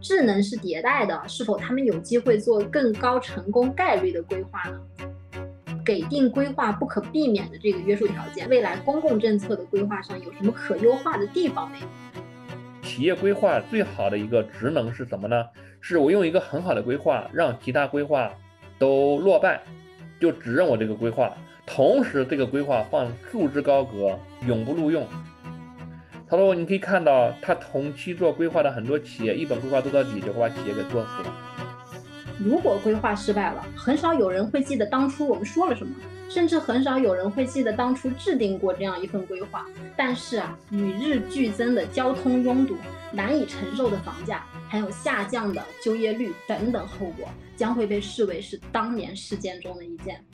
智能是迭代的，是否他们有机会做更高成功概率的规划呢？给定规划不可避免的这个约束条件，未来公共政策的规划上有什么可优化的地方没有？企业规划最好的一个职能是什么呢？是我用一个很好的规划，让其他规划都落败，就只认我这个规划，同时这个规划放束之高阁，永不录用。他说，你可以看到，他同期做规划的很多企业，一本规划做到底，就会把企业给做死了。如果规划失败了，很少有人会记得当初我们说了什么，甚至很少有人会记得当初制定过这样一份规划。但是啊，与日俱增的交通拥堵、难以承受的房价，还有下降的就业率等等后果，将会被视为是当年事件中的一件。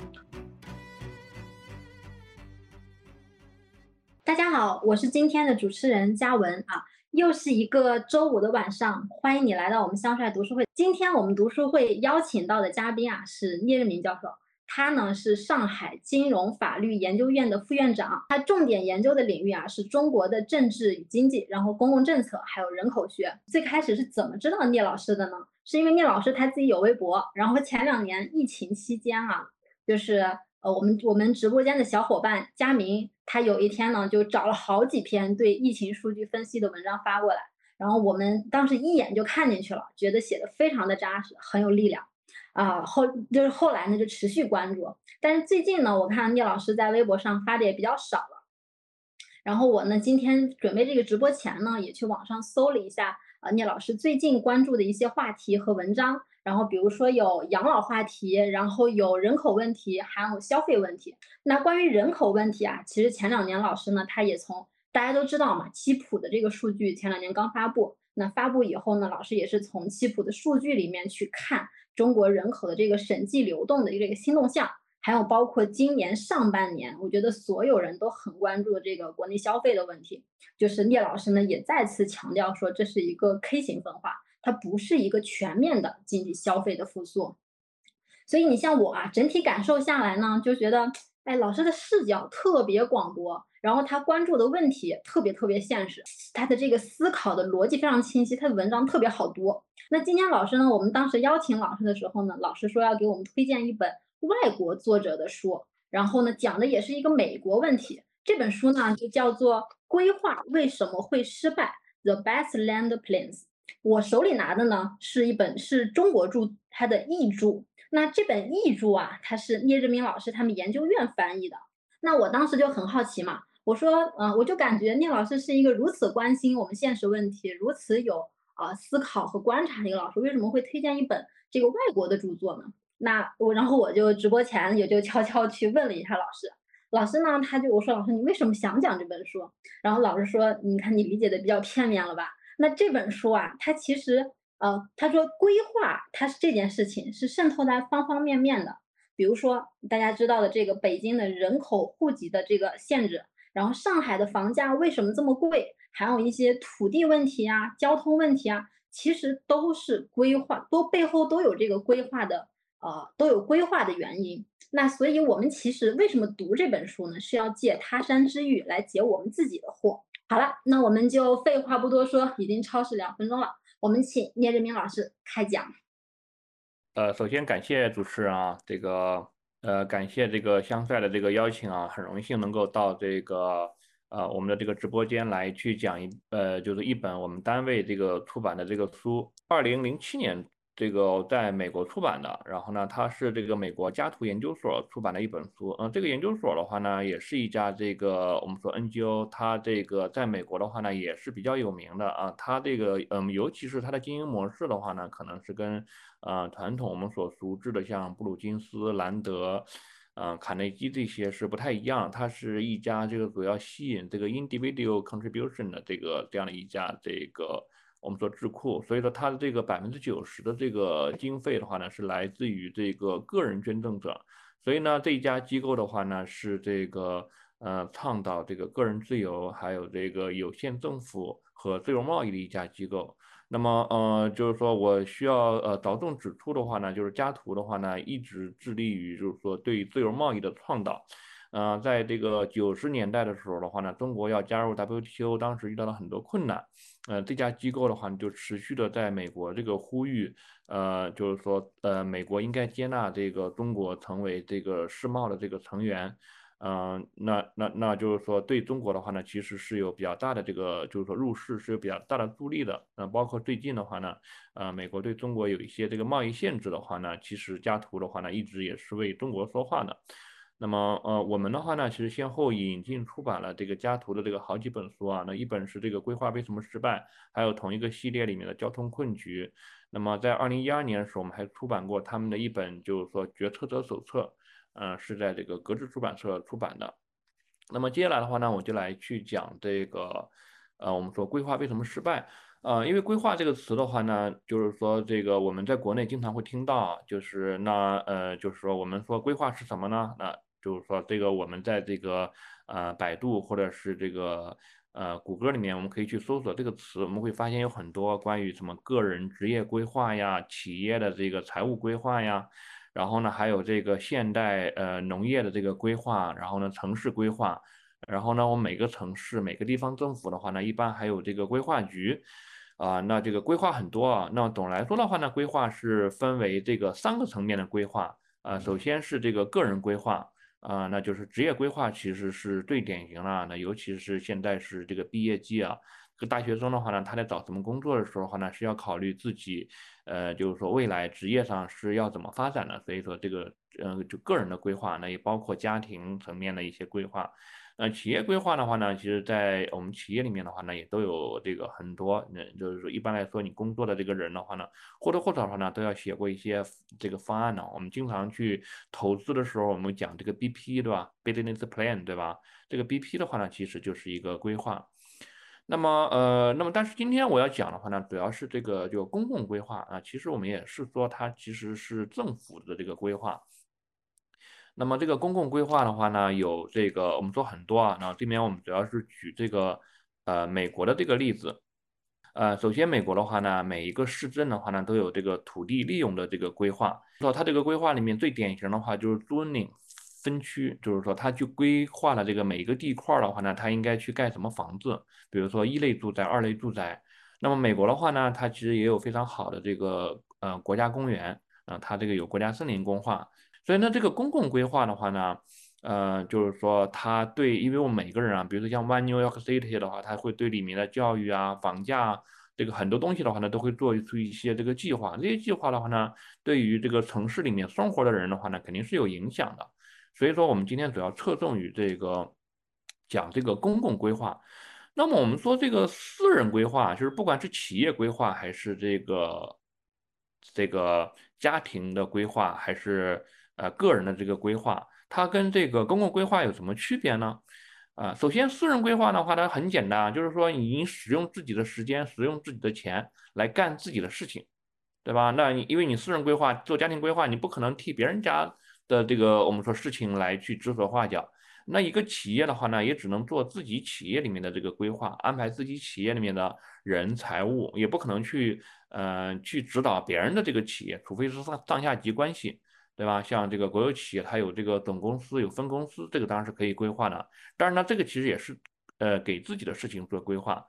大家好，我是今天的主持人嘉文啊，又是一个周五的晚上，欢迎你来到我们香帅读书会。今天我们读书会邀请到的嘉宾啊是聂日明教授，他呢是上海金融法律研究院的副院长，他重点研究的领域啊是中国的政治与经济，然后公共政策还有人口学。最开始是怎么知道聂老师的呢？是因为聂老师他自己有微博，然后前两年疫情期间啊，就是我们我们直播间的小伙伴佳明。他有一天呢，就找了好几篇对疫情数据分析的文章发过来，然后我们当时一眼就看进去了，觉得写的非常的扎实，很有力量，啊，后就是后来呢就持续关注，但是最近呢，我看聂老师在微博上发的也比较少了，然后我呢今天准备这个直播前呢，也去网上搜了一下，啊，聂老师最近关注的一些话题和文章。然后比如说有养老话题，然后有人口问题，还有消费问题。那关于人口问题啊，其实前两年老师呢，他也从大家都知道嘛，七普的这个数据前两年刚发布。那发布以后呢，老师也是从七普的数据里面去看中国人口的这个审计流动的这个新动向，还有包括今年上半年，我觉得所有人都很关注的这个国内消费的问题。就是聂老师呢也再次强调说，这是一个 K 型分化。它不是一个全面的经济消费的复苏，所以你像我啊，整体感受下来呢，就觉得，哎，老师的视角特别广博，然后他关注的问题特别特别现实，他的这个思考的逻辑非常清晰，他的文章特别好读。那今天老师呢，我们当时邀请老师的时候呢，老师说要给我们推荐一本外国作者的书，然后呢，讲的也是一个美国问题。这本书呢，就叫做《规划为什么会失败》，The Best Land Plans。我手里拿的呢是一本是中国著它的译著，那这本译著啊，它是聂志明老师他们研究院翻译的。那我当时就很好奇嘛，我说，嗯，我就感觉聂老师是一个如此关心我们现实问题、如此有啊思考和观察的一个老师，为什么会推荐一本这个外国的著作呢？那我然后我就直播前也就悄悄去问了一下老师，老师呢他就我说老师你为什么想讲这本书？然后老师说，你看你理解的比较片面了吧？那这本书啊，它其实，呃，他说规划，它是这件事情是渗透在方方面面的。比如说大家知道的这个北京的人口户籍的这个限制，然后上海的房价为什么这么贵，还有一些土地问题啊、交通问题啊，其实都是规划，都背后都有这个规划的，呃，都有规划的原因。那所以我们其实为什么读这本书呢？是要借他山之玉来解我们自己的惑。好了，那我们就废话不多说，已经超时两分钟了，我们请聂志明老师开讲。呃，首先感谢主持人啊，这个呃，感谢这个香帅的这个邀请啊，很荣幸能够到这个呃我们的这个直播间来去讲一呃，就是一本我们单位这个出版的这个书，二零零七年。这个在美国出版的，然后呢，它是这个美国家图研究所出版的一本书。嗯，这个研究所的话呢，也是一家这个我们说 NGO，它这个在美国的话呢，也是比较有名的啊。它这个嗯，尤其是它的经营模式的话呢，可能是跟呃传统我们所熟知的像布鲁金斯、兰德、嗯卡内基这些是不太一样。它是一家这个主要吸引这个 individual contribution 的这个这样的一家这个。我们说智库，所以说它的这个百分之九十的这个经费的话呢，是来自于这个个人捐赠者。所以呢，这一家机构的话呢，是这个呃倡导这个个人自由，还有这个有限政府和自由贸易的一家机构。那么呃，就是说我需要呃着重指出的话呢，就是家图的话呢，一直致力于就是说对自由贸易的倡导。呃，在这个九十年代的时候的话呢，中国要加入 WTO，当时遇到了很多困难。呃，这家机构的话呢，就持续的在美国这个呼吁，呃，就是说，呃，美国应该接纳这个中国成为这个世贸的这个成员。嗯，那那那就是说，对中国的话呢，其实是有比较大的这个，就是说入市是有比较大的助力的。那，包括最近的话呢，呃，美国对中国有一些这个贸易限制的话呢，其实加图的话呢，一直也是为中国说话的。那么，呃，我们的话呢，其实先后引进出版了这个加图的这个好几本书啊。那一本是这个规划为什么失败，还有同一个系列里面的交通困局。那么在二零一二年的时候，我们还出版过他们的一本，就是说决策者手册。嗯，是在这个格致出版社出版的。那么接下来的话呢，我就来去讲这个，呃，我们说规划为什么失败？呃，因为规划这个词的话呢，就是说这个我们在国内经常会听到，就是那呃，就是说我们说规划是什么呢？那就是说这个我们在这个呃百度或者是这个呃谷歌里面，我们可以去搜索这个词，我们会发现有很多关于什么个人职业规划呀、企业的这个财务规划呀。然后呢，还有这个现代呃农业的这个规划，然后呢城市规划，然后呢我们每个城市每个地方政府的话呢，一般还有这个规划局，啊，那这个规划很多啊。那总来说的话呢，规划是分为这个三个层面的规划啊。首先是这个个人规划啊，那就是职业规划，其实是最典型了。那尤其是现在是这个毕业季啊。这个大学生的话呢，他在找什么工作的时候的话呢，是要考虑自己，呃，就是说未来职业上是要怎么发展的。所以说这个，呃，就个人的规划，那也包括家庭层面的一些规划。那企业规划的话呢，其实在我们企业里面的话呢，也都有这个很多。那就是说，一般来说，你工作的这个人的话呢，或多或少的话呢，都要写过一些这个方案呢。我们经常去投资的时候，我们讲这个 BP 对吧？Business Plan 对吧？这个 BP 的话呢，其实就是一个规划。那么，呃，那么但是今天我要讲的话呢，主要是这个就公共规划啊，其实我们也是说它其实是政府的这个规划。那么这个公共规划的话呢，有这个我们说很多啊，那这边我们主要是举这个呃美国的这个例子。呃，首先美国的话呢，每一个市镇的话呢，都有这个土地利用的这个规划。说它这个规划里面最典型的话就是 zoning。分区就是说，他去规划了这个每一个地块的话呢，他应该去盖什么房子？比如说一类住宅、二类住宅。那么美国的话呢，它其实也有非常好的这个呃国家公园啊，它这个有国家森林公划。所以呢，这个公共规划的话呢，呃，就是说它对，因为我们每个人啊，比如说像 One New York City 的话，它会对里面的教育啊、房价啊这个很多东西的话呢，都会做出一些这个计划。这些计划的话呢，对于这个城市里面生活的人的话呢，肯定是有影响的。所以说，我们今天主要侧重于这个讲这个公共规划。那么，我们说这个私人规划，就是不管是企业规划，还是这个这个家庭的规划，还是呃个人的这个规划，它跟这个公共规划有什么区别呢？啊，首先，私人规划的话，它很简单，就是说你使用自己的时间，使用自己的钱来干自己的事情，对吧？那你因为你私人规划做家庭规划，你不可能替别人家。的这个我们说事情来去指手画脚，那一个企业的话呢，也只能做自己企业里面的这个规划，安排自己企业里面的人财务，也不可能去呃去指导别人的这个企业，除非是上上下级关系，对吧？像这个国有企业，它有这个总公司，有分公司，这个当然是可以规划的。当然呢，这个其实也是呃给自己的事情做规划。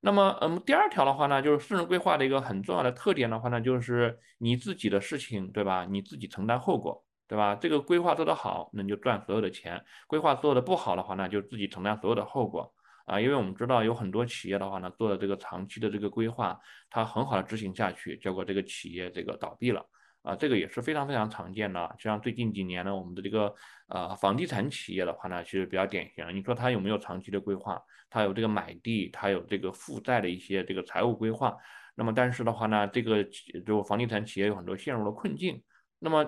那么，嗯，第二条的话呢，就是私人规划的一个很重要的特点的话呢，就是你自己的事情，对吧？你自己承担后果。对吧？这个规划做得好，那你就赚所有的钱；规划做得不好的话，呢就自己承担所有的后果啊。因为我们知道有很多企业的话呢，做的这个长期的这个规划，它很好的执行下去，结果这个企业这个倒闭了啊。这个也是非常非常常见的。就像最近几年呢，我们的这个呃房地产企业的话呢，其实比较典型。你说它有没有长期的规划？它有这个买地，它有这个负债的一些这个财务规划。那么但是的话呢，这个就房地产企业有很多陷入了困境。那么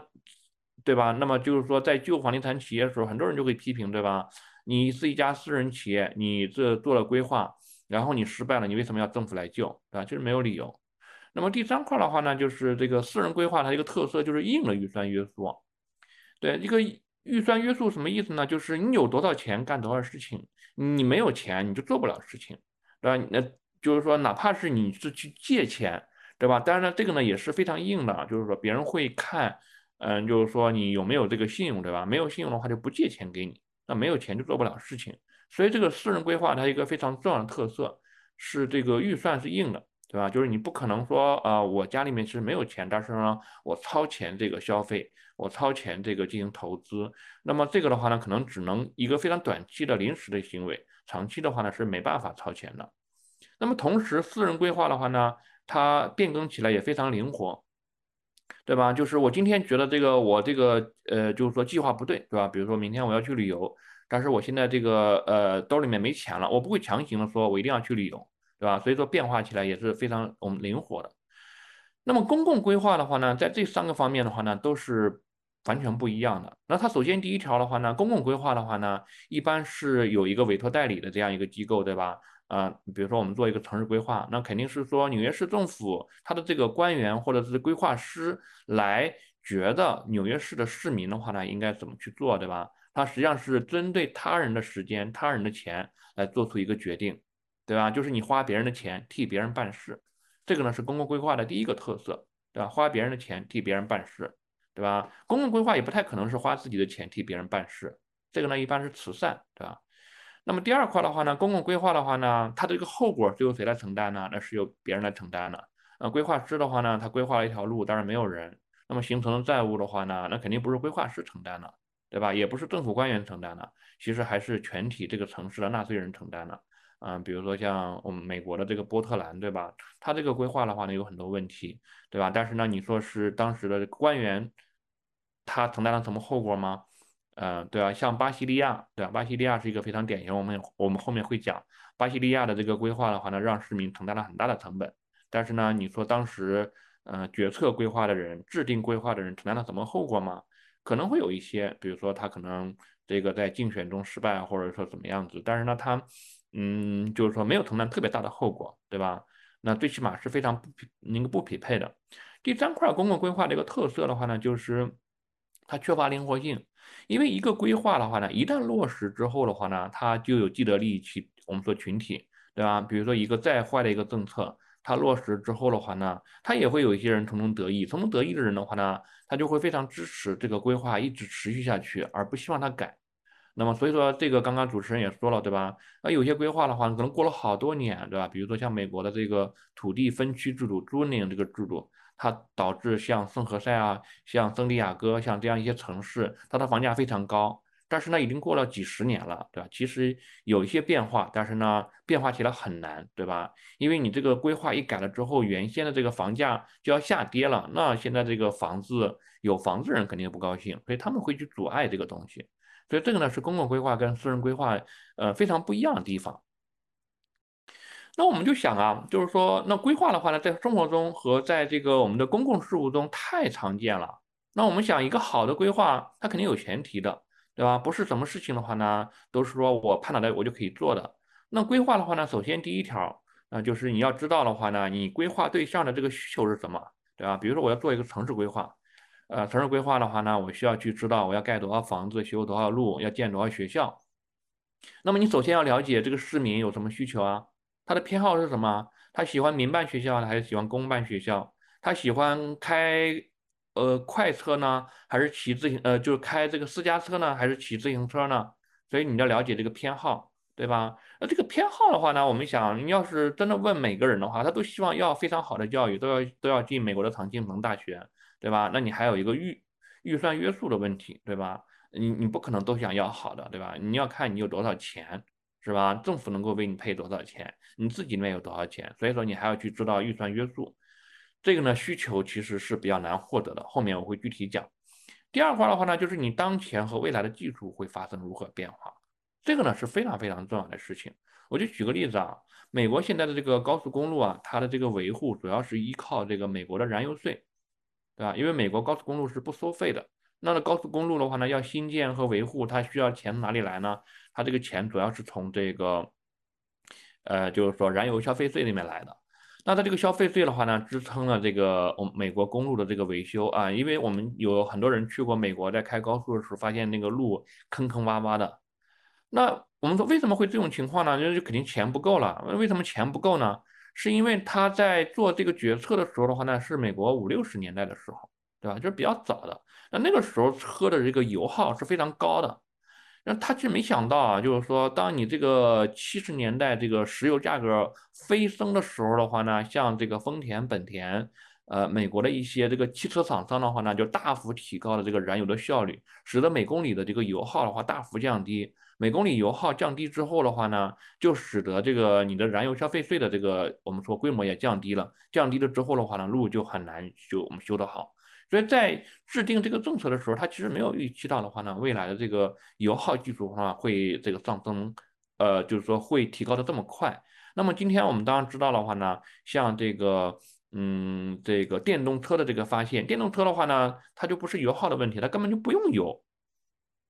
对吧？那么就是说，在救房地产企业的时候，很多人就会批评，对吧？你是一家私人企业，你这做了规划，然后你失败了，你为什么要政府来救？对吧？就是没有理由。那么第三块的话呢，就是这个私人规划它一个特色就是硬的预算约束。对，一个预算约束什么意思呢？就是你有多少钱干多少事情，你没有钱你就做不了事情，对吧？那就是说，哪怕是你是去借钱，对吧？当然呢，这个呢也是非常硬的，就是说别人会看。嗯，就是说你有没有这个信用，对吧？没有信用的话就不借钱给你那没有钱就做不了事情。所以这个私人规划它一个非常重要的特色是这个预算是硬的，对吧？就是你不可能说啊，我家里面其实没有钱，但是呢，我超前这个消费，我超前这个进行投资。那么这个的话呢，可能只能一个非常短期的临时的行为，长期的话呢是没办法超前的。那么同时，私人规划的话呢，它变更起来也非常灵活，对吧？就是我今天觉得这个我这个呃，就是说计划不对，对吧？比如说明天我要去旅游。但是我现在这个呃兜里面没钱了，我不会强行的说我一定要去旅游，对吧？所以说变化起来也是非常我们灵活的。那么公共规划的话呢，在这三个方面的话呢，都是完全不一样的。那它首先第一条的话呢，公共规划的话呢，一般是有一个委托代理的这样一个机构，对吧？啊，比如说我们做一个城市规划，那肯定是说纽约市政府它的这个官员或者是规划师来觉得纽约市的市民的话呢，应该怎么去做，对吧？它实际上是针对他人的时间、他人的钱来做出一个决定，对吧？就是你花别人的钱替别人办事，这个呢是公共规划的第一个特色，对吧？花别人的钱替别人办事，对吧？公共规划也不太可能是花自己的钱替别人办事，这个呢一般是慈善，对吧？那么第二块的话呢，公共规划的话呢，它的这个后果是由谁来承担呢？那是由别人来承担的。呃，规划师的话呢，他规划了一条路，但是没有人，那么形成的债务的话呢，那肯定不是规划师承担的。对吧？也不是政府官员承担的，其实还是全体这个城市的纳税人承担的。嗯，比如说像我们美国的这个波特兰，对吧？它这个规划的话呢，有很多问题，对吧？但是呢，你说是当时的官员，他承担了什么后果吗？嗯，对啊，像巴西利亚，对吧？巴西利亚是一个非常典型，我们我们后面会讲巴西利亚的这个规划的话呢，让市民承担了很大的成本。但是呢，你说当时，嗯，决策规划的人、制定规划的人承担了什么后果吗？可能会有一些，比如说他可能这个在竞选中失败，或者说怎么样子，但是呢，他嗯，就是说没有承担特别大的后果，对吧？那最起码是非常不匹那个不匹配的。第三块公共规划的一个特色的话呢，就是它缺乏灵活性，因为一个规划的话呢，一旦落实之后的话呢，它就有既得利益群，我们说群体，对吧？比如说一个再坏的一个政策。它落实之后的话呢，它也会有一些人从中得益，从中得益的人的话呢，他就会非常支持这个规划一直持续下去，而不希望它改。那么所以说，这个刚刚主持人也说了，对吧？那有些规划的话，可能过了好多年，对吧？比如说像美国的这个土地分区制度 （zoning） 这个制度，它导致像圣何塞啊、像圣地亚哥、像这样一些城市，它的房价非常高。但是呢，已经过了几十年了，对吧？其实有一些变化，但是呢，变化起来很难，对吧？因为你这个规划一改了之后，原先的这个房价就要下跌了，那现在这个房子有房子人肯定不高兴，所以他们会去阻碍这个东西。所以这个呢是公共规划跟私人规划呃非常不一样的地方。那我们就想啊，就是说那规划的话呢，在生活中和在这个我们的公共事务中太常见了。那我们想一个好的规划，它肯定有前提的。对吧？不是什么事情的话呢，都是说我判断的我就可以做的。那规划的话呢，首先第一条，那就是你要知道的话呢，你规划对象的这个需求是什么，对吧？比如说我要做一个城市规划，呃，城市规划的话呢，我需要去知道我要盖多少房子，修多少路，要建多少学校。那么你首先要了解这个市民有什么需求啊？他的偏好是什么？他喜欢民办学校呢，还是喜欢公办学校？他喜欢开？呃，快车呢，还是骑自行呃，就是开这个私家车呢，还是骑自行车呢？所以你要了解这个偏好，对吧？那这个偏好的话呢，我们想，你要是真的问每个人的话，他都希望要非常好的教育，都要都要进美国的常青藤大学，对吧？那你还有一个预预算约束的问题，对吧？你你不可能都想要好的，对吧？你要看你有多少钱，是吧？政府能够为你配多少钱，你自己里面有多少钱，所以说你还要去知道预算约束。这个呢需求其实是比较难获得的，后面我会具体讲。第二块的话呢，就是你当前和未来的技术会发生如何变化，这个呢是非常非常重要的事情。我就举个例子啊，美国现在的这个高速公路啊，它的这个维护主要是依靠这个美国的燃油税，对吧？因为美国高速公路是不收费的，那高速公路的话呢，要新建和维护，它需要钱哪里来呢？它这个钱主要是从这个，呃，就是说燃油消费税里面来的。那它这个消费税的话呢，支撑了这个我美国公路的这个维修啊，因为我们有很多人去过美国，在开高速的时候发现那个路坑坑洼洼的。那我们说为什么会这种情况呢？就是肯定钱不够了。为什么钱不够呢？是因为他在做这个决策的时候的话呢，是美国五六十年代的时候，对吧？就是比较早的。那那个时候车的这个油耗是非常高的。那他却没想到啊，就是说，当你这个七十年代这个石油价格飞升的时候的话呢，像这个丰田、本田，呃，美国的一些这个汽车厂商的话呢，就大幅提高了这个燃油的效率，使得每公里的这个油耗的话大幅降低。每公里油耗降低之后的话呢，就使得这个你的燃油消费税的这个我们说规模也降低了。降低了之后的话呢，路就很难修，我们修得好。所以在制定这个政策的时候，他其实没有预期到的话呢，未来的这个油耗技术的话会这个上升，呃，就是说会提高的这么快。那么今天我们当然知道的话呢，像这个，嗯，这个电动车的这个发现，电动车的话呢，它就不是油耗的问题，它根本就不用油。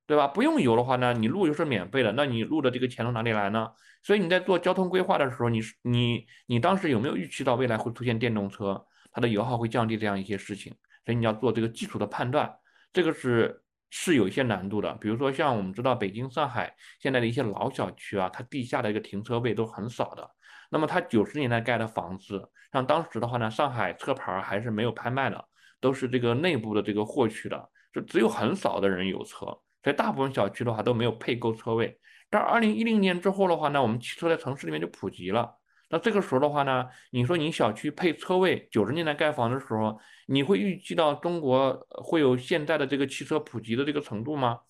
对吧？不用油的话呢，你路又是免费的，那你路的这个钱从哪里来呢？所以你在做交通规划的时候，你是你你当时有没有预期到未来会出现电动车，它的油耗会降低这样一些事情？所以你要做这个基础的判断，这个是是有一些难度的。比如说像我们知道北京、上海现在的一些老小区啊，它地下的一个停车位都很少的。那么它九十年代盖的房子，像当时的话呢，上海车牌还是没有拍卖的，都是这个内部的这个获取的，就只有很少的人有车。所以大部分小区的话都没有配够车位，但二零一零年之后的话呢，我们汽车在城市里面就普及了。那这个时候的话呢，你说你小区配车位，九十年代盖房的时候，你会预计到中国会有现在的这个汽车普及的这个程度吗？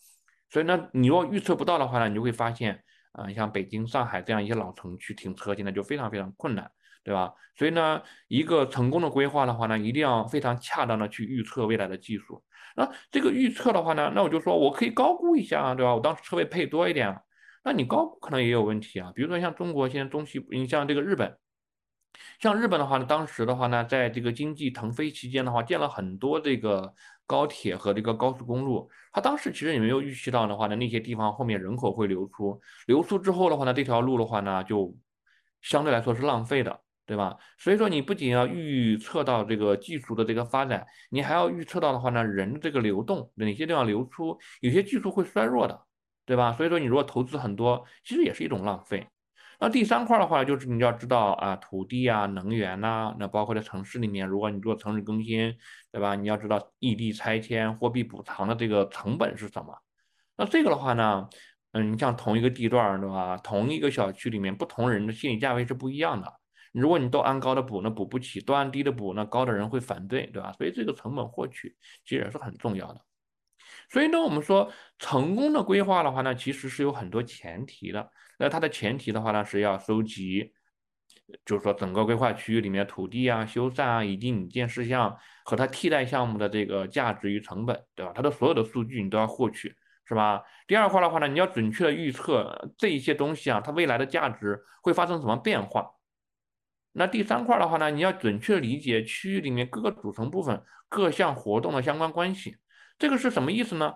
所以呢，你若预测不到的话呢，你就会发现啊，像北京、上海这样一些老城区停车现在就非常非常困难，对吧？所以呢，一个成功的规划的话呢，一定要非常恰当的去预测未来的技术。那这个预测的话呢，那我就说我可以高估一下啊，对吧？我当时车位配多一点啊，那你高估可能也有问题啊。比如说像中国现在中西，你像这个日本，像日本的话呢，当时的话呢，在这个经济腾飞期间的话，建了很多这个高铁和这个高速公路。他当时其实也没有预期到的话呢，那些地方后面人口会流出，流出之后的话呢，这条路的话呢，就相对来说是浪费的。对吧？所以说你不仅要预测到这个技术的这个发展，你还要预测到的话呢，人的这个流动，哪些地方流出，有些技术会衰弱的，对吧？所以说你如果投资很多，其实也是一种浪费。那第三块的话，就是你要知道啊，土地啊，能源呐，那包括在城市里面，如果你做城市更新，对吧？你要知道异地拆迁、货币补偿的这个成本是什么。那这个的话呢，嗯，你像同一个地段，对吧？同一个小区里面，不同人的心理价位是不一样的。如果你都按高的补，那补不起；都按低的补，那高的人会反对，对吧？所以这个成本获取其实也是很重要的。所以呢，我们说成功的规划的话呢，其实是有很多前提的。那它的前提的话呢，是要收集，就是说整个规划区域里面土地啊、修缮啊以及引建事项和它替代项目的这个价值与成本，对吧？它的所有的数据你都要获取，是吧？第二块的话呢，你要准确的预测这一些东西啊，它未来的价值会发生什么变化。那第三块的话呢，你要准确理解区域里面各个组成部分各项活动的相关关系。这个是什么意思呢？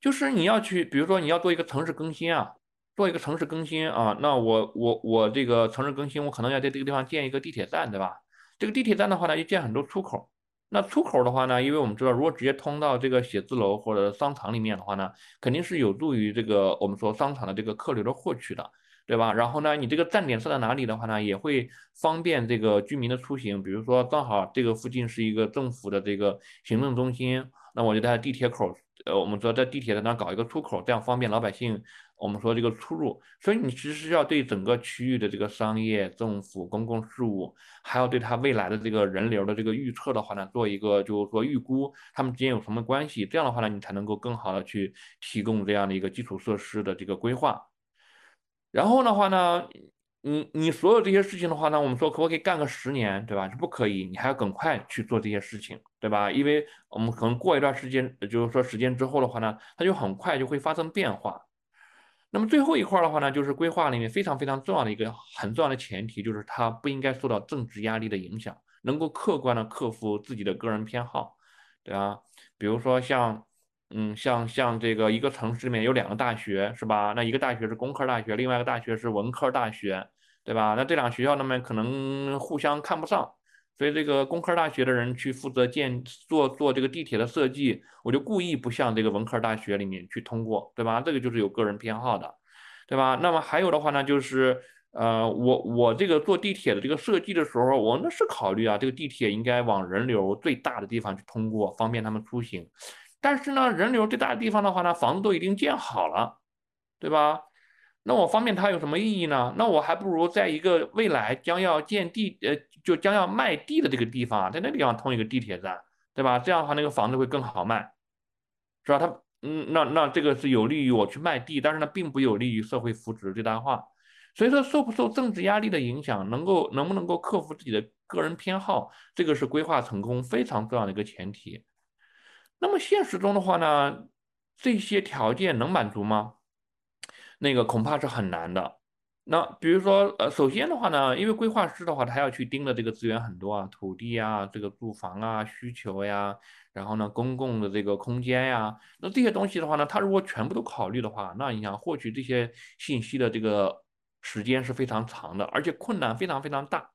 就是你要去，比如说你要做一个城市更新啊，做一个城市更新啊，那我我我这个城市更新，我可能要在这个地方建一个地铁站，对吧？这个地铁站的话呢，要建很多出口。那出口的话呢，因为我们知道，如果直接通到这个写字楼或者商场里面的话呢，肯定是有助于这个我们说商场的这个客流的获取的。对吧？然后呢，你这个站点设在哪里的话呢，也会方便这个居民的出行。比如说，正好这个附近是一个政府的这个行政中心，那我就在地铁口，呃，我们说在地铁的那搞一个出口，这样方便老百姓。我们说这个出入，所以你其实是要对整个区域的这个商业、政府、公共事务，还要对它未来的这个人流的这个预测的话呢，做一个就是说预估，他们之间有什么关系？这样的话呢，你才能够更好的去提供这样的一个基础设施的这个规划。然后的话呢，你你所有这些事情的话呢，我们说可不可以干个十年，对吧？是不可以，你还要更快去做这些事情，对吧？因为我们可能过一段时间，就是说时间之后的话呢，它就很快就会发生变化。那么最后一块的话呢，就是规划里面非常非常重要的一个很重要的前提，就是它不应该受到政治压力的影响，能够客观的克服自己的个人偏好，对吧？比如说像。嗯，像像这个一个城市里面有两个大学，是吧？那一个大学是工科大学，另外一个大学是文科大学，对吧？那这两个学校那边可能互相看不上，所以这个工科大学的人去负责建做做这个地铁的设计，我就故意不向这个文科大学里面去通过，对吧？这个就是有个人偏好的，对吧？那么还有的话呢，就是呃，我我这个做地铁的这个设计的时候，我那是考虑啊，这个地铁应该往人流最大的地方去通过，方便他们出行。但是呢，人流最大的地方的话呢，房子都已经建好了，对吧？那我方便它有什么意义呢？那我还不如在一个未来将要建地，呃，就将要卖地的这个地方，在那地方通一个地铁站，对吧？这样的话，那个房子会更好卖，是吧？它，嗯，那那这个是有利于我去卖地，但是呢，并不有利于社会福祉最大化。所以说，受不受政治压力的影响，能够能不能够克服自己的个人偏好，这个是规划成功非常重要的一个前提。那么现实中的话呢，这些条件能满足吗？那个恐怕是很难的。那比如说，呃，首先的话呢，因为规划师的话，他要去盯的这个资源很多啊，土地啊，这个住房啊，需求呀，然后呢，公共的这个空间呀，那这些东西的话呢，他如果全部都考虑的话，那你想获取这些信息的这个时间是非常长的，而且困难非常非常大。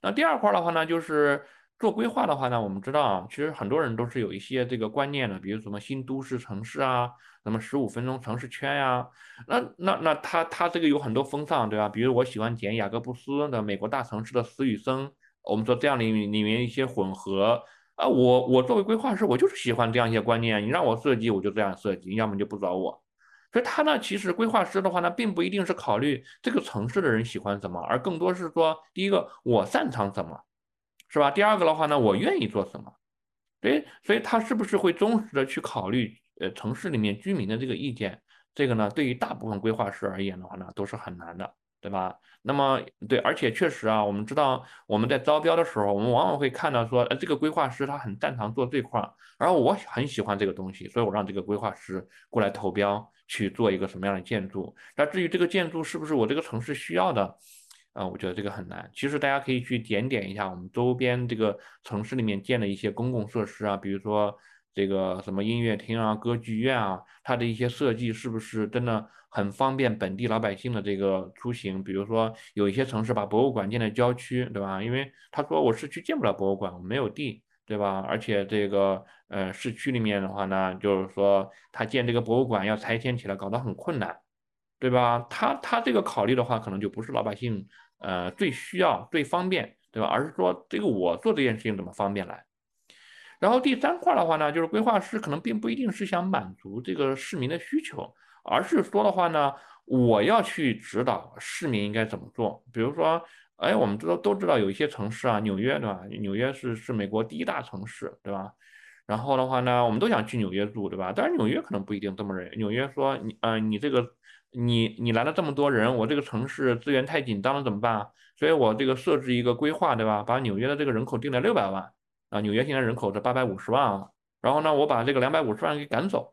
那第二块的话呢，就是。做规划的话呢，我们知道啊，其实很多人都是有一些这个观念的，比如什么新都市城市啊，什么十五分钟城市圈呀，那那那他他这个有很多风尚，对吧？比如我喜欢捡雅各布斯的美国大城市的死与生，我们说这样里里面一些混合啊，我我作为规划师，我就是喜欢这样一些观念，你让我设计我就这样设计，要么就不找我。所以他呢，其实规划师的话呢，并不一定是考虑这个城市的人喜欢什么，而更多是说，第一个我擅长什么。是吧？第二个的话呢，我愿意做什么？所以，所以他是不是会忠实的去考虑呃城市里面居民的这个意见？这个呢，对于大部分规划师而言的话呢，都是很难的，对吧？那么，对，而且确实啊，我们知道我们在招标的时候，我们往往会看到说，呃，这个规划师他很擅长做这块儿，然后我很喜欢这个东西，所以我让这个规划师过来投标去做一个什么样的建筑。那至于这个建筑是不是我这个城市需要的？啊，我觉得这个很难。其实大家可以去点点一下我们周边这个城市里面建的一些公共设施啊，比如说这个什么音乐厅啊、歌剧院啊，它的一些设计是不是真的很方便本地老百姓的这个出行？比如说有一些城市把博物馆建在郊区，对吧？因为他说我市区建不了博物馆，我没有地，对吧？而且这个呃市区里面的话呢，就是说他建这个博物馆要拆迁起来，搞得很困难，对吧？他他这个考虑的话，可能就不是老百姓。呃，最需要、最方便，对吧？而是说，这个我做这件事情怎么方便来？然后第三块的话呢，就是规划师可能并不一定是想满足这个市民的需求，而是说的话呢，我要去指导市民应该怎么做。比如说，哎，我们知道都知道有一些城市啊，纽约对吧？纽约是是美国第一大城市，对吧？然后的话呢，我们都想去纽约住，对吧？但是纽约可能不一定这么认。纽约说，你，呃，你这个。你你来了这么多人，我这个城市资源太紧张了，怎么办啊？所以我这个设置一个规划，对吧？把纽约的这个人口定在六百万啊，纽约现在人口是八百五十万啊。然后呢，我把这个两百五十万给赶走，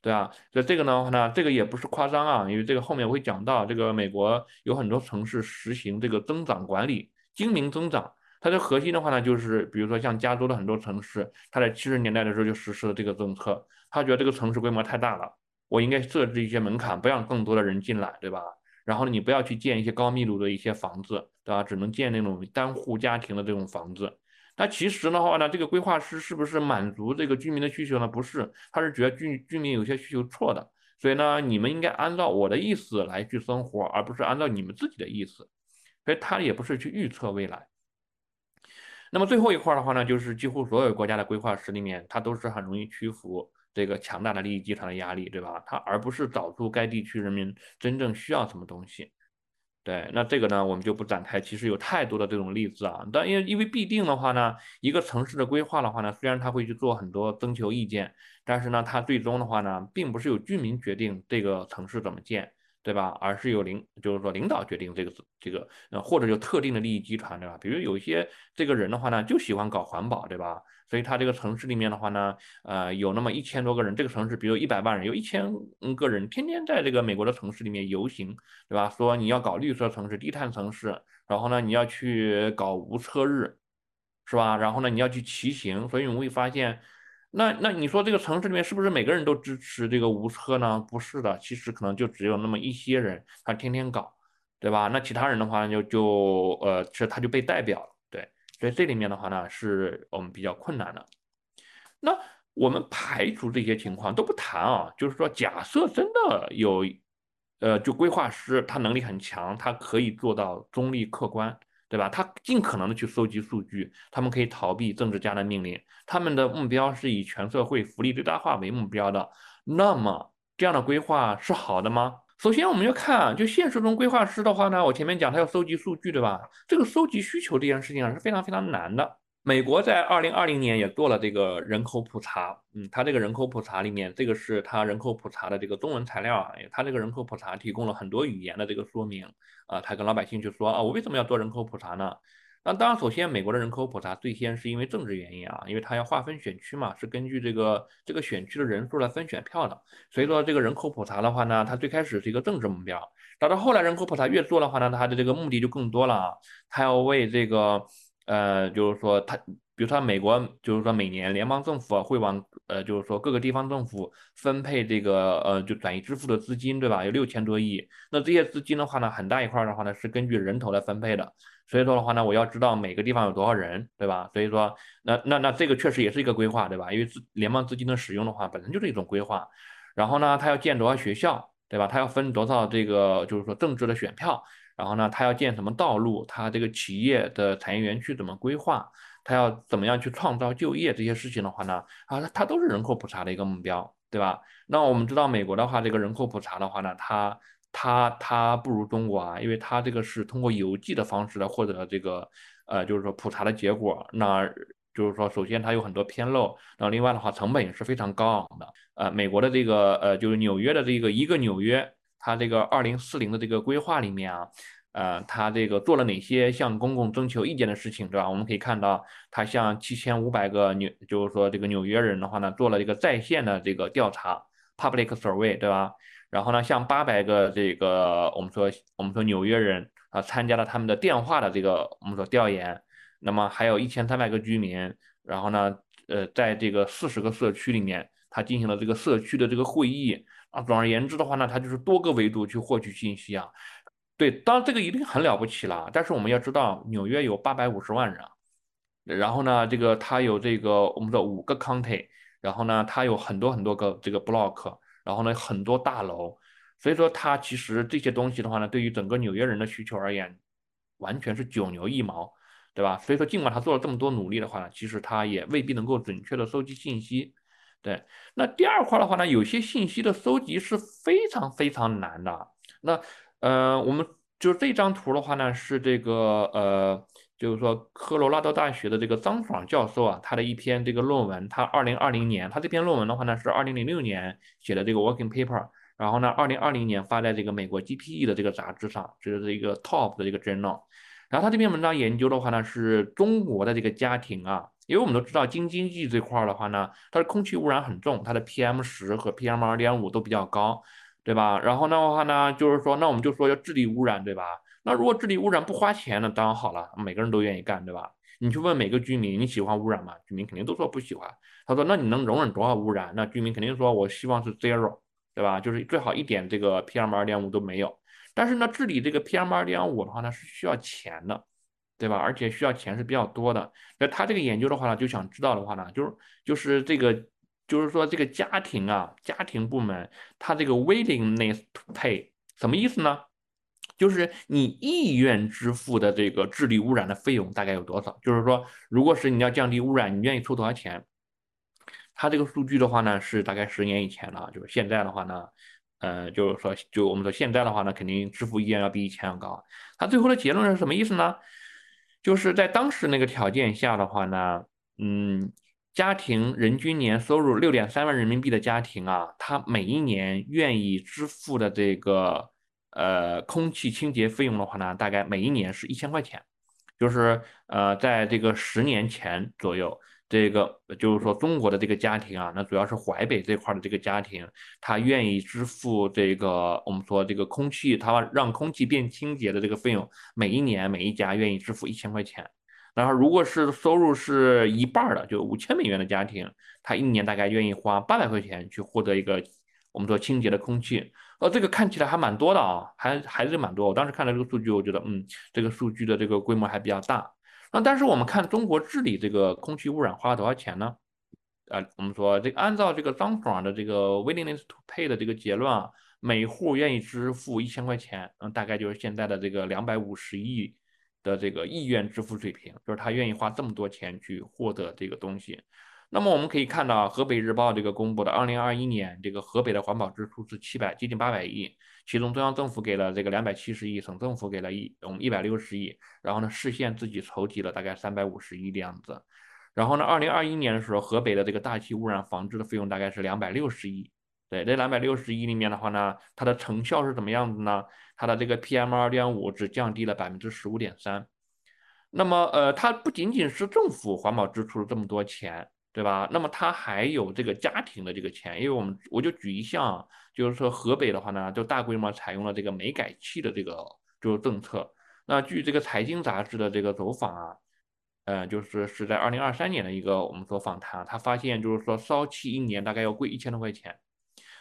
对啊。所以这个呢，呢这个也不是夸张啊，因为这个后面我会讲到，这个美国有很多城市实行这个增长管理，精明增长。它的核心的话呢，就是比如说像加州的很多城市，它在七十年代的时候就实施了这个政策，他觉得这个城市规模太大了。我应该设置一些门槛，不让更多的人进来，对吧？然后呢，你不要去建一些高密度的一些房子，对吧？只能建那种单户家庭的这种房子。那其实的话呢，这个规划师是不是满足这个居民的需求呢？不是，他是觉得居居民有些需求错的，所以呢，你们应该按照我的意思来去生活，而不是按照你们自己的意思。所以他也不是去预测未来。那么最后一块的话呢，就是几乎所有国家的规划师里面，他都是很容易屈服。这个强大的利益集团的压力，对吧？他而不是找出该地区人民真正需要什么东西。对，那这个呢，我们就不展开。其实有太多的这种例子啊。但因为因为必定的话呢，一个城市的规划的话呢，虽然他会去做很多征求意见，但是呢，他最终的话呢，并不是由居民决定这个城市怎么建，对吧？而是由领，就是说领导决定这个这个，呃，或者有特定的利益集团，对吧？比如有一些这个人的话呢，就喜欢搞环保，对吧？所以他这个城市里面的话呢，呃，有那么一千多个人，这个城市比如一百万人，有一千个人天天在这个美国的城市里面游行，对吧？说你要搞绿色城市、低碳城市，然后呢，你要去搞无车日，是吧？然后呢，你要去骑行。所以我们会发现，那那你说这个城市里面是不是每个人都支持这个无车呢？不是的，其实可能就只有那么一些人，他天天搞，对吧？那其他人的话就就呃，其实他就被代表了。所以这里面的话呢，是我们比较困难的。那我们排除这些情况都不谈啊，就是说，假设真的有，呃，就规划师他能力很强，他可以做到中立客观，对吧？他尽可能的去搜集数据，他们可以逃避政治家的命令，他们的目标是以全社会福利最大化为目标的。那么这样的规划是好的吗？首先，我们要看，就现实中规划师的话呢，我前面讲他要收集数据，对吧？这个收集需求这件事情啊是非常非常难的。美国在二零二零年也做了这个人口普查，嗯，它这个人口普查里面，这个是它人口普查的这个中文材料啊，它这个人口普查提供了很多语言的这个说明啊，他跟老百姓就说啊，我为什么要做人口普查呢？那当然，首先美国的人口普查最先是因为政治原因啊，因为它要划分选区嘛，是根据这个这个选区的人数来分选票的，所以说这个人口普查的话呢，它最开始是一个政治目标，到到后来人口普查越做的话呢，它的这个目的就更多了啊，它要为这个。呃，就是说，他比如说美国，就是说每年联邦政府会往呃，就是说各个地方政府分配这个呃，就转移支付的资金，对吧？有六千多亿。那这些资金的话呢，很大一块的话呢，是根据人头来分配的。所以说的话呢，我要知道每个地方有多少人，对吧？所以说，那那那这个确实也是一个规划，对吧？因为资联邦资金的使用的话，本身就是一种规划。然后呢，他要建多少学校，对吧？他要分多少这个，就是说政治的选票。然后呢，他要建什么道路？他这个企业的产业园区怎么规划？他要怎么样去创造就业？这些事情的话呢，啊，它都是人口普查的一个目标，对吧？那我们知道美国的话，这个人口普查的话呢，它它它不如中国啊，因为它这个是通过邮寄的方式来获得这个呃，就是说普查的结果。那就是说，首先它有很多偏漏，然后另外的话，成本也是非常高昂的。呃，美国的这个呃，就是纽约的这个一个纽约。它这个二零四零的这个规划里面啊，呃，它这个做了哪些向公共征求意见的事情，对吧？我们可以看到，它向七千五百个纽，就是说这个纽约人的话呢，做了一个在线的这个调查，public survey，对吧？然后呢，向八百个这个我们说我们说纽约人啊，参加了他们的电话的这个我们说调研，那么还有一千三百个居民，然后呢，呃，在这个四十个社区里面，他进行了这个社区的这个会议。啊，总而言之的话呢，它就是多个维度去获取信息啊。对，当然这个一定很了不起了，但是我们要知道，纽约有八百五十万人，然后呢，这个它有这个我们的五个 county，然后呢，它有很多很多个这个 block，然后呢，很多大楼，所以说它其实这些东西的话呢，对于整个纽约人的需求而言，完全是九牛一毛，对吧？所以说，尽管他做了这么多努力的话呢，其实他也未必能够准确的收集信息。对，那第二块的话呢，有些信息的搜集是非常非常难的。那呃，我们就这张图的话呢，是这个呃，就是说科罗拉多大学的这个张爽教授啊，他的一篇这个论文，他二零二零年，他这篇论文的话呢是二零零六年写的这个 working paper，然后呢，二零二零年发在这个美国 GPE 的这个杂志上，这是一个 top 的这个 journal。然后他这篇文章研究的话呢，是中国的这个家庭啊。因为我们都知道，京津冀这块儿的话呢，它的空气污染很重，它的 PM 十和 PM 二点五都比较高，对吧？然后的话呢，就是说，那我们就说要治理污染，对吧？那如果治理污染不花钱呢，当然好了，每个人都愿意干，对吧？你去问每个居民，你喜欢污染吗？居民肯定都说不喜欢。他说，那你能容忍多少污染？那居民肯定说，我希望是 zero，对吧？就是最好一点这个 PM 二点五都没有。但是呢，治理这个 PM 二点五的话呢，是需要钱的。对吧？而且需要钱是比较多的。那他这个研究的话呢，就想知道的话呢，就是就是这个，就是说这个家庭啊，家庭部门，他这个 willingness to pay 什么意思呢？就是你意愿支付的这个治理污染的费用大概有多少？就是说，如果是你要降低污染，你愿意出多少钱？他这个数据的话呢，是大概十年以前了，就是现在的话呢，呃，就是说，就我们说现在的话呢，肯定支付意愿要比以前要高。他最后的结论是什么意思呢？就是在当时那个条件下的话呢，嗯，家庭人均年收入六点三万人民币的家庭啊，他每一年愿意支付的这个呃空气清洁费用的话呢，大概每一年是一千块钱，就是呃在这个十年前左右。这个就是说，中国的这个家庭啊，那主要是淮北这块的这个家庭，他愿意支付这个我们说这个空气，他让空气变清洁的这个费用，每一年每一家愿意支付一千块钱。然后，如果是收入是一半的，就五千美元的家庭，他一年大概愿意花八百块钱去获得一个我们说清洁的空气。呃，这个看起来还蛮多的啊，还还是蛮多。我当时看到这个数据，我觉得嗯，这个数据的这个规模还比较大。那但是我们看中国治理这个空气污染花了多少钱呢？呃，我们说这个按照这个张爽的这个 willingness to pay 的这个结论啊，每户愿意支付一千块钱，嗯，大概就是现在的这个两百五十亿的这个意愿支付水平，就是他愿意花这么多钱去获得这个东西。那么我们可以看到，河北日报这个公布的二零二一年这个河北的环保支出是七百接近八百亿，其中中央政府给了这个两百七十亿，省政府给了一嗯一百六十亿，然后呢市县自己筹集了大概三百五十亿的样子。然后呢，二零二一年的时候，河北的这个大气污染防治的费用大概是两百六十亿。对，这两百六十亿里面的话呢，它的成效是怎么样子呢？它的这个 PM 二点五只降低了百分之十五点三。那么，呃，它不仅仅是政府环保支出了这么多钱，对吧？那么它还有这个家庭的这个钱，因为我们我就举一项，就是说河北的话呢，就大规模采用了这个煤改气的这个就是政策。那据这个财经杂志的这个走访啊。呃，就是是在二零二三年的一个我们做访谈，他发现就是说烧气一年大概要贵一千多块钱。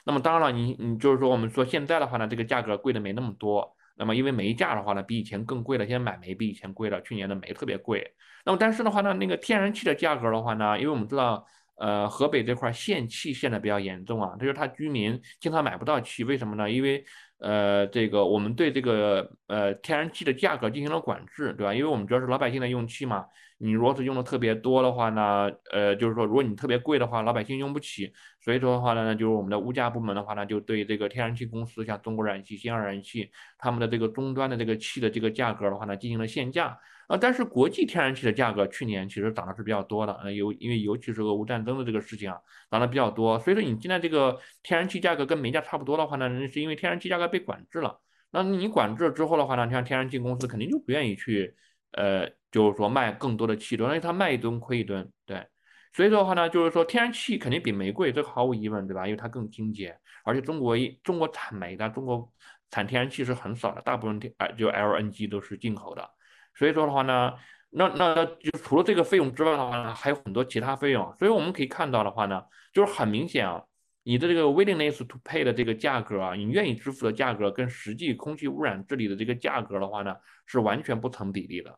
那么当然了，你你就是说我们说现在的话呢，这个价格贵的没那么多。那么因为煤价的话呢，比以前更贵了，现在买煤比以前贵了。去年的煤特别贵。那么但是的话呢，那个天然气的价格的话呢，因为我们知道，呃，河北这块限气限的比较严重啊，就是他居民经常买不到气，为什么呢？因为呃，这个我们对这个呃天然气的价格进行了管制，对吧？因为我们主要是老百姓在用气嘛。你如果是用的特别多的话呢，呃，就是说，如果你特别贵的话，老百姓用不起，所以说的话呢，就是我们的物价部门的话呢，就对这个天然气公司，像中国燃气、新奥燃气，他们的这个终端的这个气的这个价格的话呢，进行了限价啊。但是国际天然气的价格去年其实涨的是比较多的，呃，尤因为尤其是俄乌战争的这个事情啊，涨得比较多。所以说你现在这个天然气价格跟煤价差不多的话呢，那是因为天然气价格被管制了。那你管制了之后的话呢，像天然气公司肯定就不愿意去，呃。就是说卖更多的气，对因为它卖一吨亏一吨，对，所以说的话呢，就是说天然气肯定比煤贵，这毫无疑问，对吧？因为它更清洁，而且中国一中国产煤的，中国产天然气是很少的，大部分天就 LNG 都是进口的，所以说的话呢，那那就除了这个费用之外的话呢，还有很多其他费用，所以我们可以看到的话呢，就是很明显啊，你的这个 willingness to pay 的这个价格啊，你愿意支付的价格跟实际空气污染治理的这个价格的话呢，是完全不成比例的。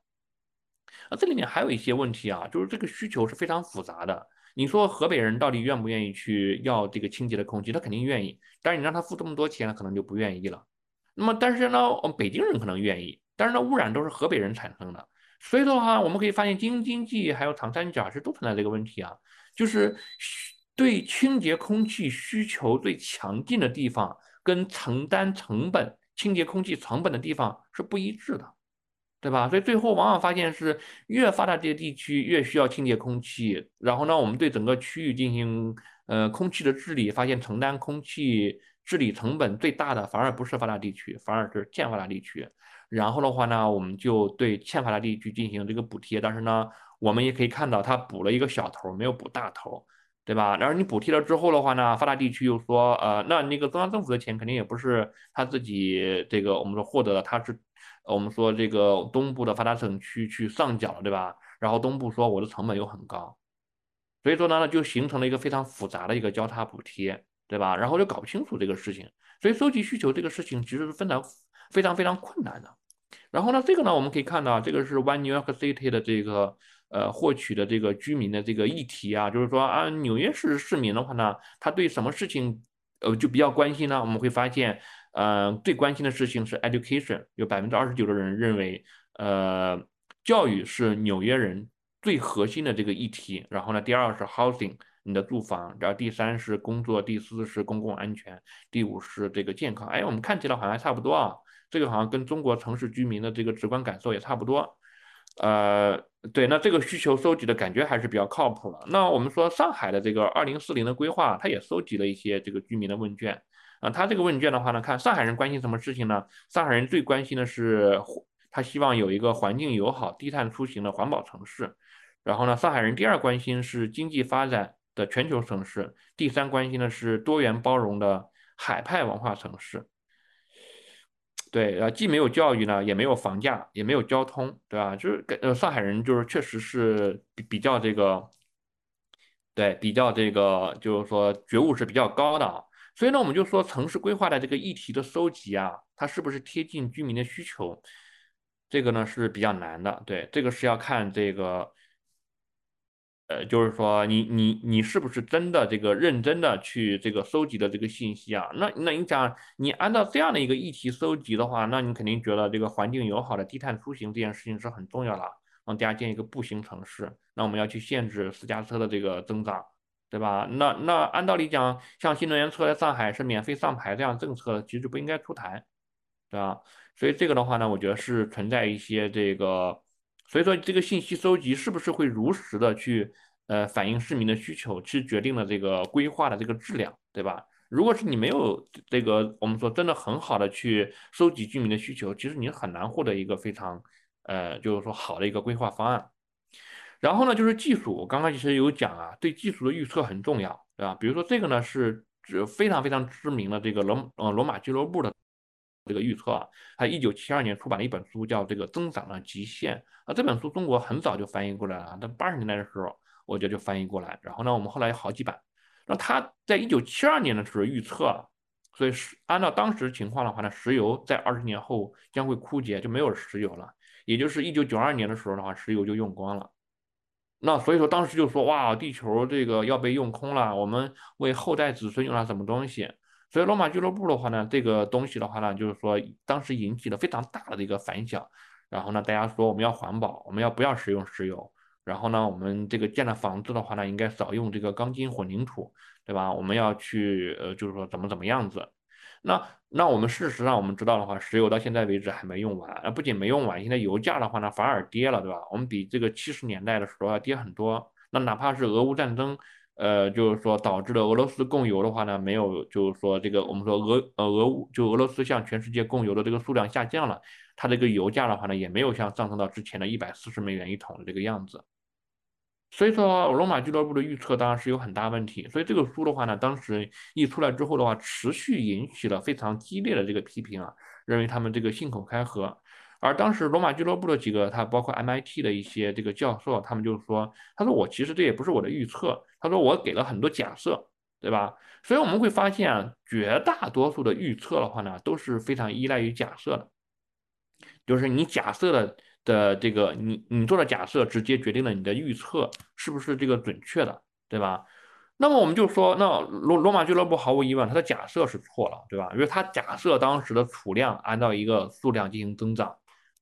啊这里面还有一些问题啊，就是这个需求是非常复杂的。你说河北人到底愿不愿意去要这个清洁的空气？他肯定愿意，但是你让他付这么多钱，他可能就不愿意了。那么，但是呢，我们北京人可能愿意，但是呢，污染都是河北人产生的。所以的话，我们可以发现，京津冀还有长三角是都存在这个问题啊，就是对清洁空气需求最强劲的地方，跟承担成本、清洁空气成本的地方是不一致的。对吧？所以最后往往发现是越发达这些地区越需要清洁空气，然后呢，我们对整个区域进行呃空气的治理，发现承担空气治理成本最大的反而不是发达地区，反而是欠发达地区。然后的话呢，我们就对欠发达地区进行这个补贴，但是呢，我们也可以看到它补了一个小头，没有补大头，对吧？然后你补贴了之后的话呢，发达地区又说呃，那那个中央政府的钱肯定也不是他自己这个我们说获得的，他是。我们说这个东部的发达省区去上缴了，对吧？然后东部说我的成本又很高，所以说呢，就形成了一个非常复杂的一个交叉补贴，对吧？然后就搞不清楚这个事情，所以收集需求这个事情其实是非常非常非常困难的。然后呢，这个呢，我们可以看到，这个是 One New York City 的这个呃获取的这个居民的这个议题啊，就是说啊，纽约市市民的话呢，他对什么事情呃就比较关心呢？我们会发现。呃，最关心的事情是 education，有百分之二十九的人认为，呃，教育是纽约人最核心的这个议题。然后呢，第二是 housing，你的住房，然后第三是工作，第四是公共安全，第五是这个健康。哎，我们看起来好像差不多啊，这个好像跟中国城市居民的这个直观感受也差不多。呃，对，那这个需求收集的感觉还是比较靠谱的。那我们说上海的这个二零四零的规划，它也收集了一些这个居民的问卷。啊，他这个问卷的话呢，看上海人关心什么事情呢？上海人最关心的是，他希望有一个环境友好、低碳出行的环保城市。然后呢，上海人第二关心是经济发展的全球城市，第三关心的是多元包容的海派文化城市。对，呃，既没有教育呢，也没有房价，也没有交通，对吧？就是呃，上海人就是确实是比比较这个，对，比较这个，就是说觉悟是比较高的啊。所以呢，我们就说城市规划的这个议题的收集啊，它是不是贴近居民的需求？这个呢是比较难的。对，这个是要看这个。呃，就是说你你你是不是真的这个认真的去这个收集的这个信息啊？那那你讲你按照这样的一个议题收集的话，那你肯定觉得这个环境友好的低碳出行这件事情是很重要的，让大家建一个步行城市，那我们要去限制私家车的这个增长，对吧？那那按道理讲，像新能源车在上海是免费上牌这样政策，其实不应该出台，对吧？所以这个的话呢，我觉得是存在一些这个。所以说，这个信息收集是不是会如实的去呃反映市民的需求，去决定了这个规划的这个质量，对吧？如果是你没有这个我们说真的很好的去收集居民的需求，其实你很难获得一个非常呃就是说好的一个规划方案。然后呢，就是技术，我刚刚其实有讲啊，对技术的预测很重要，对吧？比如说这个呢是非常非常知名的这个罗呃罗马俱乐部的。这个预测啊，他一九七二年出版了一本书，叫《这个增长的极限》啊。这本书中国很早就翻译过来了，在八十年代的时候，我觉得就翻译过来。然后呢，我们后来有好几版。那他在一九七二年的时候预测，所以是按照当时情况的话呢，石油在二十年后将会枯竭，就没有石油了。也就是一九九二年的时候的话，石油就用光了。那所以说当时就说哇，地球这个要被用空了，我们为后代子孙用了什么东西？所以罗马俱乐部的话呢，这个东西的话呢，就是说当时引起了非常大的一个反响。然后呢，大家说我们要环保，我们要不要使用石油？然后呢，我们这个建的房子的话呢，应该少用这个钢筋混凝土，对吧？我们要去呃，就是说怎么怎么样子。那那我们事实上我们知道的话，石油到现在为止还没用完。不仅没用完，现在油价的话呢反而跌了，对吧？我们比这个七十年代的时候要跌很多。那哪怕是俄乌战争。呃，就是说导致了俄罗斯供油的话呢，没有，就是说这个我们说俄呃俄乌就俄罗斯向全世界供油的这个数量下降了，它这个油价的话呢，也没有像上升到之前的一百四十美元一桶的这个样子。所以说，罗马俱乐部的预测当然是有很大问题。所以这个书的话呢，当时一出来之后的话，持续引起了非常激烈的这个批评啊，认为他们这个信口开河。而当时罗马俱乐部的几个，他包括 MIT 的一些这个教授，他们就说，他说我其实这也不是我的预测，他说我给了很多假设，对吧？所以我们会发现啊，绝大多数的预测的话呢，都是非常依赖于假设的，就是你假设的的这个，你你做的假设直接决定了你的预测是不是这个准确的，对吧？那么我们就说，那罗罗马俱乐部毫无疑问，它的假设是错了，对吧？因为它假设当时的储量按照一个数量进行增长。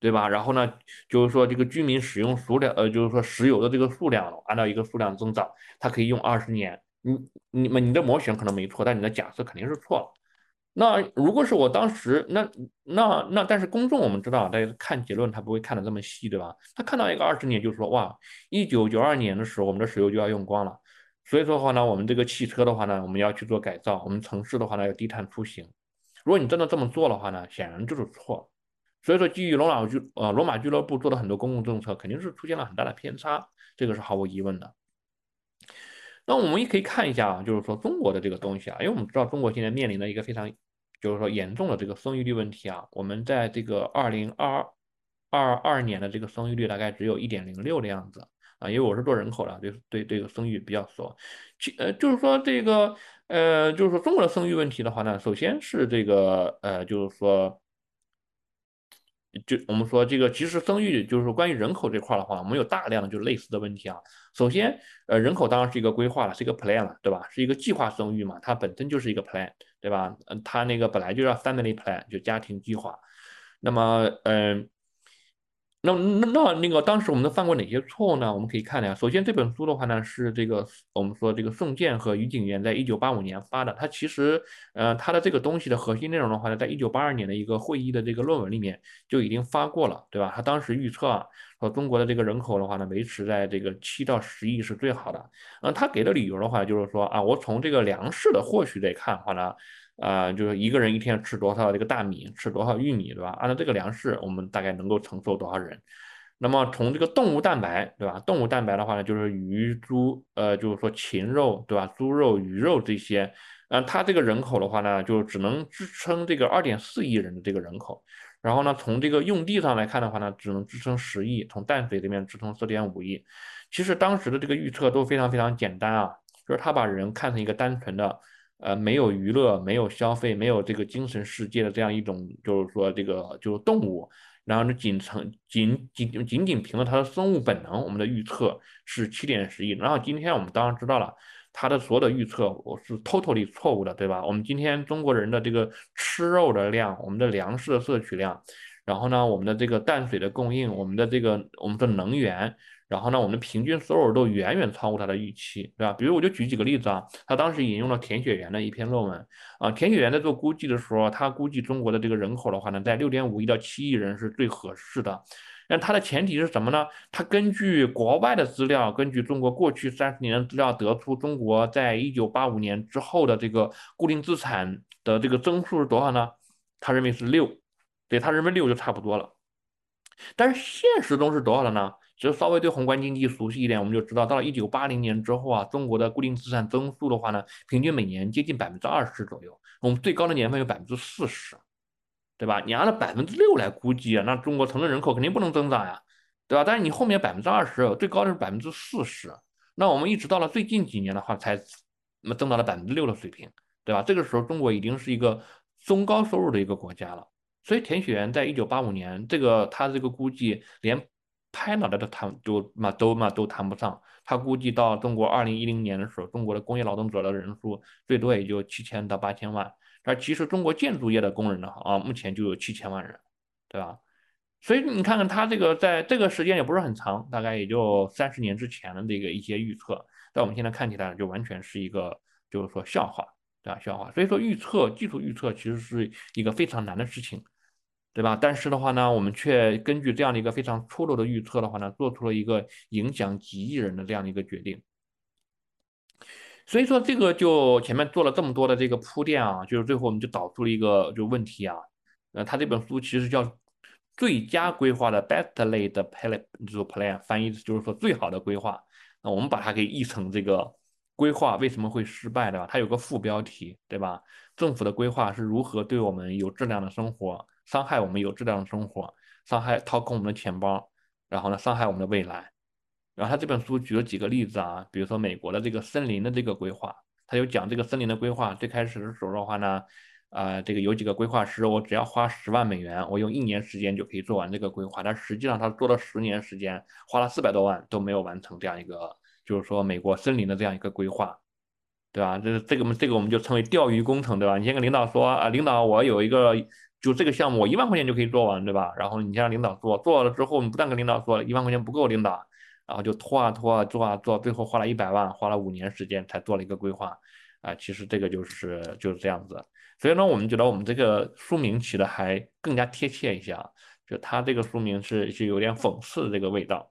对吧？然后呢，就是说这个居民使用数量，呃，就是说石油的这个数量按照一个数量增长，它可以用二十年。你你们你的模型可能没错，但你的假设肯定是错了。那如果是我当时，那那那，但是公众我们知道，大家看结论他不会看的这么细，对吧？他看到一个二十年，就说哇，一九九二年的时候我们的石油就要用光了。所以说的话呢，我们这个汽车的话呢，我们要去做改造，我们城市的话呢要低碳出行。如果你真的这么做的话呢，显然就是错了。所以说，基于罗马俱呃罗马俱乐部做的很多公共政策，肯定是出现了很大的偏差，这个是毫无疑问的。那我们也可以看一下啊，就是说中国的这个东西啊，因为我们知道中国现在面临的一个非常，就是说严重的这个生育率问题啊。我们在这个二零二二二年的这个生育率大概只有一点零六的样子啊，因为我是做人口的，对对这个生育比较熟。其呃就是说这个呃就是说中国的生育问题的话呢，首先是这个呃就是说。就我们说这个，其实生育就是关于人口这块的话，我们有大量的就是类似的问题啊。首先，呃，人口当然是一个规划了，是一个 plan 了，对吧？是一个计划生育嘛，它本身就是一个 plan，对吧？嗯，它那个本来就叫 family plan，就家庭计划。那么，嗯。那那那那个当时我们都犯过哪些错误呢？我们可以看一下。首先这本书的话呢，是这个我们说这个宋健和于景元在一九八五年发的。他其实呃他的这个东西的核心内容的话呢，在一九八二年的一个会议的这个论文里面就已经发过了，对吧？他当时预测啊，说中国的这个人口的话呢，维持在这个七到十亿是最好的。嗯，他给的理由的话就是说啊，我从这个粮食的获取来看的话呢。啊，就是一个人一天吃多少这个大米，吃多少玉米，对吧？按照这个粮食，我们大概能够承受多少人？那么从这个动物蛋白，对吧？动物蛋白的话呢，就是鱼、猪，呃，就是说禽肉，对吧？猪肉、鱼肉这些，嗯，它这个人口的话呢，就只能支撑这个二点四亿人的这个人口。然后呢，从这个用地上来看的话呢，只能支撑十亿，从淡水这边支撑四点五亿。其实当时的这个预测都非常非常简单啊，就是他把人看成一个单纯的。呃，没有娱乐，没有消费，没有这个精神世界的这样一种，就是说这个就是动物，然后呢，仅成仅仅仅仅凭了它的生物本能，我们的预测是七点十亿。然后今天我们当然知道了，它的所有的预测我是 totally 错误的，对吧？我们今天中国人的这个吃肉的量，我们的粮食的摄取量，然后呢，我们的这个淡水的供应，我们的这个我们的能源。然后呢，我们的平均收入都远远超过他的预期，对吧？比如我就举几个例子啊，他当时引用了田雪原的一篇论文啊，田雪原在做估计的时候，他估计中国的这个人口的话呢，在六点五亿到七亿人是最合适的。那他的前提是什么呢？他根据国外的资料，根据中国过去三十年的资料，得出中国在一九八五年之后的这个固定资产的这个增速是多少呢？他认为是六，对他认为六就差不多了。但是现实中是多少了呢？其实稍微对宏观经济熟悉一点，我们就知道，到了一九八零年之后啊，中国的固定资产增速的话呢，平均每年接近百分之二十左右。我们最高的年份有百分之四十，对吧？你按照百分之六来估计啊，那中国城镇人口肯定不能增长呀，对吧？但是你后面百分之二十，最高的是百分之四十，那我们一直到了最近几年的话，才那么增到了百分之六的水平，对吧？这个时候中国已经是一个中高收入的一个国家了。所以田雪原在一九八五年，这个他这个估计连。拍脑袋都谈就嘛都嘛都谈不上。他估计到中国二零一零年的时候，中国的工业劳动者的人数最多也就七千到八千万。而其实中国建筑业的工人呢，啊，目前就有七千万人，对吧？所以你看看他这个在这个时间也不是很长，大概也就三十年之前的这个一些预测，在我们现在看起来就完全是一个就是说笑话，对吧？笑话。所以说预测技术预测其实是一个非常难的事情。对吧？但是的话呢，我们却根据这样的一个非常粗陋的预测的话呢，做出了一个影响几亿人的这样的一个决定。所以说，这个就前面做了这么多的这个铺垫啊，就是最后我们就导出了一个就问题啊。呃，他这本书其实叫《最佳规划的 Best Laid Plan》，就是 Plan，翻译就是说最好的规划。那我们把它给译成这个规划为什么会失败，对吧？它有个副标题，对吧？政府的规划是如何对我们有质量的生活？伤害我们有质量的生活，伤害掏空我们的钱包，然后呢，伤害我们的未来。然后他这本书举了几个例子啊，比如说美国的这个森林的这个规划，他就讲这个森林的规划。最开始的时候的话呢，啊，这个有几个规划师，我只要花十万美元，我用一年时间就可以做完这个规划。但实际上他做了十年时间，花了四百多万都没有完成这样一个，就是说美国森林的这样一个规划，对吧？这这个这个我们就称为钓鱼工程，对吧？你先跟领导说啊，领导，我有一个。就这个项目，我一万块钱就可以做完，对吧？然后你先让领导做，做了之后，你不但跟领导说一万块钱不够，领导，然后就拖啊拖啊做啊做，最后花了一百万，花了五年时间才做了一个规划，啊，其实这个就是就是这样子。所以呢，我们觉得我们这个书名起的还更加贴切一些啊，就他这个书名是是有点讽刺的这个味道。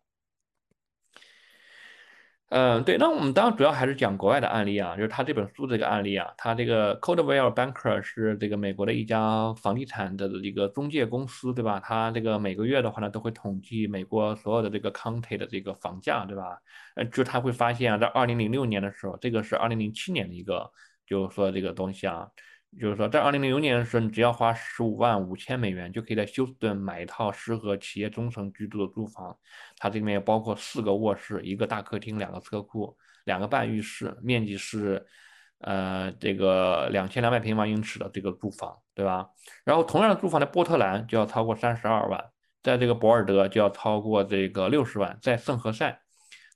嗯，对，那我们当然主要还是讲国外的案例啊，就是他这本书这个案例啊，他这个 Coldwell Banker 是这个美国的一家房地产的一个中介公司，对吧？他这个每个月的话呢，都会统计美国所有的这个 county 的这个房价，对吧？呃，就他会发现啊，在二零零六年的时候，这个是二零零七年的一个，就是说这个东西啊。就是说，在二零零六年的时候，你只要花十五万五千美元，就可以在休斯顿买一套适合企业中层居住的住房。它这里面包括四个卧室、一个大客厅、两个车库、两个半浴室，面积是呃这个两千两百平方英尺的这个住房，对吧？然后同样的住房在波特兰就要超过三十二万，在这个博尔德就要超过这个六十万，在圣何塞，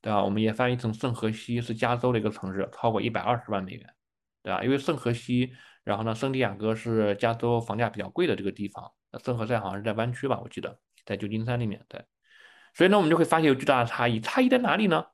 对吧？我们也翻译成圣荷西是加州的一个城市，超过一百二十万美元，对吧？因为圣荷西。然后呢，圣地亚哥是加州房价比较贵的这个地方，圣何塞好像是在湾区吧，我记得在旧金山里面。对，所以呢，我们就会发现有巨大的差异，差异在哪里呢？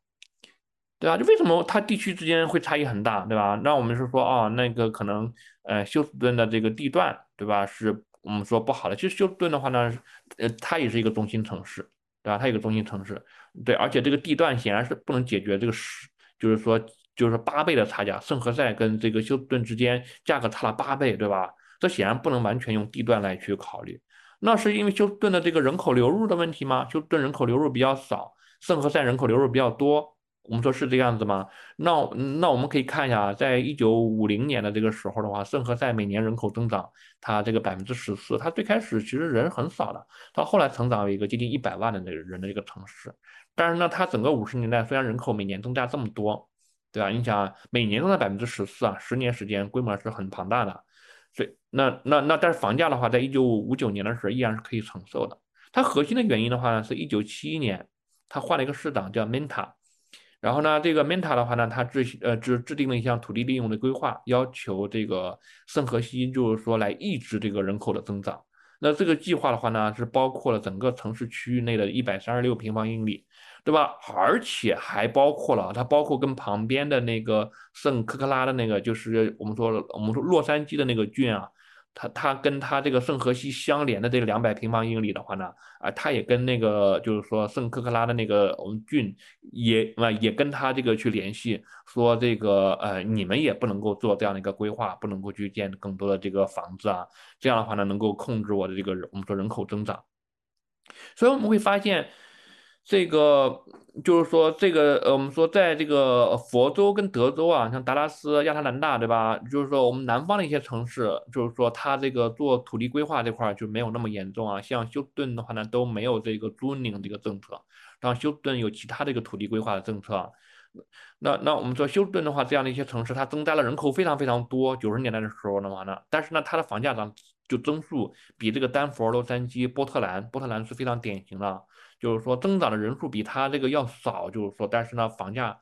对吧？就为什么它地区之间会差异很大，对吧？那我们是说，哦，那个可能，呃，休斯顿的这个地段，对吧？是我们说不好的。其实休斯顿的话呢，呃，它也是一个中心城市，对吧？它一个中心城市，对，而且这个地段显然是不能解决这个是，就是说。就是八倍的差价，圣何塞跟这个休斯顿之间价格差了八倍，对吧？这显然不能完全用地段来去考虑。那是因为休斯顿的这个人口流入的问题吗？休斯顿人口流入比较少，圣何塞人口流入比较多。我们说是这样子吗？那那我们可以看一下，在一九五零年的这个时候的话，圣何塞每年人口增长，它这个百分之十四，它最开始其实人很少的，到后来成长为一个接近一百万的那个人的一个城市。但是呢，它整个五十年代虽然人口每年增加这么多。对吧？你想，每年都在百分之十四啊，十年时间规模是很庞大的。所以，那那那，但是房价的话，在一九五九年的时候依然是可以承受的。它核心的原因的话呢，是一九七一年，他换了一个市长叫 Minta，然后呢，这个 Minta 的话呢，他制呃制制定了一项土地利用的规划，要求这个圣荷西就是说来抑制这个人口的增长。那这个计划的话呢，是包括了整个城市区域内的一百三十六平方英里，对吧？而且还包括了它包括跟旁边的那个圣科克拉的那个，就是我们说我们说洛杉矶的那个郡啊。它它跟它这个圣河西相连的这两百平方英里的话呢，啊，它也跟那个就是说圣科克拉的那个我们郡也啊也跟它这个去联系，说这个呃你们也不能够做这样的一个规划，不能够去建更多的这个房子啊，这样的话呢能够控制我的这个我们说人口增长，所以我们会发现。这个就是说，这个呃，我们说在这个佛州跟德州啊，像达拉斯、亚特兰大，对吧？就是说我们南方的一些城市，就是说它这个做土地规划这块就没有那么严重啊。像休斯顿的话呢，都没有这个 zoning 这个政策，然后休斯顿有其他的一个土地规划的政策。那那我们说休斯顿的话，这样的一些城市，它增加了人口非常非常多。九十年代的时候的话呢，但是呢，它的房价涨就增速比这个丹佛、洛杉矶、波特兰，波特兰是非常典型的。就是说增长的人数比它这个要少，就是说，但是呢，房价，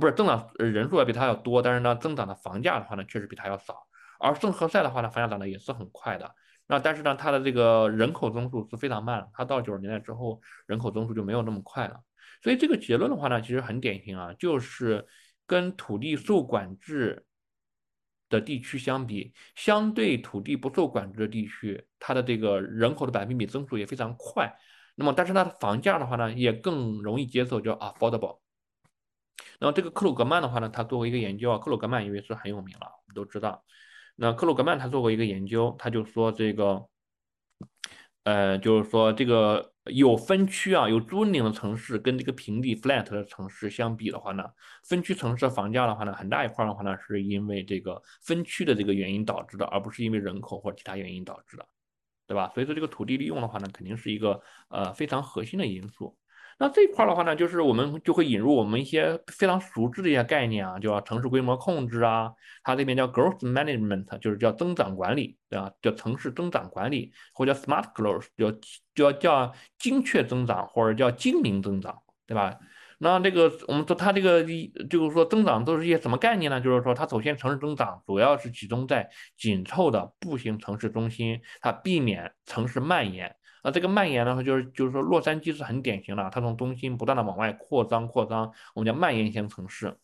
不是增长人数要比它要多，但是呢，增长的房价的话呢，确实比它要少。而圣何塞的话呢，房价涨得也是很快的。那但是呢，它的这个人口增速是非常慢，它到九十年代之后，人口增速就没有那么快了。所以这个结论的话呢，其实很典型啊，就是跟土地受管制的地区相比，相对土地不受管制的地区，它的这个人口的百分比增速也非常快。那么，但是它的房价的话呢，也更容易接受，叫 affordable。那么这个克鲁格曼的话呢，他做过一个研究啊，克鲁格曼因为是很有名了，我们都知道。那克鲁格曼他做过一个研究，他就说这个，呃，就是说这个有分区啊，有租赁的城市跟这个平地 flat 的城市相比的话呢，分区城市的房价的话呢，很大一块的话呢，是因为这个分区的这个原因导致的，而不是因为人口或者其他原因导致的。对吧？所以说这个土地利用的话呢，肯定是一个呃非常核心的因素。那这块的话呢，就是我们就会引入我们一些非常熟知的一些概念啊，叫城市规模控制啊，它这边叫 growth management，就是叫增长管理，对吧？叫城市增长管理，或者叫 smart growth，叫叫叫精确增长或者叫精明增长，对吧？那这个我们说它这个一就是说增长都是一些什么概念呢？就是说它首先城市增长主要是集中在紧凑的步行城市中心，它避免城市蔓延。那这个蔓延的话，就是就是说洛杉矶是很典型的，它从中心不断的往外扩张扩张，我们叫蔓延型城市。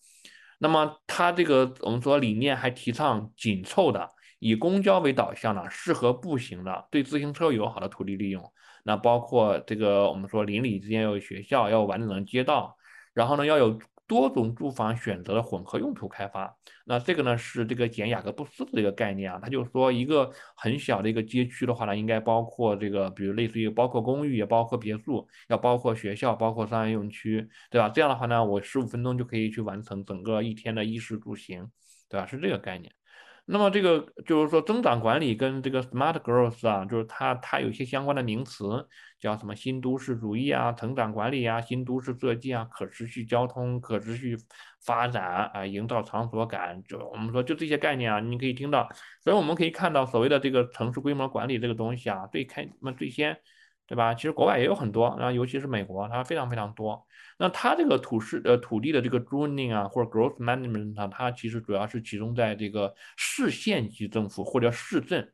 那么它这个我们说理念还提倡紧凑的，以公交为导向的，适合步行的，对自行车友好的土地利用。那包括这个我们说邻里之间要有学校，要有完整的街道。然后呢，要有多种住房选择的混合用途开发。那这个呢是这个简雅各布斯的这个概念啊，他就说一个很小的一个街区的话呢，应该包括这个，比如类似于包括公寓，也包括别墅，要包括学校，包括商业用区，对吧？这样的话呢，我十五分钟就可以去完成整个一天的衣食住行，对吧？是这个概念。那么这个就是说增长管理跟这个 smart growth 啊，就是它它有一些相关的名词，叫什么新都市主义啊、成长管理啊、新都市设计啊、可持续交通、可持续发展啊、营造场所感，就我们说就这些概念啊，你可以听到。所以我们可以看到所谓的这个城市规模管理这个东西啊，最开那最先。对吧？其实国外也有很多，然后尤其是美国，它非常非常多。那它这个土市呃土地的这个 zoning 啊，或者 growth management 啊，它其实主要是集中在这个市县级政府或者市镇，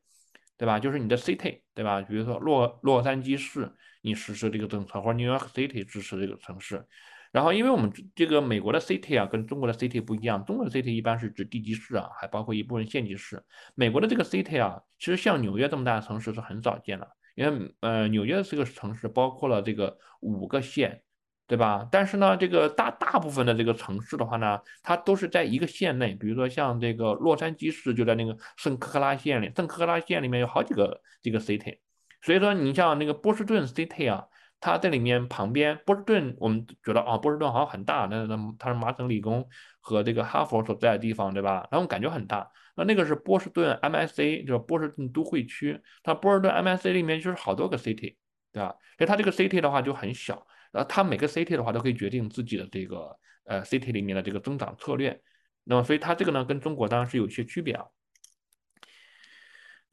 对吧？就是你的 city，对吧？比如说洛洛杉矶市，你实施这个政策，或者 New York City 支持这个城市。然后，因为我们这个美国的 city 啊，跟中国的 city 不一样，中国的 city 一般是指地级市啊，还包括一部分县级市。美国的这个 city 啊，其实像纽约这么大的城市是很少见的。因为呃，纽约这个城市包括了这个五个县，对吧？但是呢，这个大大部分的这个城市的话呢，它都是在一个县内。比如说像这个洛杉矶市就在那个圣克拉县里，圣克拉县里面有好几个这个 city。所以说，你像那个波士顿 city 啊，它在里面旁边，波士顿我们觉得啊，波士顿好像很大，那那它是麻省理工和这个哈佛所在的地方，对吧？然后感觉很大。那那个是波士顿 MSA，就是波士顿都会区。它波士顿 MSA 里面就是好多个 city，对吧？所以它这个 city 的话就很小，然后它每个 city 的话都可以决定自己的这个呃 city 里面的这个增长策略。那么所以它这个呢跟中国当然是有一些区别啊。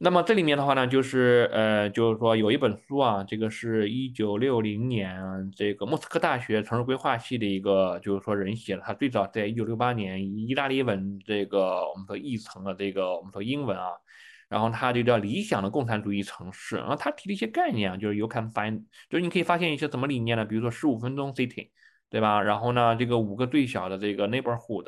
那么这里面的话呢，就是呃，就是说有一本书啊，这个是一九六零年这个莫斯科大学城市规划系的一个，就是说人写的。他最早在一九六八年意大利文这个我们说译成了这个我们说英文啊，然后他就叫理想的共产主义城市。然后他提了一些概念啊，就是 you can find，就是你可以发现一些什么理念呢？比如说十五分钟 city，对吧？然后呢，这个五个最小的这个 neighborhood。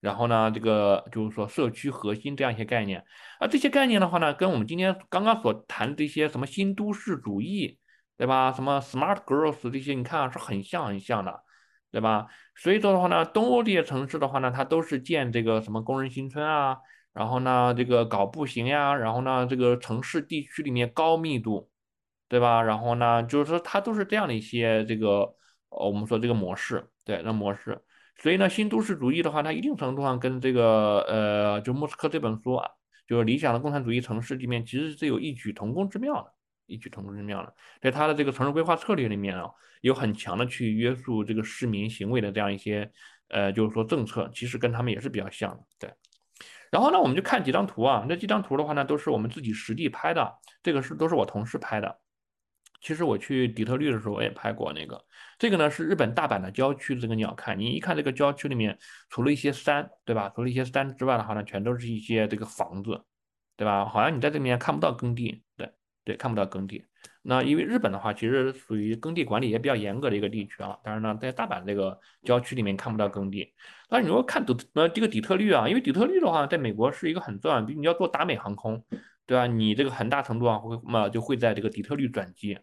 然后呢，这个就是说社区核心这样一些概念，而这些概念的话呢，跟我们今天刚刚所谈的这些什么新都市主义，对吧？什么 smart girls 这些，你看啊，是很像很像的，对吧？所以说的话呢，东欧这些城市的话呢，它都是建这个什么工人新村啊，然后呢，这个搞步行呀，然后呢，这个城市地区里面高密度，对吧？然后呢，就是说它都是这样的一些这个，我们说这个模式，对，那模式。所以呢，新都市主义的话，它一定程度上跟这个呃，就莫斯科这本书啊，就是理想的共产主义城市里面，其实是有异曲同工之妙的，异曲同工之妙的。在它的这个城市规划策略里面啊，有很强的去约束这个市民行为的这样一些呃，就是说政策，其实跟他们也是比较像的。对。然后呢，我们就看几张图啊，那几张图的话呢，都是我们自己实地拍的，这个是都是我同事拍的。其实我去底特律的时候，我也拍过那个。这个呢是日本大阪的郊区这个鸟瞰。你一看这个郊区里面，除了一些山，对吧？除了一些山之外的话呢，全都是一些这个房子，对吧？好像你在这里面看不到耕地，对对，看不到耕地。那因为日本的话，其实属于耕地管理也比较严格的一个地区啊。当然呢，在大阪这个郊区里面看不到耕地。但是你说看底呃这个底特律啊，因为底特律的话，在美国是一个很重要，比如你要坐达美航空，对吧？你这个很大程度上会嘛就会在这个底特律转机。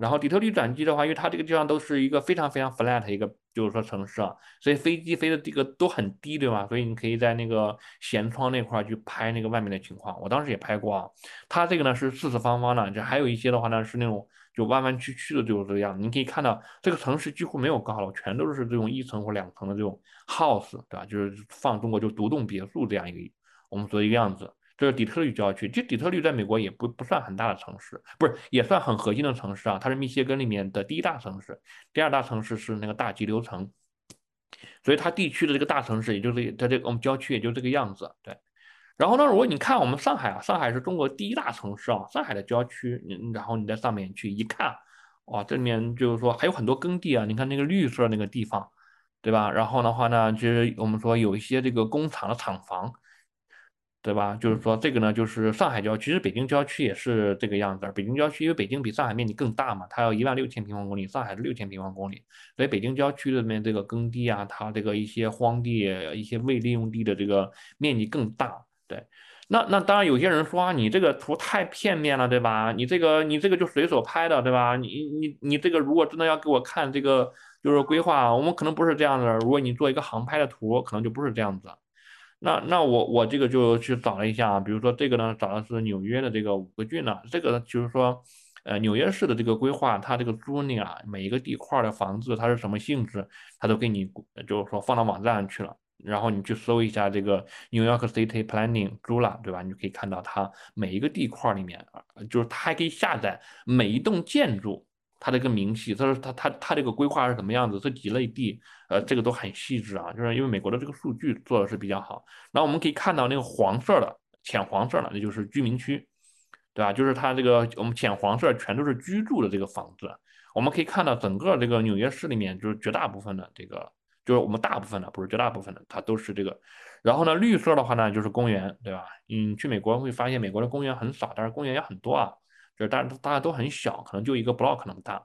然后底特律转机的话，因为它这个地方都是一个非常非常 flat 一个，就是说城市啊，所以飞机飞的这个都很低，对吧？所以你可以在那个舷窗那块去拍那个外面的情况。我当时也拍过啊。它这个呢是四四方方的，就还有一些的话呢是那种就弯弯曲曲的，就是这个样子。你可以看到这个城市几乎没有高楼，全都是这种一层或两层的这种 house，对吧？就是放中国就独栋别墅这样一个我们说一个样子。这是底特律郊区，其实底特律在美国也不不算很大的城市，不是也算很核心的城市啊。它是密歇根里面的第一大城市，第二大城市是那个大急流城，所以它地区的这个大城市，也就是它这个我们郊区也就这个样子。对，然后呢，如果你看我们上海啊，上海是中国第一大城市啊，上海的郊区，你然后你在上面去一看，哇，这里面就是说还有很多耕地啊，你看那个绿色那个地方，对吧？然后的话呢，其实我们说有一些这个工厂的厂房。对吧？就是说这个呢，就是上海郊区，其实北京郊区也是这个样子。北京郊区因为北京比上海面积更大嘛，它要一万六千平方公里，上海是六千平方公里，所以北京郊区里面这个耕地啊，它这个一些荒地、一些未利用地的这个面积更大。对，那那当然有些人说啊，你这个图太片面了，对吧？你这个你这个就随手拍的，对吧？你你你这个如果真的要给我看这个就是规划，我们可能不是这样的。如果你做一个航拍的图，可能就不是这样子。那那我我这个就去找了一下啊，比如说这个呢，找的是纽约的这个五个郡呢，这个呢就是说，呃，纽约市的这个规划，它这个租赁啊，每一个地块的房子它是什么性质，它都给你就是说放到网站上去了，然后你去搜一下这个 New York City Planning 租了，对吧？你就可以看到它每一个地块里面，就是它还可以下载每一栋建筑。它这个明细，他说他他他这个规划是什么样子？这几类地，呃，这个都很细致啊，就是因为美国的这个数据做的是比较好。然后我们可以看到那个黄色的、浅黄色的，那就是居民区，对吧？就是它这个我们浅黄色全都是居住的这个房子。我们可以看到整个这个纽约市里面，就是绝大部分的这个，就是我们大部分的，不是绝大部分的，它都是这个。然后呢，绿色的话呢，就是公园，对吧？嗯，去美国会发现美国的公园很少，但是公园也很多啊。就是大大家都很小，可能就一个 block 那么大。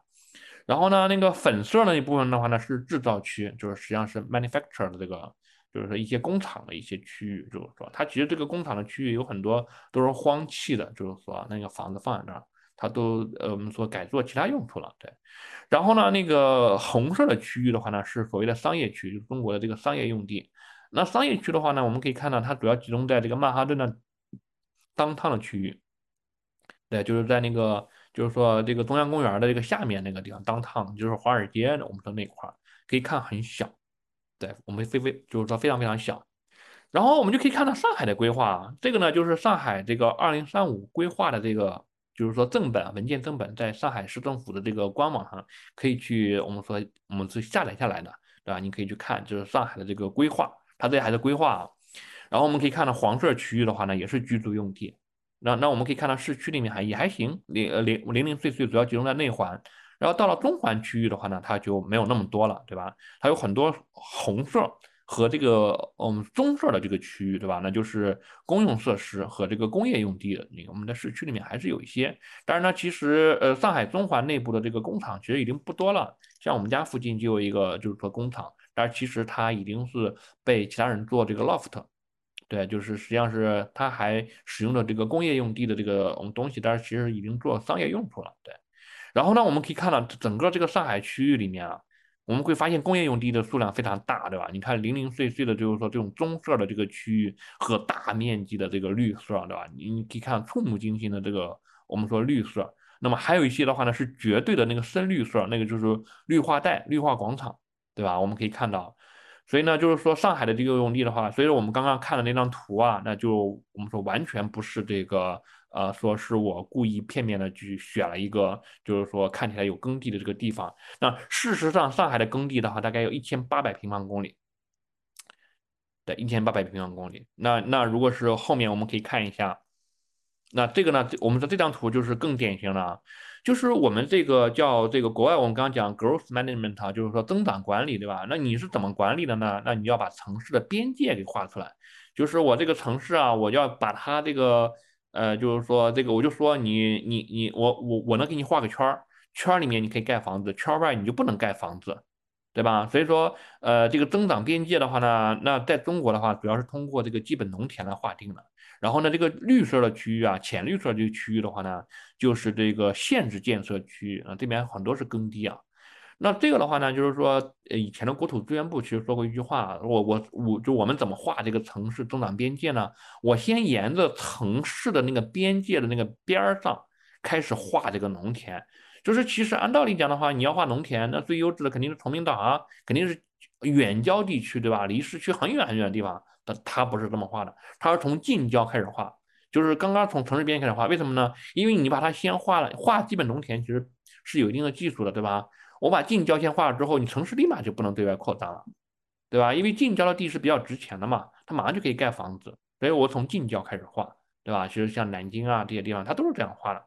然后呢，那个粉色那一部分的话呢，是制造区，就是实际上是 manufacture 的这个，就是说一些工厂的一些区域，就是说它其实这个工厂的区域有很多都是荒弃的，就是说那个房子放在那儿，它都呃我们说改做其他用途了，对。然后呢，那个红色的区域的话呢，是所谓的商业区，就是中国的这个商业用地。那商业区的话呢，我们可以看到它主要集中在这个曼哈顿的当趟的区域。对，就是在那个，就是说这个中央公园的这个下面那个地方，当趟就是华尔街的，我们说那块儿可以看很小，对我们非非就是说非常非常小。然后我们就可以看到上海的规划，这个呢就是上海这个二零三五规划的这个，就是说正本文件正本，在上海市政府的这个官网上可以去，我们说我们是下载下来的，对吧？你可以去看，就是上海的这个规划，它这还是规划。然后我们可以看到黄色区域的话呢，也是居住用地。那那我们可以看到市区里面还也还行，零呃零零零碎碎主要集中在内环。然后到了中环区域的话呢，它就没有那么多了，对吧？它有很多红色和这个我们棕色的这个区域，对吧？那就是公用设施和这个工业用地的。我们在市区里面还是有一些，但是呢，其实呃，上海中环内部的这个工厂其实已经不多了。像我们家附近就有一个，就是说工厂，但是其实它已经是被其他人做这个 loft，对，就是实际上是它还使用的这个工业用地的这个我们东西，但是其实已经做商业用途了，对。然后呢，我们可以看到整个这个上海区域里面啊，我们会发现工业用地的数量非常大，对吧？你看零零碎碎的，就是说这种棕色的这个区域和大面积的这个绿色，对吧？你可以看触目惊心的这个我们说绿色。那么还有一些的话呢，是绝对的那个深绿色，那个就是绿化带、绿化广场，对吧？我们可以看到。所以呢，就是说上海的这个用地的话，所以说我们刚刚看的那张图啊，那就我们说完全不是这个。呃，说是我故意片面的去选了一个，就是说看起来有耕地的这个地方。那事实上，上海的耕地的话，大概有一千八百平方公里，对，一千八百平方公里。那那如果是后面我们可以看一下，那这个呢，我们说这张图就是更典型了，就是我们这个叫这个国外我们刚刚讲 growth management，就是说增长管理，对吧？那你是怎么管理的呢？那你要把城市的边界给画出来，就是我这个城市啊，我要把它这个。呃，就是说这个，我就说你你你我我我能给你画个圈儿，圈儿里面你可以盖房子，圈外你就不能盖房子，对吧？所以说，呃，这个增长边界的话呢，那在中国的话，主要是通过这个基本农田来划定的。然后呢，这个绿色的区域啊，浅绿色这个区域的话呢，就是这个限制建设区域啊，这边很多是耕地啊。那这个的话呢，就是说，呃，以前的国土资源部其实说过一句话，我我我就我们怎么画这个城市增长边界呢？我先沿着城市的那个边界的那个边儿上开始画这个农田，就是其实按道理讲的话，你要画农田，那最优质的肯定是崇明岛啊，肯定是远郊地区，对吧？离市区很远很远的地方，但他不是这么画的，他是从近郊开始画，就是刚刚从城市边开始画，为什么呢？因为你把它先画了，画基本农田其实是有一定的技术的，对吧？我把近郊先画了之后，你城市立马就不能对外扩张了，对吧？因为近郊的地是比较值钱的嘛，它马上就可以盖房子，所以我从近郊开始画，对吧？其实像南京啊这些地方，它都是这样画的。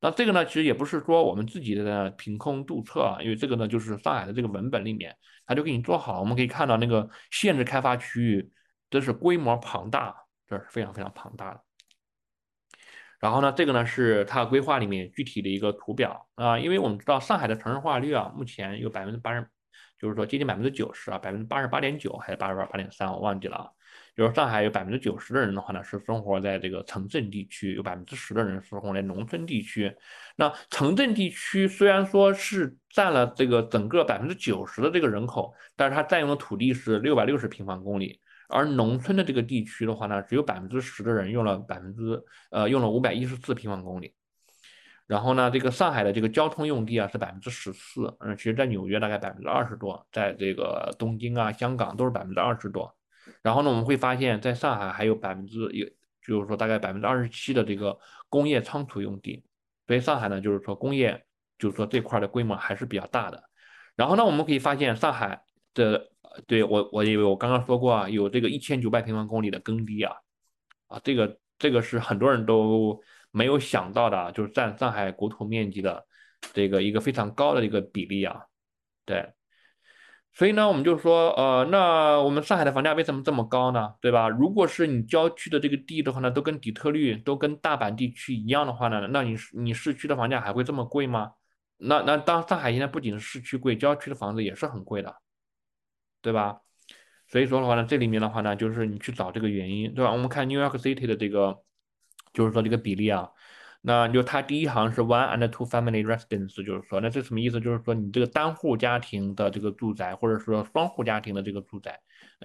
那这个呢，其实也不是说我们自己的凭空杜测啊，因为这个呢，就是上海的这个文本里面，它就给你做好了。我们可以看到那个限制开发区域，这是规模庞大，这是非常非常庞大的。然后呢，这个呢是它规划里面具体的一个图表啊，因为我们知道上海的城市化率啊，目前有百分之八十，就是说接近百分之九十啊，百分之八十八点九还是八十八八点三，我忘记了啊。就是上海有百分之九十的人的话呢，是生活在这个城镇地区，有百分之十的人生活在农村地区。那城镇地区虽然说是占了这个整个百分之九十的这个人口，但是它占用的土地是六百六十平方公里。而农村的这个地区的话呢，只有百分之十的人用了百分之呃用了五百一十四平方公里，然后呢，这个上海的这个交通用地啊是百分之十四，嗯，其实在纽约大概百分之二十多，在这个东京啊、香港都是百分之二十多，然后呢，我们会发现，在上海还有百分之有，就是说大概百分之二十七的这个工业仓储用地，所以上海呢，就是说工业，就是说这块的规模还是比较大的，然后呢，我们可以发现上海的。对我，我以为我刚刚说过啊，有这个一千九百平方公里的耕地啊，啊，这个这个是很多人都没有想到的，就是占上海国土面积的这个一个非常高的一个比例啊。对，所以呢，我们就说，呃，那我们上海的房价为什么这么高呢？对吧？如果是你郊区的这个地的话呢，都跟底特律、都跟大阪地区一样的话呢，那你你市区的房价还会这么贵吗？那那当上海现在不仅是市区贵，郊区的房子也是很贵的。对吧？所以说的话呢，这里面的话呢，就是你去找这个原因，对吧？我们看 New York City 的这个，就是说这个比例啊，那就它第一行是 one and two family residence，就是说，那这什么意思？就是说你这个单户家庭的这个住宅，或者说双户家庭的这个住宅，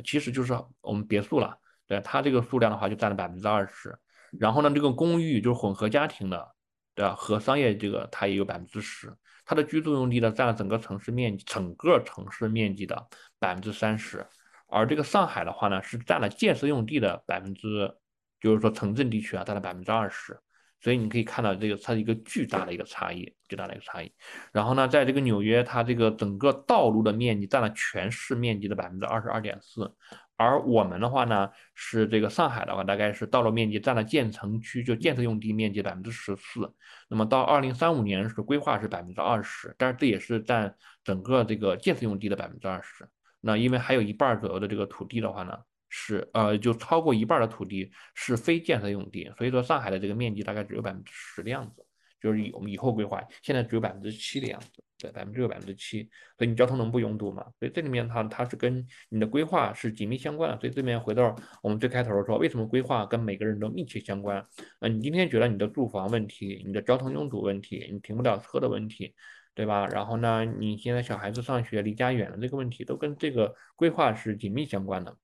其实就是我们别墅了，对它这个数量的话就占了百分之二十。然后呢，这个公寓就是混合家庭的，对吧？和商业这个它也有百分之十。它的居住用地呢，占了整个城市面积，整个城市面积的百分之三十，而这个上海的话呢，是占了建设用地的百分之，就是说城镇地区啊，占了百分之二十，所以你可以看到这个它是一个巨大的一个差异，巨大的一个差异。然后呢，在这个纽约，它这个整个道路的面积占了全市面积的百分之二十二点四，而我们的话呢，是这个上海的话，大概是道路面积占了建成区就建设用地面积百分之十四。那么到二零三五年是规划是百分之二十，但是这也是占整个这个建设用地的百分之二十。那因为还有一半左右的这个土地的话呢，是呃就超过一半的土地是非建设用地，所以说上海的这个面积大概只有百分之十的样子。就是以我们以后规划，现在只有百分之七的样子，对，百分之六、百分之七，所以你交通能不拥堵吗？所以这里面它它是跟你的规划是紧密相关的。所以这边回到我们最开头说，为什么规划跟每个人都密切相关？呃，你今天觉得你的住房问题、你的交通拥堵问题、你停不了车的问题，对吧？然后呢，你现在小孩子上学离家远的这个问题，都跟这个规划是紧密相关的。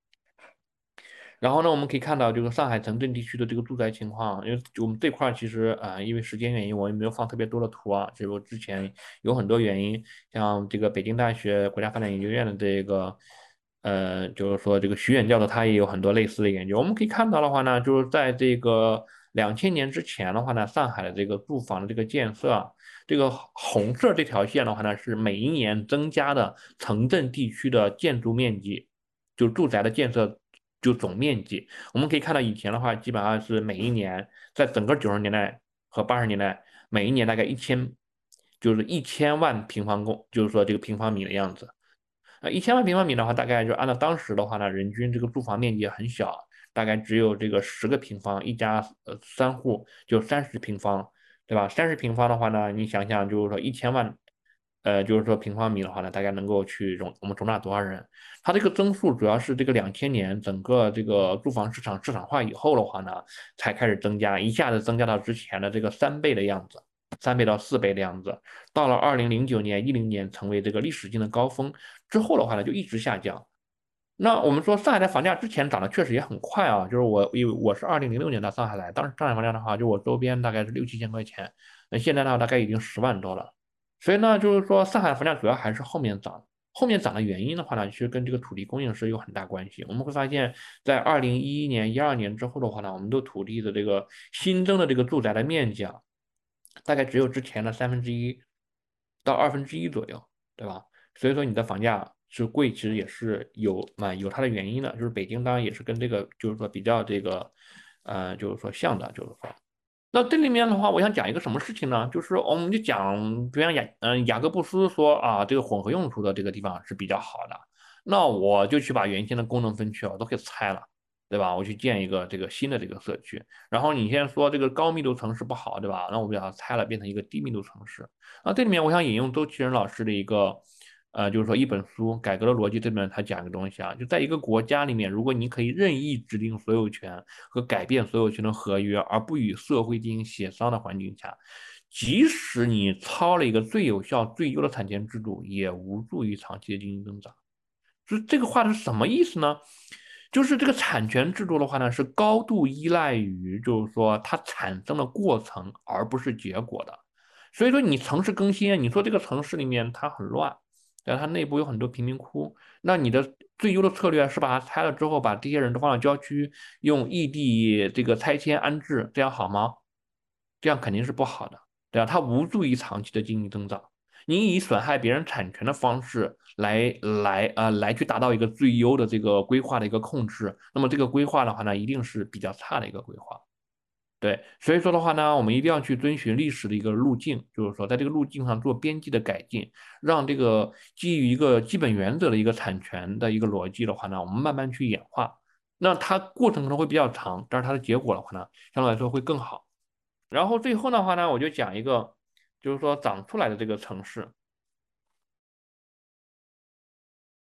然后呢，我们可以看到，就是上海城镇地区的这个住宅情况，因为我们这块其实啊，因为时间原因，我也没有放特别多的图啊。就是之前有很多原因，像这个北京大学国家发展研究院的这个，呃，就是说这个徐远教授他也有很多类似的研究。我们可以看到的话呢，就是在这个两千年之前的话呢，上海的这个住房的这个建设，这个红色这条线的话呢，是每一年增加的城镇地区的建筑面积，就住宅的建设。就总面积，我们可以看到以前的话，基本上是每一年，在整个九十年代和八十年代，每一年大概一千，就是一千万平方公，就是说这个平方米的样子。呃，一千万平方米的话，大概就按照当时的话呢，人均这个住房面积很小，大概只有这个十个平方，一家呃三户就三十平方，对吧？三十平方的话呢，你想想就是说一千万。呃，就是说平方米的话呢，大概能够去容我们容纳多少人？它这个增速主要是这个两千年整个这个住房市场市场化以后的话呢，才开始增加，一下子增加到之前的这个三倍的样子，三倍到四倍的样子。到了二零零九年、一零年成为这个历史性的高峰之后的话呢，就一直下降。那我们说上海的房价之前涨得确实也很快啊，就是我因为我是二零零六年到上海来，当时上海房价的话，就我周边大概是六七千块钱，那现在的话大概已经十万多了。所以呢，就是说上海房价主要还是后面涨，后面涨的原因的话呢，其实跟这个土地供应是有很大关系。我们会发现，在二零一一年、一二年之后的话呢，我们的土地的这个新增的这个住宅的面积啊，大概只有之前的三分之一到二分之一左右，对吧？所以说你的房价是贵，其实也是有嘛有它的原因的。就是北京当然也是跟这个就是说比较这个，呃，就是说像的，就是说。那这里面的话，我想讲一个什么事情呢？就是我们就讲，比方雅，嗯，雅各布斯说啊，这个混合用途的这个地方是比较好的。那我就去把原先的功能分区啊都给拆了，对吧？我去建一个这个新的这个社区。然后你现在说这个高密度城市不好，对吧？那我把它拆了，变成一个低密度城市。那这里面我想引用周其仁老师的一个。呃，就是说一本书《改革的逻辑》这边他讲一个东西啊，就在一个国家里面，如果你可以任意指定所有权和改变所有权的合约，而不与社会进行协商的环境下，即使你抄了一个最有效、最优的产权制度，也无助于长期的经济增长。就这个话是什么意思呢？就是这个产权制度的话呢，是高度依赖于，就是说它产生的过程，而不是结果的。所以说，你城市更新，你说这个城市里面它很乱。但它内部有很多贫民窟，那你的最优的策略是把它拆了之后，把这些人都放到郊区，用异地这个拆迁安置，这样好吗？这样肯定是不好的，对吧？它无助于长期的经济增长。你以损害别人产权的方式来来呃来去达到一个最优的这个规划的一个控制，那么这个规划的话呢，一定是比较差的一个规划。对，所以说的话呢，我们一定要去遵循历史的一个路径，就是说在这个路径上做边际的改进，让这个基于一个基本原则的一个产权的一个逻辑的话呢，我们慢慢去演化。那它过程可能会比较长，但是它的结果的话呢，相对来说会更好。然后最后的话呢，我就讲一个，就是说长出来的这个城市。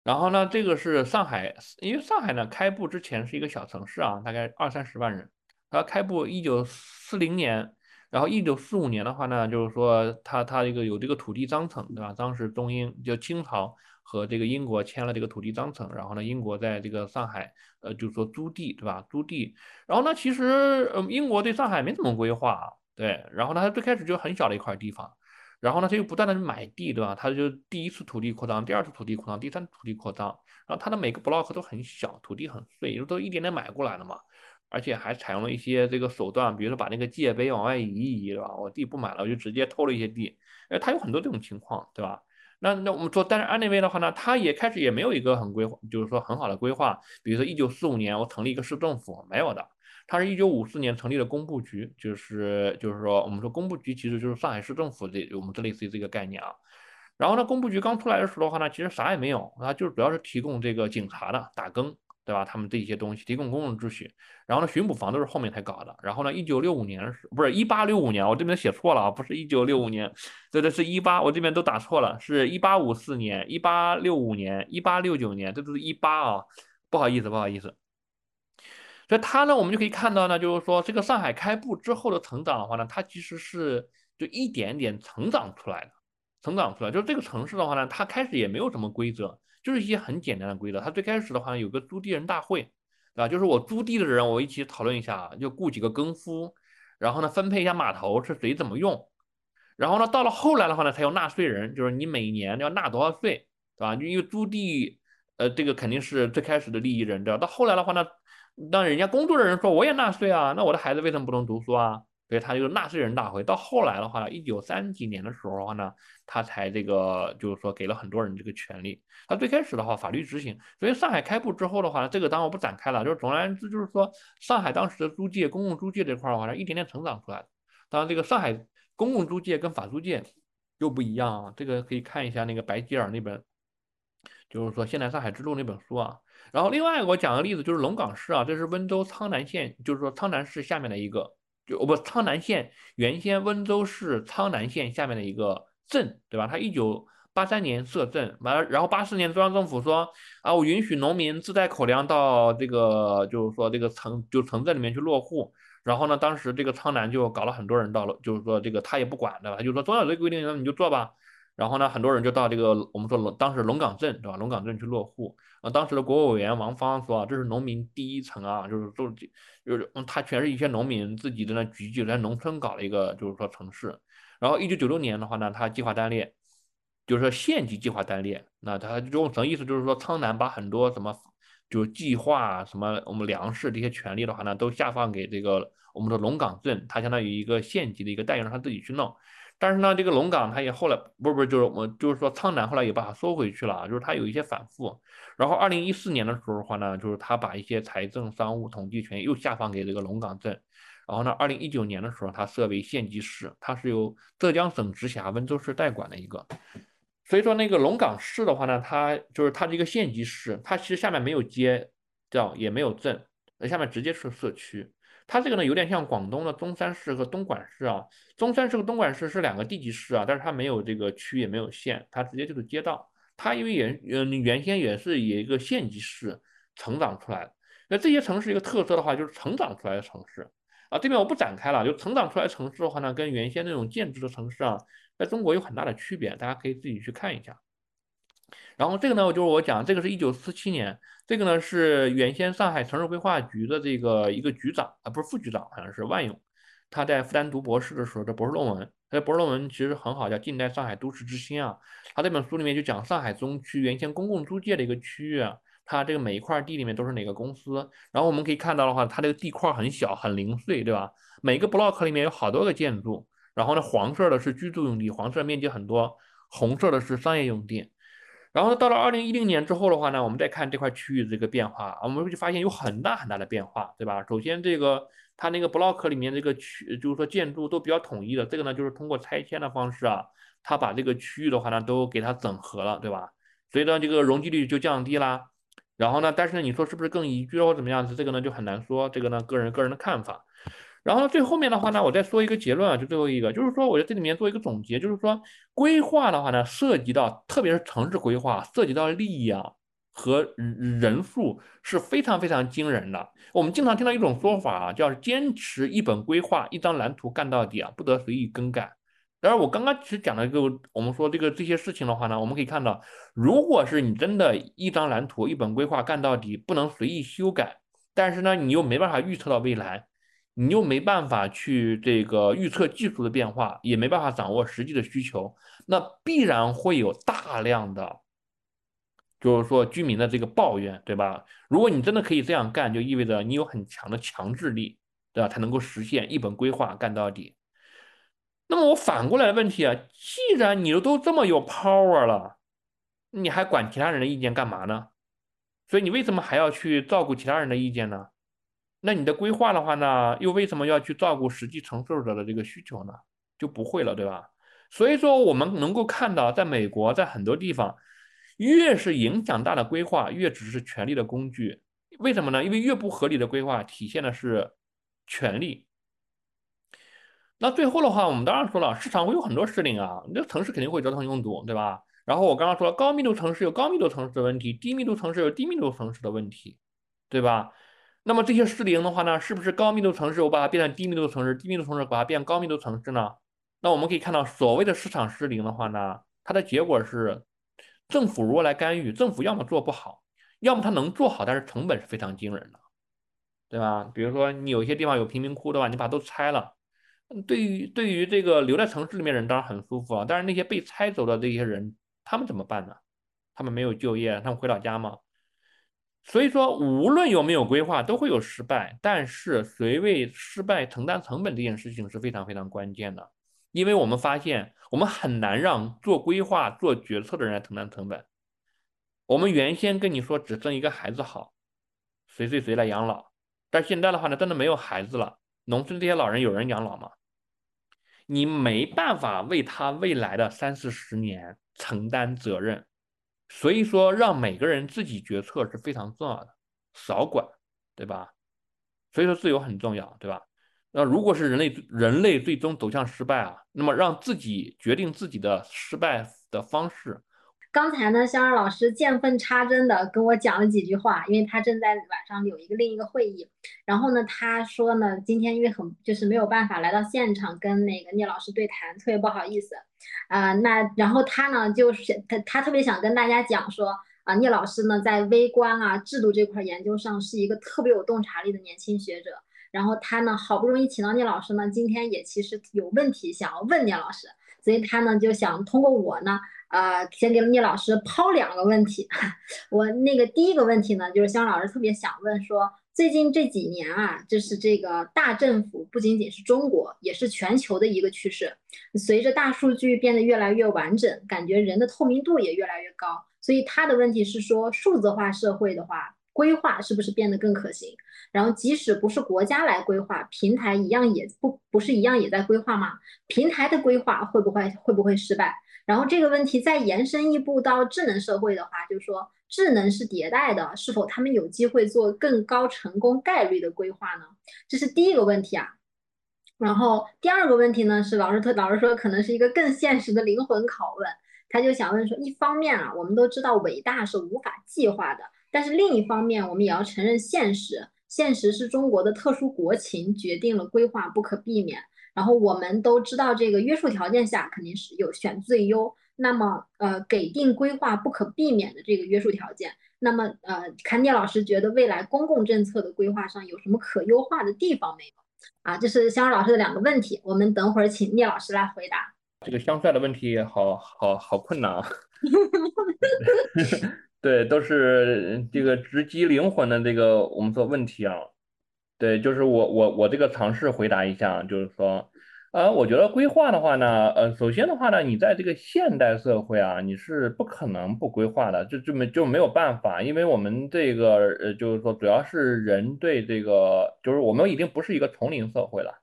然后呢，这个是上海，因为上海呢开埠之前是一个小城市啊，大概二三十万人。他开埠一九四零年，然后一九四五年的话呢，就是说它它这个有这个土地章程，对吧？当时中英就清朝和这个英国签了这个土地章程，然后呢，英国在这个上海，呃，就是说租地，对吧？租地，然后呢，其实嗯，英国对上海没怎么规划，对，然后呢，它最开始就很小的一块地方，然后呢，它又不断的买地，对吧？它就第一次土地扩张，第二次土地扩张，第三次土地扩张，然后它的每个 block 都很小，土地很碎，就都一点点买过来的嘛。而且还采用了一些这个手段，比如说把那个界碑往外移一移，对吧？我地不满了，我就直接偷了一些地。哎，他有很多这种情况，对吧？那那我们说，但是安内卫的话呢，他也开始也没有一个很规划，就是说很好的规划。比如说一九四五年我成立一个市政府，没有的。他是一九五四年成立的工部局，就是就是说我们说工部局其实就是上海市政府这我们这类似于这个概念啊。然后呢，工部局刚出来的时候的话呢，其实啥也没有，啊，就是主要是提供这个警察的打更。对吧？他们这些东西提供公共秩序，然后呢，巡捕房都是后面才搞的。然后呢，一九六五年是不是一八六五年？我这边写错了啊，不是一九六五年，对对，是一八，我这边都打错了，是一八五四年、一八六五年、一八六九年，这都是一八啊，不好意思，不好意思。所以它呢，我们就可以看到呢，就是说这个上海开埠之后的成长的话呢，它其实是就一点点成长出来的，成长出来。就是这个城市的话呢，它开始也没有什么规则。就是一些很简单的规则。他最开始的话有个租地人大会，对吧？就是我租地的人，我一起讨论一下，就雇几个更夫，然后呢分配一下码头是谁怎么用。然后呢到了后来的话呢，才有纳税人，就是你每年要纳多少税，对吧？因为租地，呃，这个肯定是最开始的利益人，对吧？到后来的话呢，当人家工作的人说我也纳税啊，那我的孩子为什么不能读书啊？所以他就纳税人大会。到后来的话，一九三几年的时候的话呢，他才这个就是说给了很多人这个权利。他最开始的话法律执行。所以上海开埠之后的话，这个当然我不展开了。就是总而言之，就是说上海当时的租界、公共租界这块的话，一点点成长出来的。当然，这个上海公共租界跟法租界又不一样啊。这个可以看一下那个白吉尔那本，就是说《现代上海之路》那本书啊。然后另外我讲个例子，就是龙岗市啊，这是温州苍南县，就是说苍南市下面的一个。就我不，苍南县原先温州市苍南县下面的一个镇，对吧？它一九八三年设镇，完了，然后八四年中央政府说啊，我允许农民自带口粮到这个，就是说这个城就城镇里面去落户。然后呢，当时这个苍南就搞了很多人到了，就是说这个他也不管，对吧？就说中央有这个规定，那你就做吧。然后呢，很多人就到这个我们说龙当时龙岗镇，对吧？龙岗镇去落户。啊，当时的国务委员王芳说：“这是农民第一层啊，就是就就是他全是一些农民自己在那聚集在农村搞了一个，就是说城市。然后一九九六年的话呢，他计划单列，就是说县级计划单列。那他这种什么意思？就是说苍南把很多什么，就是计划什么我们粮食这些权利的话呢，都下放给这个我们的龙岗镇，他相当于一个县级的一个代用，让他自己去弄。”但是呢，这个龙岗他也后来不是不是就是我就是说苍南后来也把它收回去了，就是它有一些反复。然后二零一四年的时候的话呢，就是他把一些财政、商务、统计权又下放给这个龙岗镇。然后呢，二零一九年的时候，他设为县级市，它是由浙江省直辖温州市代管的一个。所以说那个龙岗市的话呢，它就是它这个县级市，它其实下面没有街道，也没有镇，那下面直接是社区。它这个呢，有点像广东的中山市和东莞市啊。中山市和东莞市是两个地级市啊，但是它没有这个区，也没有县，它直接就是街道。它因为原嗯原先也是以一个县级市成长出来的。那这些城市一个特色的话，就是成长出来的城市啊。这边我不展开了，就成长出来城市的话呢，跟原先那种建制的城市啊，在中国有很大的区别，大家可以自己去看一下。然后这个呢，就是我讲，这个是一九四七年，这个呢是原先上海城市规划局的这个一个局长啊，不是副局长，好像是万勇，他在复旦读博士的时候的博士论文，他的博士论文其实很好，叫《近代上海都市之星》啊。他这本书里面就讲上海中区原先公共租界的一个区域啊，它这个每一块地里面都是哪个公司。然后我们可以看到的话，它这个地块很小，很零碎，对吧？每个 block 里面有好多个建筑。然后呢，黄色的是居住用地，黄色面积很多；红色的是商业用地。然后到了二零一零年之后的话呢，我们再看这块区域这个变化，我们就发现有很大很大的变化，对吧？首先这个它那个 block 里面这个区，就是说建筑都比较统一的，这个呢就是通过拆迁的方式啊，它把这个区域的话呢都给它整合了，对吧？所以呢这个容积率就降低啦。然后呢，但是呢你说是不是更宜居或怎么样子？这个呢就很难说，这个呢个人个人的看法。然后最后面的话呢，我再说一个结论啊，就最后一个，就是说我在这里面做一个总结，就是说规划的话呢，涉及到特别是城市规划，涉及到利益啊和人数是非常非常惊人的。我们经常听到一种说法啊，叫坚持一本规划、一张蓝图干到底啊，不得随意更改。然而，我刚刚其实讲了一个，我们说这个这些事情的话呢，我们可以看到，如果是你真的一张蓝图、一本规划干到底，不能随意修改，但是呢，你又没办法预测到未来。你又没办法去这个预测技术的变化，也没办法掌握实际的需求，那必然会有大量的，就是说居民的这个抱怨，对吧？如果你真的可以这样干，就意味着你有很强的强制力，对吧？才能够实现一本规划干到底。那么我反过来问题啊，既然你都这么有 power 了，你还管其他人的意见干嘛呢？所以你为什么还要去照顾其他人的意见呢？那你的规划的话呢，又为什么要去照顾实际承受者的这个需求呢？就不会了，对吧？所以说，我们能够看到，在美国，在很多地方，越是影响大的规划，越只是权力的工具。为什么呢？因为越不合理的规划，体现的是权力。那最后的话，我们当然说了，市场会有很多失灵啊，那城市肯定会折腾拥堵，对吧？然后我刚刚说了，高密度城市有高密度城市的问题，低密度城市有低密度城市的问题，对吧？那么这些失灵的话呢，是不是高密度城市我把它变成低密度城市，低密度城市把它变高密度城市呢？那我们可以看到，所谓的市场失灵的话呢，它的结果是，政府如果来干预，政府要么做不好，要么它能做好，但是成本是非常惊人的，对吧？比如说你有些地方有贫民窟的话，你把它都拆了，对于对于这个留在城市里面人当然很舒服啊，但是那些被拆走的这些人，他们怎么办呢？他们没有就业，他们回老家吗？所以说，无论有没有规划，都会有失败，但是谁为失败承担成本这件事情是非常非常关键的。因为我们发现，我们很难让做规划、做决策的人来承担成本。我们原先跟你说只生一个孩子好，谁谁谁来养老，但现在的话呢，真的没有孩子了，农村这些老人有人养老吗？你没办法为他未来的三四十年承担责任，所以说让每个人自己决策是非常重要的，少管，对吧？所以说自由很重要，对吧？那如果是人类人类最终走向失败啊，那么让自己决定自己的失败的方式。刚才呢，香儿老师见缝插针的跟我讲了几句话，因为他正在晚上有一个另一个会议。然后呢，他说呢，今天因为很就是没有办法来到现场跟那个聂老师对谈，特别不好意思。啊，那然后他呢，就是他他特别想跟大家讲说，啊，聂老师呢在微观啊制度这块研究上是一个特别有洞察力的年轻学者。然后他呢，好不容易请到聂老师呢，今天也其实有问题想要问聂老师，所以他呢就想通过我呢，呃，先给聂老师抛两个问题。我那个第一个问题呢，就是香老师特别想问说，最近这几年啊，就是这个大政府不仅仅是中国，也是全球的一个趋势。随着大数据变得越来越完整，感觉人的透明度也越来越高。所以他的问题是说，数字化社会的话，规划是不是变得更可行？然后，即使不是国家来规划，平台一样也不不是一样也在规划吗？平台的规划会不会会不会失败？然后这个问题再延伸一步到智能社会的话，就是说智能是迭代的，是否他们有机会做更高成功概率的规划呢？这是第一个问题啊。然后第二个问题呢，是老师特老师说可能是一个更现实的灵魂拷问，他就想问说，一方面啊，我们都知道伟大是无法计划的，但是另一方面，我们也要承认现实。现实是中国的特殊国情决定了规划不可避免，然后我们都知道这个约束条件下肯定是有选最优。那么，呃，给定规划不可避免的这个约束条件，那么，呃，坎聂老师觉得未来公共政策的规划上有什么可优化的地方没有？啊，这是香儿老师的两个问题，我们等会儿请聂老师来回答。这个香帅的问题好好好困难啊。对，都是这个直击灵魂的这个我们说问题啊。对，就是我我我这个尝试回答一下，就是说，呃，我觉得规划的话呢，呃，首先的话呢，你在这个现代社会啊，你是不可能不规划的，就就没就没有办法，因为我们这个呃，就是说，主要是人对这个，就是我们已经不是一个丛林社会了，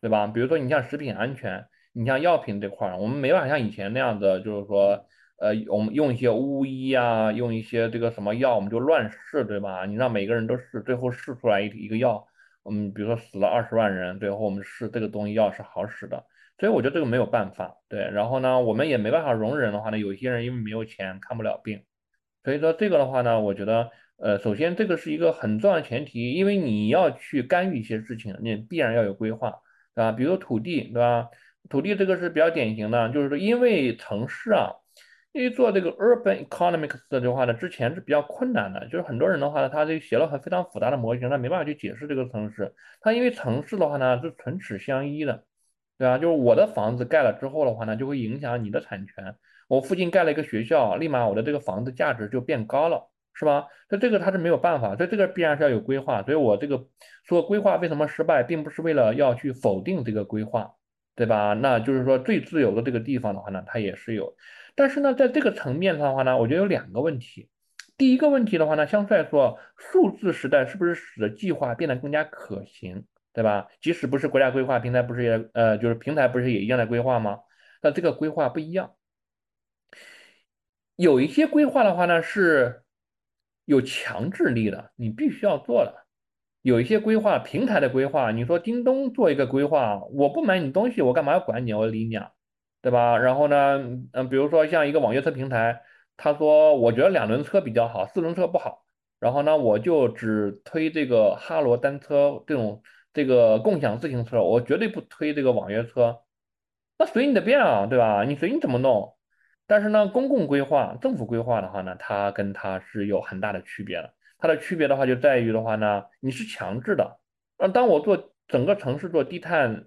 对吧？比如说你像食品安全，你像药品这块儿，我们没办法像以前那样子，就是说。呃，我们用一些巫医啊，用一些这个什么药，我们就乱试，对吧？你让每个人都试，最后试出来一一个药，嗯，比如说死了二十万人，最后我们试这个东西药是好使的，所以我觉得这个没有办法，对。然后呢，我们也没办法容忍的话呢，有些人因为没有钱看不了病，所以说这个的话呢，我觉得，呃，首先这个是一个很重要的前提，因为你要去干预一些事情，你必然要有规划，对吧？比如土地，对吧？土地这个是比较典型的，就是说因为城市啊。因为做这个 urban economics 的话呢，之前是比较困难的，就是很多人的话呢，他就写了很非常复杂的模型，他没办法去解释这个城市。他因为城市的话呢是唇齿相依的，对吧？就是我的房子盖了之后的话呢，就会影响你的产权。我附近盖了一个学校，立马我的这个房子价值就变高了，是吧？所以这个它是没有办法，所以这个必然是要有规划。所以我这个说规划为什么失败，并不是为了要去否定这个规划。对吧？那就是说最自由的这个地方的话呢，它也是有。但是呢，在这个层面上的话呢，我觉得有两个问题。第一个问题的话呢，相对来说，数字时代是不是使得计划变得更加可行，对吧？即使不是国家规划平台，不是也呃，就是平台不是也一样的规划吗？那这个规划不一样。有一些规划的话呢，是有强制力的，你必须要做的。有一些规划平台的规划，你说叮咚做一个规划，我不买你东西，我干嘛要管你？我理你啊，对吧？然后呢，嗯，比如说像一个网约车平台，他说我觉得两轮车比较好，四轮车不好，然后呢，我就只推这个哈罗单车这种这个共享自行车，我绝对不推这个网约车。那随你的便啊，对吧？你随你怎么弄。但是呢，公共规划、政府规划的话呢，它跟它是有很大的区别的。它的区别的话就在于的话呢，你是强制的。那当我做整个城市做低碳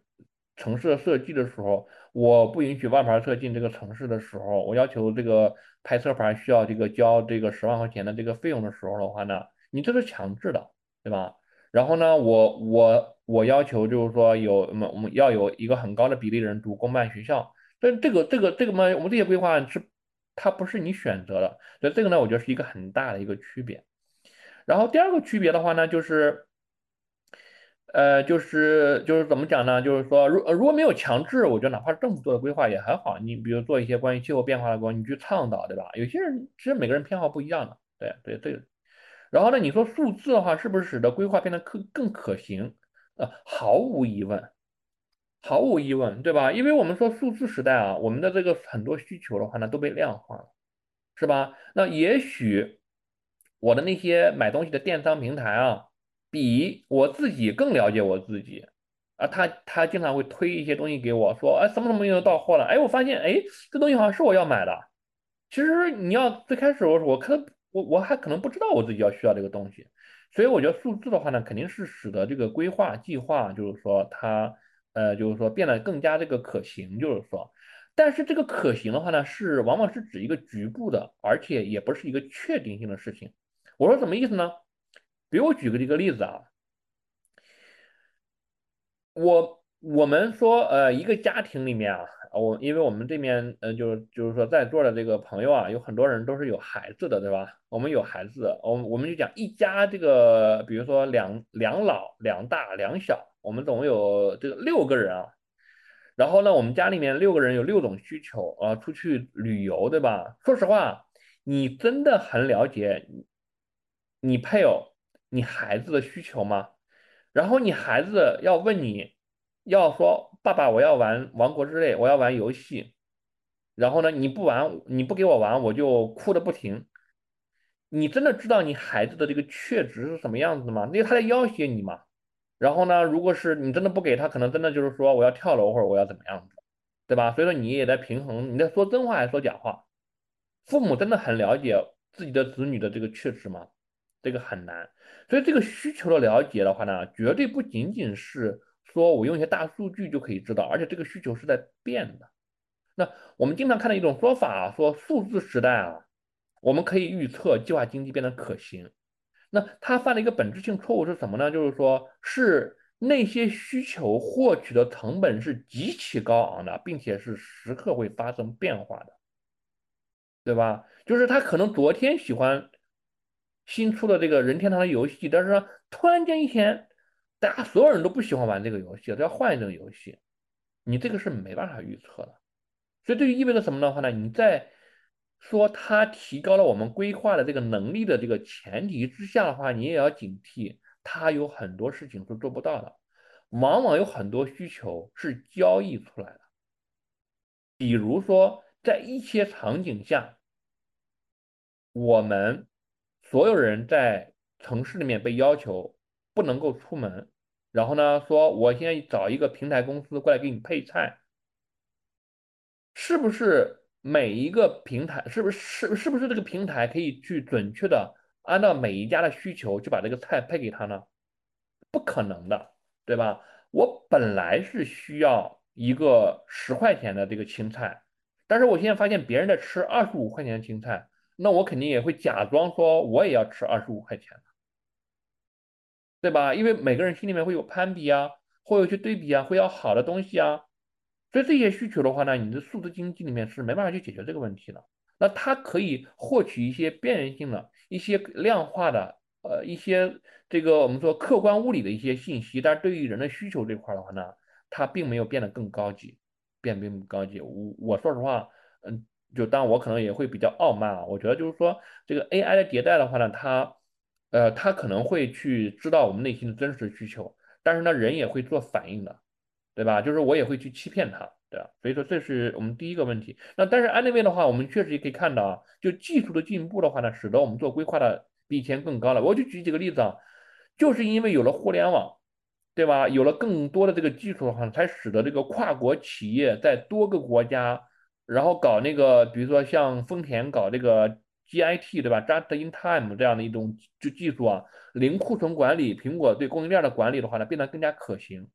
城市的设计的时候，我不允许外牌车进这个城市的时候，我要求这个拍车牌需要这个交这个十万块钱的这个费用的时候的话呢，你这是强制的，对吧？然后呢，我我我要求就是说有我们我们要有一个很高的比例的人读公办学校。但这个这个这个嘛，我们这些规划是它不是你选择的，所以这个呢，我觉得是一个很大的一个区别。然后第二个区别的话呢，就是，呃，就是就是怎么讲呢？就是说，如如果没有强制，我觉得哪怕是政府做的规划也很好。你比如做一些关于气候变化的规划，你去倡导，对吧？有些人其实每个人偏好不一样的，对对对。然后呢，你说数字的话，是不是使得规划变得可更可行？呃，毫无疑问。毫无疑问，对吧？因为我们说数字时代啊，我们的这个很多需求的话呢都被量化了，是吧？那也许我的那些买东西的电商平台啊，比我自己更了解我自己啊，他他经常会推一些东西给我说，哎，什么什么又到货了，哎，我发现，哎，这东西好像是我要买的。其实你要最开始我我可能我我还可能不知道我自己要需要这个东西，所以我觉得数字的话呢，肯定是使得这个规划计划，就是说它。呃，就是说变得更加这个可行，就是说，但是这个可行的话呢，是往往是指一个局部的，而且也不是一个确定性的事情。我说什么意思呢？比如我举个这个例子啊，我我们说呃一个家庭里面啊，我因为我们这边呃就是就是说在座的这个朋友啊，有很多人都是有孩子的，对吧？我们有孩子，我我们就讲一家这个，比如说两两老两大两小。我们总共有这个六个人啊，然后呢，我们家里面六个人有六种需求啊，出去旅游，对吧？说实话，你真的很了解你配偶、你孩子的需求吗？然后你孩子要问你，要说爸爸，我要玩王国之泪，我要玩游戏，然后呢，你不玩，你不给我玩，我就哭的不停。你真的知道你孩子的这个确值是什么样子吗？因为他在要挟你嘛。然后呢，如果是你真的不给他，可能真的就是说我要跳楼或者我要怎么样子，对吧？所以说你也在平衡，你在说真话还是说假话？父母真的很了解自己的子女的这个确实吗？这个很难。所以这个需求的了解的话呢，绝对不仅仅是说我用一些大数据就可以知道，而且这个需求是在变的。那我们经常看到一种说法啊，说数字时代啊，我们可以预测计划经济变得可行。那他犯了一个本质性错误是什么呢？就是说，是那些需求获取的成本是极其高昂的，并且是时刻会发生变化的，对吧？就是他可能昨天喜欢新出的这个任天堂的游戏，但是突然间一天，大家所有人都不喜欢玩这个游戏，都要换一种游戏，你这个是没办法预测的。所以这就意味着什么的话呢？你在说它提高了我们规划的这个能力的这个前提之下的话，你也要警惕，它有很多事情是做不到的，往往有很多需求是交易出来的。比如说，在一些场景下，我们所有人在城市里面被要求不能够出门，然后呢，说我现在找一个平台公司过来给你配菜，是不是？每一个平台是不是是是不是这个平台可以去准确的按照每一家的需求去把这个菜配给他呢？不可能的，对吧？我本来是需要一个十块钱的这个青菜，但是我现在发现别人在吃二十五块钱的青菜，那我肯定也会假装说我也要吃二十五块钱的，对吧？因为每个人心里面会有攀比啊，会有去对比啊，会要好的东西啊。所以这些需求的话呢，你的数字经济里面是没办法去解决这个问题的。那它可以获取一些边缘性的、一些量化的，呃，一些这个我们说客观物理的一些信息，但是对于人的需求这块的话呢，它并没有变得更高级，变并不高级。我我说实话，嗯，就当我可能也会比较傲慢啊，我觉得就是说这个 AI 的迭代的话呢，它，呃，它可能会去知道我们内心的真实需求，但是呢，人也会做反应的。对吧？就是我也会去欺骗他，对吧？所以说这是我们第一个问题。那但是 anyway 的话，我们确实也可以看到啊，就技术的进步的话呢，使得我们做规划的比以前更高了。我就举几个例子啊，就是因为有了互联网，对吧？有了更多的这个技术的话，才使得这个跨国企业在多个国家，然后搞那个，比如说像丰田搞这个 GIT，对吧？Just in time 这样的一种就技术啊，零库存管理，苹果对供应链的管理的话呢，变得更加可行。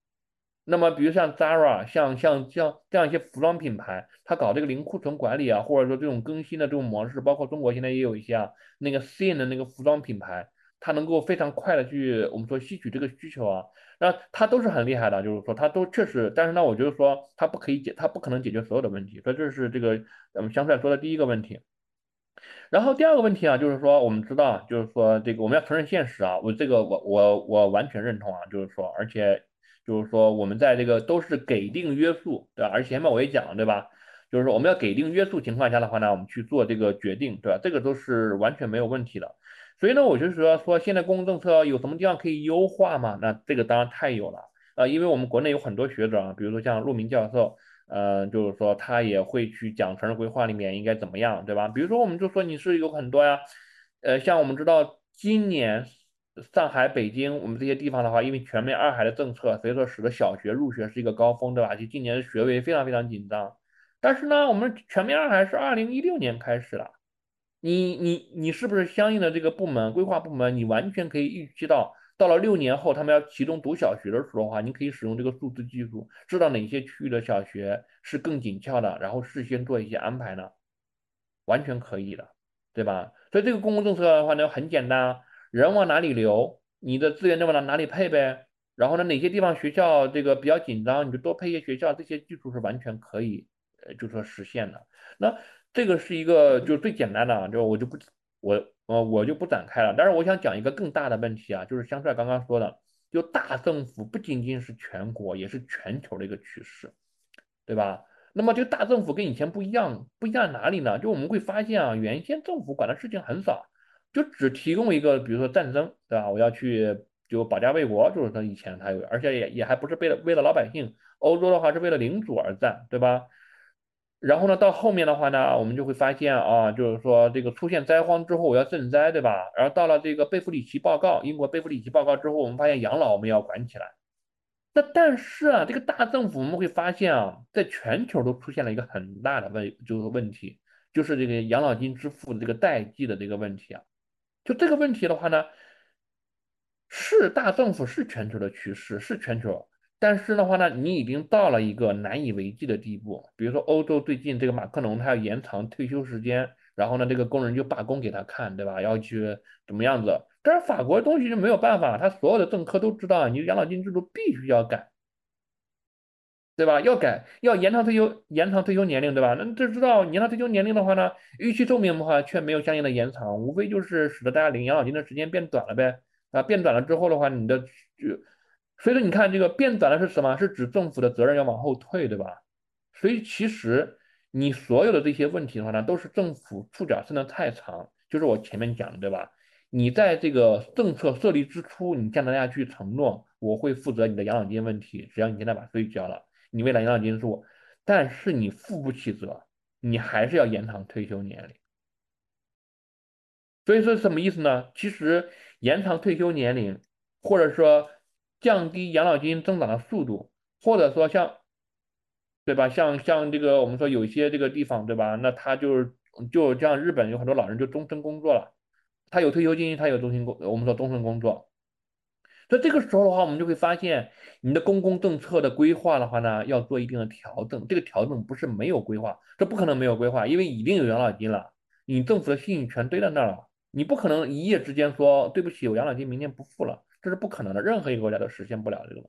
那么，比如像 Zara，像像像这样一些服装品牌，它搞这个零库存管理啊，或者说这种更新的这种模式，包括中国现在也有一些啊，那个 s i n 的那个服装品牌，它能够非常快的去我们说吸取这个需求啊，那它都是很厉害的，就是说它都确实，但是呢，我觉得说它不可以解，它不可能解决所有的问题，所以这是这个我们相对来说的第一个问题。然后第二个问题啊，就是说我们知道，就是说这个我们要承认现实啊，我这个我我我完全认同啊，就是说而且。就是说，我们在这个都是给定约束，对吧？而且前面我也讲了，对吧？就是说，我们要给定约束情况下的话呢，我们去做这个决定，对吧？这个都是完全没有问题的。所以呢，我就是说，说现在公共政策有什么地方可以优化吗？那这个当然太有了啊，因为我们国内有很多学者啊，比如说像陆明教授，呃，就是说他也会去讲城市规划里面应该怎么样，对吧？比如说，我们就说你是有很多呀，呃，像我们知道今年。上海、北京，我们这些地方的话，因为全面二孩的政策，所以说使得小学入学是一个高峰，对吧？就今年的学位非常非常紧张。但是呢，我们全面二孩是二零一六年开始的，你你你是不是相应的这个部门规划部门，你完全可以预期到，到了六年后他们要启动读小学的时候的话，你可以使用这个数字技术，知道哪些区域的小学是更紧俏的，然后事先做一些安排呢？完全可以的，对吧？所以这个公共政策的话呢，很简单啊。人往哪里流，你的资源就往哪哪里配呗。然后呢，哪些地方学校这个比较紧张，你就多配一些学校。这些技术是完全可以，呃，就说实现的。那这个是一个就最简单的啊，就我就不我呃我就不展开了。但是我想讲一个更大的问题啊，就是香帅刚刚说的，就大政府不仅仅是全国，也是全球的一个趋势，对吧？那么这个大政府跟以前不一样，不一样哪里呢？就我们会发现啊，原先政府管的事情很少。就只提供一个，比如说战争，对吧？我要去就保家卫国，就是他以前他有，而且也也还不是为了为了老百姓，欧洲的话是为了领主而战，对吧？然后呢，到后面的话呢，我们就会发现啊，就是说这个出现灾荒之后我要赈灾，对吧？然后到了这个贝弗里奇报告，英国贝弗里奇报告之后，我们发现养老我们要管起来。那但是啊，这个大政府我们会发现啊，在全球都出现了一个很大的问就是问题，就是这个养老金支付的这个代际的这个问题啊。就这个问题的话呢，是大政府是全球的趋势，是全球，但是的话呢，你已经到了一个难以为继的地步。比如说欧洲最近这个马克龙他要延长退休时间，然后呢，这个工人就罢工给他看，对吧？要去怎么样子？但是法国东西就没有办法，他所有的政客都知道，你养老金制度必须要改。对吧？要改，要延长退休，延长退休年龄，对吧？那就知道延长退休年龄的话呢，预期寿命的话却没有相应的延长，无非就是使得大家领养老金的时间变短了呗。啊，变短了之后的话，你的就，所以说你看这个变短了是什么？是指政府的责任要往后退，对吧？所以其实你所有的这些问题的话呢，都是政府触角伸得太长，就是我前面讲的，对吧？你在这个政策设立之初，你向大家去承诺我会负责你的养老金问题，只要你现在把税交了。你未来养老金数，但是你负不起责，你还是要延长退休年龄。所以说什么意思呢？其实延长退休年龄，或者说降低养老金增长的速度，或者说像，对吧？像像这个我们说有些这个地方，对吧？那他就是就像日本有很多老人就终身工作了，他有退休金，他有终身工，我们说终身工作。所以这个时候的话，我们就会发现，你的公共政策的规划的话呢，要做一定的调整。这个调整不是没有规划，这不可能没有规划，因为已经有养老金了，你政府的信誉全堆在那儿了，你不可能一夜之间说对不起，我养老金明年不付了，这是不可能的，任何一个国家都实现不了这个。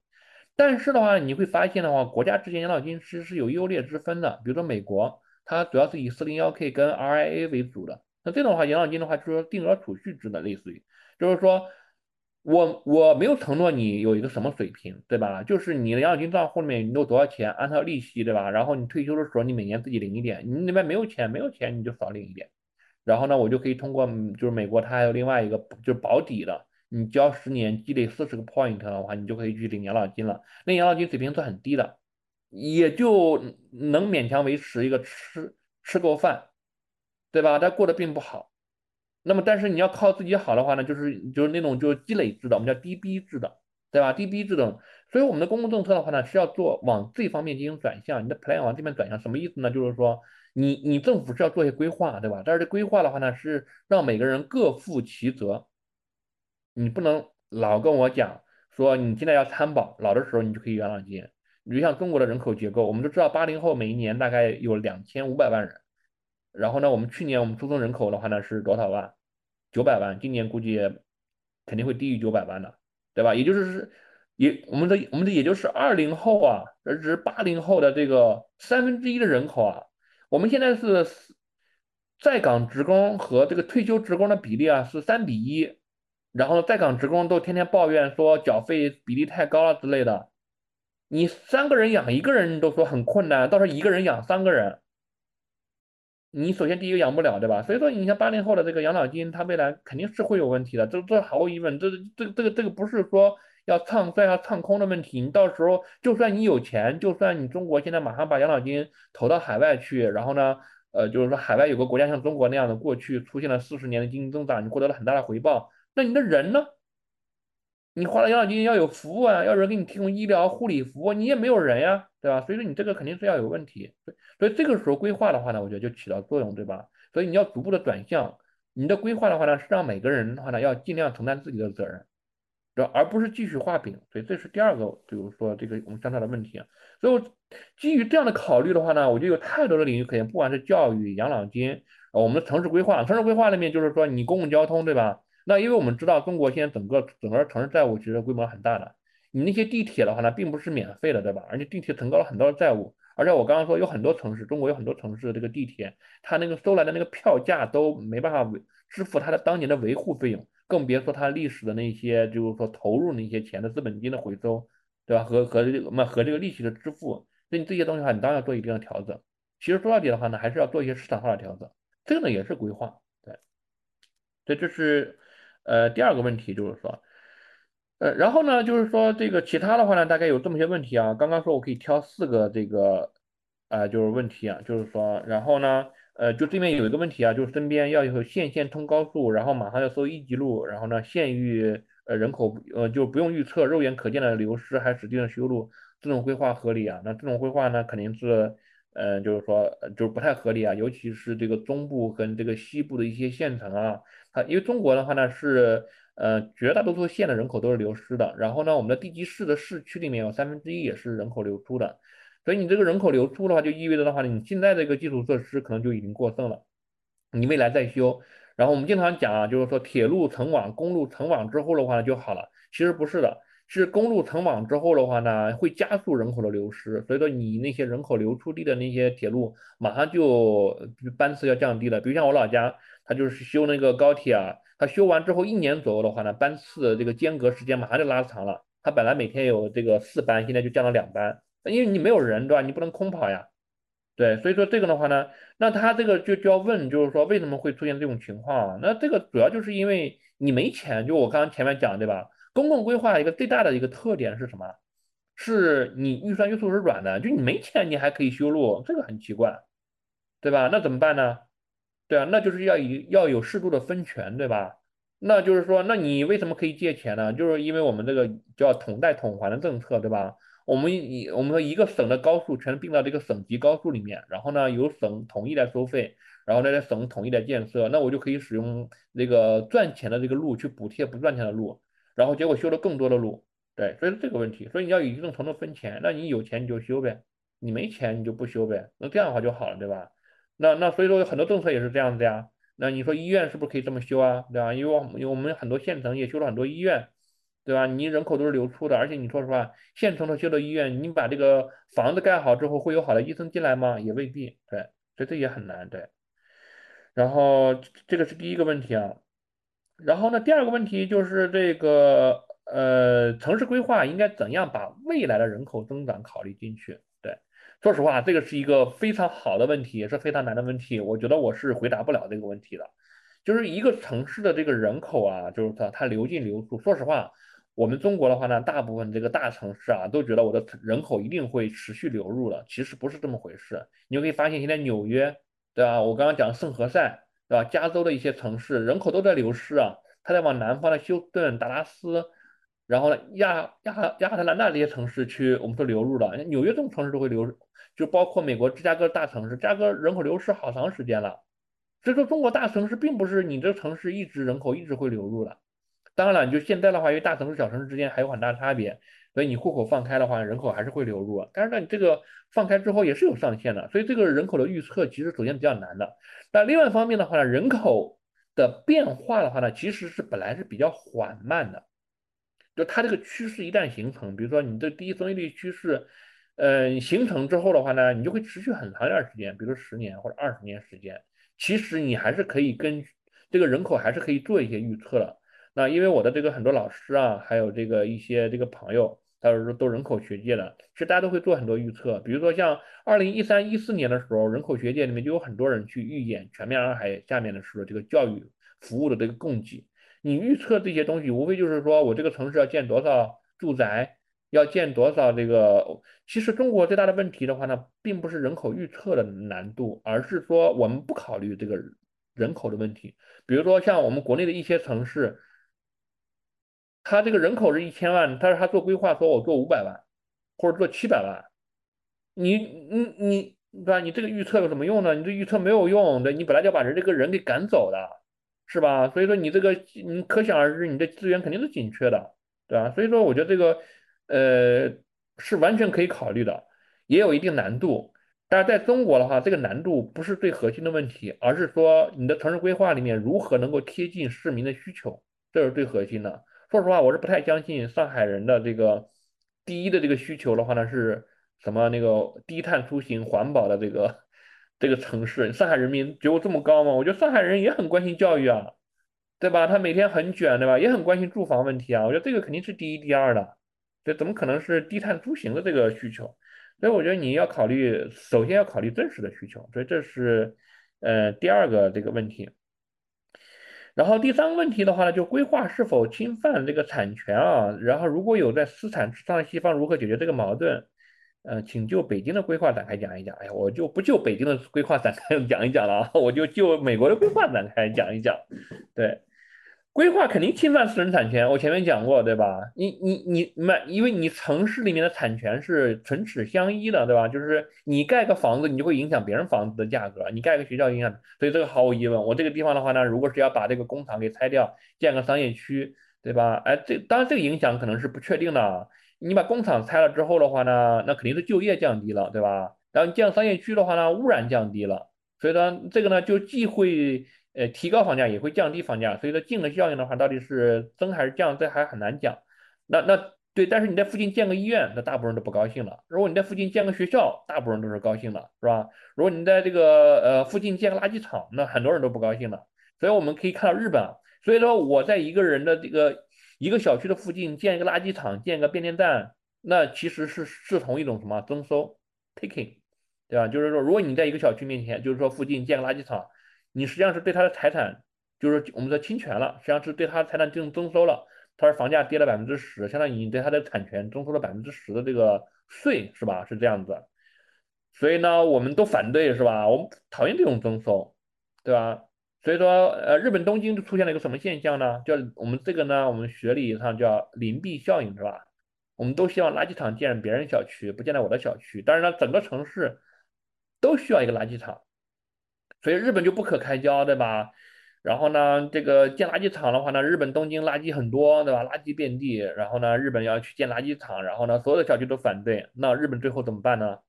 但是的话，你会发现的话，国家之间养老金其实是有优劣之分的。比如说美国，它主要是以 401k 跟 RIA 为主的。那这种的话，养老金的话就是说定额储蓄制的，类似于，就是说我我没有承诺你有一个什么水平，对吧？就是你的养老金账户里面你有多少钱，按照利息，对吧？然后你退休的时候你每年自己领一点，你那边没有钱，没有钱你就少领一点。然后呢，我就可以通过就是美国它还有另外一个就是保底的。你交十年积累四十个 point 的话，你就可以去领养老金了。那养老金水平是很低的，也就能勉强维持一个吃吃够饭，对吧？但过得并不好。那么，但是你要靠自己好的话呢，就是就是那种就是积累制的，我们叫 DB 制的，对吧？DB 制的。所以我们的公共政策的话呢，是要做往这方面进行转向。你的 plan 往这边转向，什么意思呢？就是说你你政府是要做一些规划，对吧？但是这规划的话呢，是让每个人各负其责。你不能老跟我讲说你现在要参保，老的时候你就可以养老金。你就像中国的人口结构，我们都知道八零后每一年大概有两千五百万人，然后呢，我们去年我们出生人口的话呢是多少万？九百万，今年估计肯定会低于九百万的，对吧？也就是是也我们的我们的也就是二零后啊，而是八零后的这个三分之一的人口啊，我们现在是在岗职工和这个退休职工的比例啊是三比一。然后在岗职工都天天抱怨说缴费比例太高了之类的，你三个人养一个人都说很困难，到时候一个人养三个人，你首先第一个养不了，对吧？所以说你像八零后的这个养老金，它未来肯定是会有问题的，这这毫无疑问，这这这个这个不是说要唱衰要唱空的问题，你到时候就算你有钱，就算你中国现在马上把养老金投到海外去，然后呢，呃，就是说海外有个国家像中国那样的，过去出现了四十年的经济增长，你获得了很大的回报。那你的人呢？你花了养老金要有服务啊，要人给你提供医疗护理服务，你也没有人呀，对吧？所以说你这个肯定是要有问题。所以这个时候规划的话呢，我觉得就起到作用，对吧？所以你要逐步的转向，你的规划的话呢，是让每个人的话呢，要尽量承担自己的责任，对？而不是继续画饼。所以这是第二个，比如说这个我们相差的问题啊。所以基于这样的考虑的话呢，我就有太多的领域可言，不管是教育、养老金，我们的城市规划，城市规划里面就是说你公共交通，对吧？那因为我们知道中国现在整个整个城市债务其实规模很大的，你那些地铁的话呢，并不是免费的，对吧？而且地铁承高了很多的债务，而且我刚刚说有很多城市，中国有很多城市的这个地铁，它那个收来的那个票价都没办法维支付它的当年的维护费用，更别说它历史的那些就是说投入那些钱的资本金的回收，对吧？和和这个么和这个利息的支付，所以这些东西的话，你当然要做一定的调整。其实说到底的话呢，还是要做一些市场化的调整，这个呢也是规划，对，对，这是。呃，第二个问题就是说，呃，然后呢，就是说这个其他的话呢，大概有这么些问题啊。刚刚说我可以挑四个这个，啊，就是问题啊，就是说，然后呢，呃，就这边有一个问题啊，就是身边要有县县通高速，然后马上要收一级路，然后呢，县域呃人口呃就不用预测，肉眼可见的流失还使劲的修路，这种规划合理啊？那这种规划呢，肯定是，呃，就是说就是不太合理啊，尤其是这个中部跟这个西部的一些县城啊。它因为中国的话呢是，呃，绝大多数县的人口都是流失的，然后呢，我们的地级市的市区里面有三分之一也是人口流出的，所以你这个人口流出的话，就意味着的话呢，你现在这个基础设施可能就已经过剩了，你未来再修，然后我们经常讲啊，就是说铁路成网、公路成网之后的话就好了，其实不是的，是公路成网之后的话呢，会加速人口的流失，所以说你那些人口流出地的那些铁路，马上就班次要降低了，比如像我老家。他就是修那个高铁啊，他修完之后一年左右的话呢，班次这个间隔时间马上就拉长了。他本来每天有这个四班，现在就降到两班，因为你没有人，对吧？你不能空跑呀，对。所以说这个的话呢，那他这个就就要问，就是说为什么会出现这种情况啊？那这个主要就是因为你没钱，就我刚刚前面讲对吧？公共规划一个最大的一个特点是什么？是你预算约束是软的，就你没钱你还可以修路，这个很奇怪，对吧？那怎么办呢？对啊，那就是要以要有适度的分权，对吧？那就是说，那你为什么可以借钱呢？就是因为我们这个叫统贷统还的政策，对吧？我们以我们说一个省的高速全并到这个省级高速里面，然后呢由省统一来收费，然后呢省统一来建设，那我就可以使用这个赚钱的这个路去补贴不赚钱的路，然后结果修了更多的路，对，所以这个问题，所以你要以一定程度分钱，那你有钱你就修呗，你没钱你就不修呗，那这样的话就好了，对吧？那那所以说很多政策也是这样子呀。那你说医院是不是可以这么修啊？对吧？因为我因为我们很多县城也修了很多医院，对吧？你人口都是流出的，而且你说实话，县城的修的医院，你把这个房子盖好之后，会有好的医生进来吗？也未必，对，所以这也很难，对。然后这个是第一个问题啊，然后呢，第二个问题就是这个呃，城市规划应该怎样把未来的人口增长考虑进去？对，说实话，这个是一个非常好的问题，也是非常难的问题，我觉得我是回答不了这个问题的。就是一个城市的这个人口啊，就是它它流进流出，说实话。我们中国的话呢，大部分这个大城市啊，都觉得我的人口一定会持续流入了，其实不是这么回事。你就可以发现，现在纽约，对吧？我刚刚讲圣何塞，对吧？加州的一些城市人口都在流失啊。它在往南方的休斯顿、达拉斯，然后呢，亚亚亚特兰大这些城市去，我们都流入了。纽约这种城市都会流，就包括美国芝加哥大城市，芝加哥人口流失好长时间了。所以说，中国大城市并不是你这城市一直人口一直会流入的。当然了，你就现在的话，因为大城市、小城市之间还有很大差别，所以你户口放开的话，人口还是会流入。但是呢，你这个放开之后也是有上限的，所以这个人口的预测其实首先比较难的。那另外一方面的话呢，人口的变化的话呢，其实是本来是比较缓慢的，就它这个趋势一旦形成，比如说你的第一生育率趋势，呃，形成之后的话呢，你就会持续很长一段时间，比如十年或者二十年时间，其实你还是可以根据这个人口还是可以做一些预测的。那因为我的这个很多老师啊，还有这个一些这个朋友，他说都人口学界的，其实大家都会做很多预测。比如说像二零一三一四年的时候，人口学界里面就有很多人去预演全面洱海下面的时候这个教育服务的这个供给。你预测这些东西，无非就是说我这个城市要建多少住宅，要建多少这个。其实中国最大的问题的话呢，并不是人口预测的难度，而是说我们不考虑这个人口的问题。比如说像我们国内的一些城市。他这个人口是一千万，但是他做规划说我做五百万，或者做七百万，你你你对吧？你这个预测有什么用呢？你这预测没有用对，你本来就要把人这个人给赶走的，是吧？所以说你这个你可想而知，你的资源肯定是紧缺的，对吧？所以说我觉得这个呃是完全可以考虑的，也有一定难度，但是在中国的话，这个难度不是最核心的问题，而是说你的城市规划里面如何能够贴近市民的需求，这是最核心的。说实话，我是不太相信上海人的这个第一的这个需求的话呢，是什么那个低碳出行、环保的这个这个城市。上海人民觉悟这么高吗？我觉得上海人也很关心教育啊，对吧？他每天很卷，对吧？也很关心住房问题啊。我觉得这个肯定是第一、第二的，这怎么可能是低碳出行的这个需求？所以我觉得你要考虑，首先要考虑真实的需求。所以这是呃第二个这个问题。然后第三个问题的话呢，就规划是否侵犯这个产权啊？然后如果有在私产之上的西方如何解决这个矛盾？呃，请就北京的规划展开讲一讲。哎呀，我就不就北京的规划展开讲一讲了啊，我就就美国的规划展开讲一讲。对。规划肯定侵犯私人产权，我前面讲过，对吧？你你你买，因为你城市里面的产权是唇齿相依的，对吧？就是你盖个房子，你就会影响别人房子的价格；你盖个学校影响，所以这个毫无疑问。我这个地方的话呢，如果是要把这个工厂给拆掉，建个商业区，对吧？哎，这当然这个影响可能是不确定的。你把工厂拆了之后的话呢，那肯定是就业降低了，对吧？然后你建商业区的话呢，污染降低了，所以呢，这个呢就既会。呃，提高房价也会降低房价，所以说净的效应的话，到底是增还是降，这还很难讲。那那对，但是你在附近建个医院，那大部分人都不高兴了。如果你在附近建个学校，大部分人都是高兴的，是吧？如果你在这个呃附近建个垃圾场，那很多人都不高兴了。所以我们可以看到日本，所以说我在一个人的这个一个小区的附近建一个垃圾场，建一个变电站，那其实是是同一种什么征收 taking，对吧？就是说，如果你在一个小区面前，就是说附近建个垃圾场。你实际上是对他的财产，就是我们说侵权了，实际上是对他财产进行征收了。他说房价跌了百分之十，相当于你对他的产权征收了百分之十的这个税，是吧？是这样子。所以呢，我们都反对，是吧？我们讨厌这种征收，对吧？所以说，呃，日本东京就出现了一个什么现象呢？叫我们这个呢，我们学理上叫邻避效应，是吧？我们都希望垃圾场建别人小区，不建在我的小区。但是呢，整个城市都需要一个垃圾场。所以日本就不可开交，对吧？然后呢，这个建垃圾场的话呢，日本东京垃圾很多，对吧？垃圾遍地。然后呢，日本要去建垃圾场，然后呢，所有的小区都反对。那日本最后怎么办呢？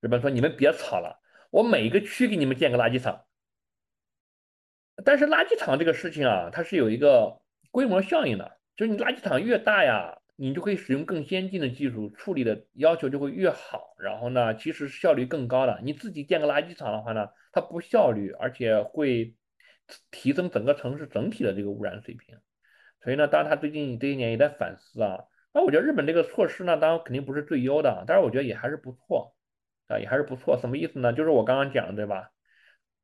日本说：“你们别吵了，我每一个区给你们建个垃圾场。”但是垃圾场这个事情啊，它是有一个规模效应的。就是你垃圾场越大呀，你就可以使用更先进的技术，处理的要求就会越好。然后呢，其实效率更高的。你自己建个垃圾场的话呢，它不效率，而且会提升整个城市整体的这个污染水平。所以呢，当然他最近这些年也在反思啊。那我觉得日本这个措施呢，当然肯定不是最优的，但是我觉得也还是不错啊，也还是不错。什么意思呢？就是我刚刚讲的，对吧？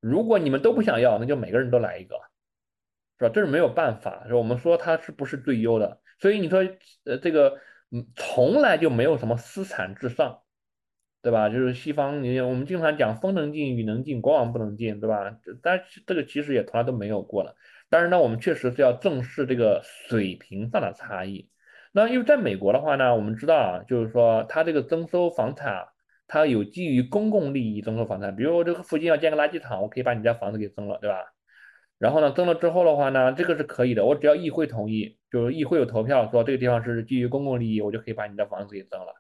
如果你们都不想要，那就每个人都来一个。是吧？这是没有办法，是我们说它是不是最优的？所以你说，呃，这个，嗯，从来就没有什么私产至上，对吧？就是西方，你我们经常讲风能进，雨能进，国王不能进，对吧？但这个其实也从来都没有过了。但是呢，我们确实是要正视这个水平上的差异。那因为在美国的话呢，我们知道啊，就是说它这个征收房产，它有基于公共利益征收房产，比如我这个附近要建个垃圾场，我可以把你家房子给征了，对吧？然后呢，增了之后的话呢，这个是可以的，我只要议会同意，就是议会有投票说这个地方是基于公共利益，我就可以把你的房子给增了。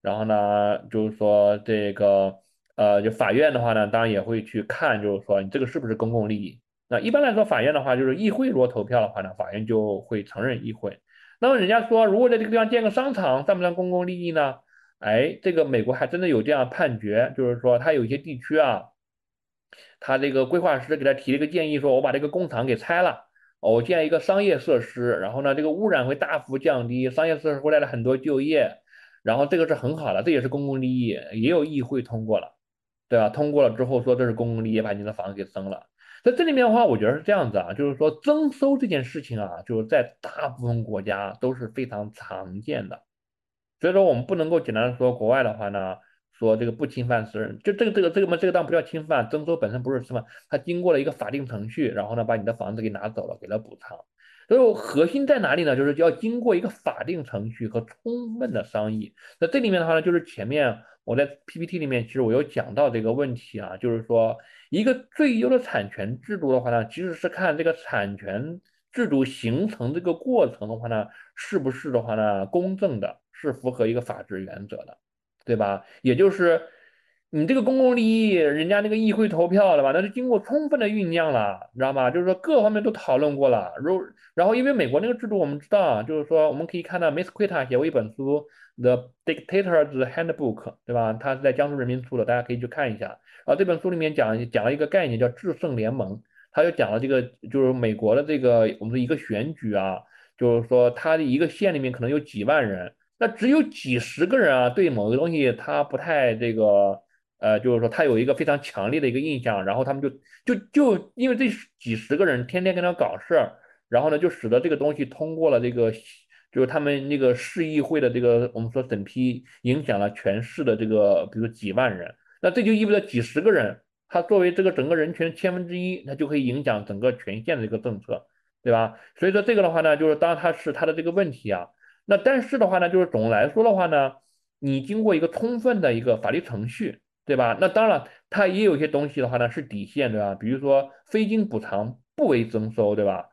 然后呢，就是说这个呃，就法院的话呢，当然也会去看，就是说你这个是不是公共利益。那一般来说，法院的话就是议会如果投票的话呢，法院就会承认议会。那么人家说，如果在这个地方建个商场，算不算公共利益呢？哎，这个美国还真的有这样判决，就是说它有一些地区啊。他这个规划师给他提了一个建议，说我把这个工厂给拆了，我建一个商业设施，然后呢，这个污染会大幅降低，商业设施会带来很多就业，然后这个是很好的，这也是公共利益，也有议会通过了，对吧？通过了之后说这是公共利益，把你的房子给增了。在这里面的话，我觉得是这样子啊，就是说征收这件事情啊，就是在大部分国家都是非常常见的，所以说我们不能够简单的说国外的话呢。说这个不侵犯私人，就这个这个这个嘛，这个当然不叫侵犯，征收本身不是侵犯，它经过了一个法定程序，然后呢把你的房子给拿走了，给了补偿。所以核心在哪里呢？就是要经过一个法定程序和充分的商议。那这里面的话呢，就是前面我在 PPT 里面其实我有讲到这个问题啊，就是说一个最优的产权制度的话呢，其实是看这个产权制度形成这个过程的话呢，是不是的话呢公正的，是符合一个法治原则的。对吧？也就是你这个公共利益，人家那个议会投票了吧？那是经过充分的酝酿了，你知道吗？就是说各方面都讨论过了。如然后因为美国那个制度我们知道啊，就是说我们可以看到 Miss Quita 写过一本书《The Dictator's Handbook》，对吧？他是在江苏人民出的，大家可以去看一下。然后这本书里面讲讲了一个概念叫制胜联盟，他就讲了这个就是美国的这个我们说一个选举啊，就是说他的一个县里面可能有几万人。那只有几十个人啊，对某个东西他不太这个，呃，就是说他有一个非常强烈的一个印象，然后他们就就就因为这几十个人天天跟他搞事儿，然后呢，就使得这个东西通过了这个，就是他们那个市议会的这个我们说审批，影响了全市的这个，比如几万人，那这就意味着几十个人，他作为这个整个人群千分之一，他就可以影响整个全县的这个政策，对吧？所以说这个的话呢，就是当他是他的这个问题啊。那但是的话呢，就是总的来说的话呢，你经过一个充分的一个法律程序，对吧？那当然，它也有一些东西的话呢是底线，对吧？比如说非经补偿不为征收，对吧？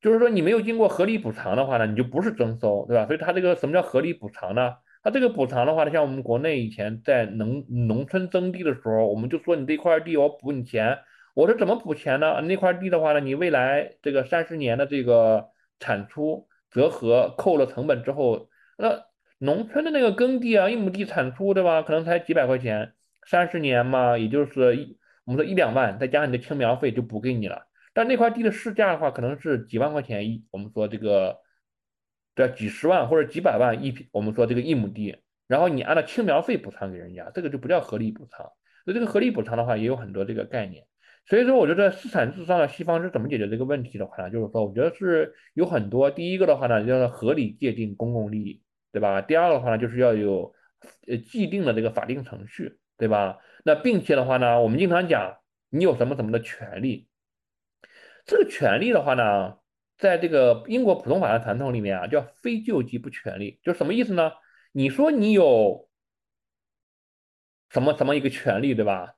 就是说你没有经过合理补偿的话呢，你就不是征收，对吧？所以它这个什么叫合理补偿呢？它这个补偿的话呢，像我们国内以前在农农村征地的时候，我们就说你这块地我补你钱，我是怎么补钱呢？那块地的话呢，你未来这个三十年的这个产出。折合扣了成本之后，那农村的那个耕地啊，一亩地产出对吧？可能才几百块钱，三十年嘛，也就是一我们说一两万，再加上你的青苗费就补给你了。但那块地的市价的话，可能是几万块钱一，我们说这个这几十万或者几百万一我们说这个一亩地，然后你按照青苗费补偿给人家，这个就不叫合理补偿。那这个合理补偿的话，也有很多这个概念。所以说，我觉得资产至上的西方是怎么解决这个问题的话呢？就是说，我觉得是有很多。第一个的话呢，叫合理界定公共利益，对吧？第二个的话呢，就是要有呃既定的这个法定程序，对吧？那并且的话呢，我们经常讲你有什么什么的权利，这个权利的话呢，在这个英国普通法的传统里面啊，叫非救济不权利，就什么意思呢？你说你有什么什么一个权利，对吧？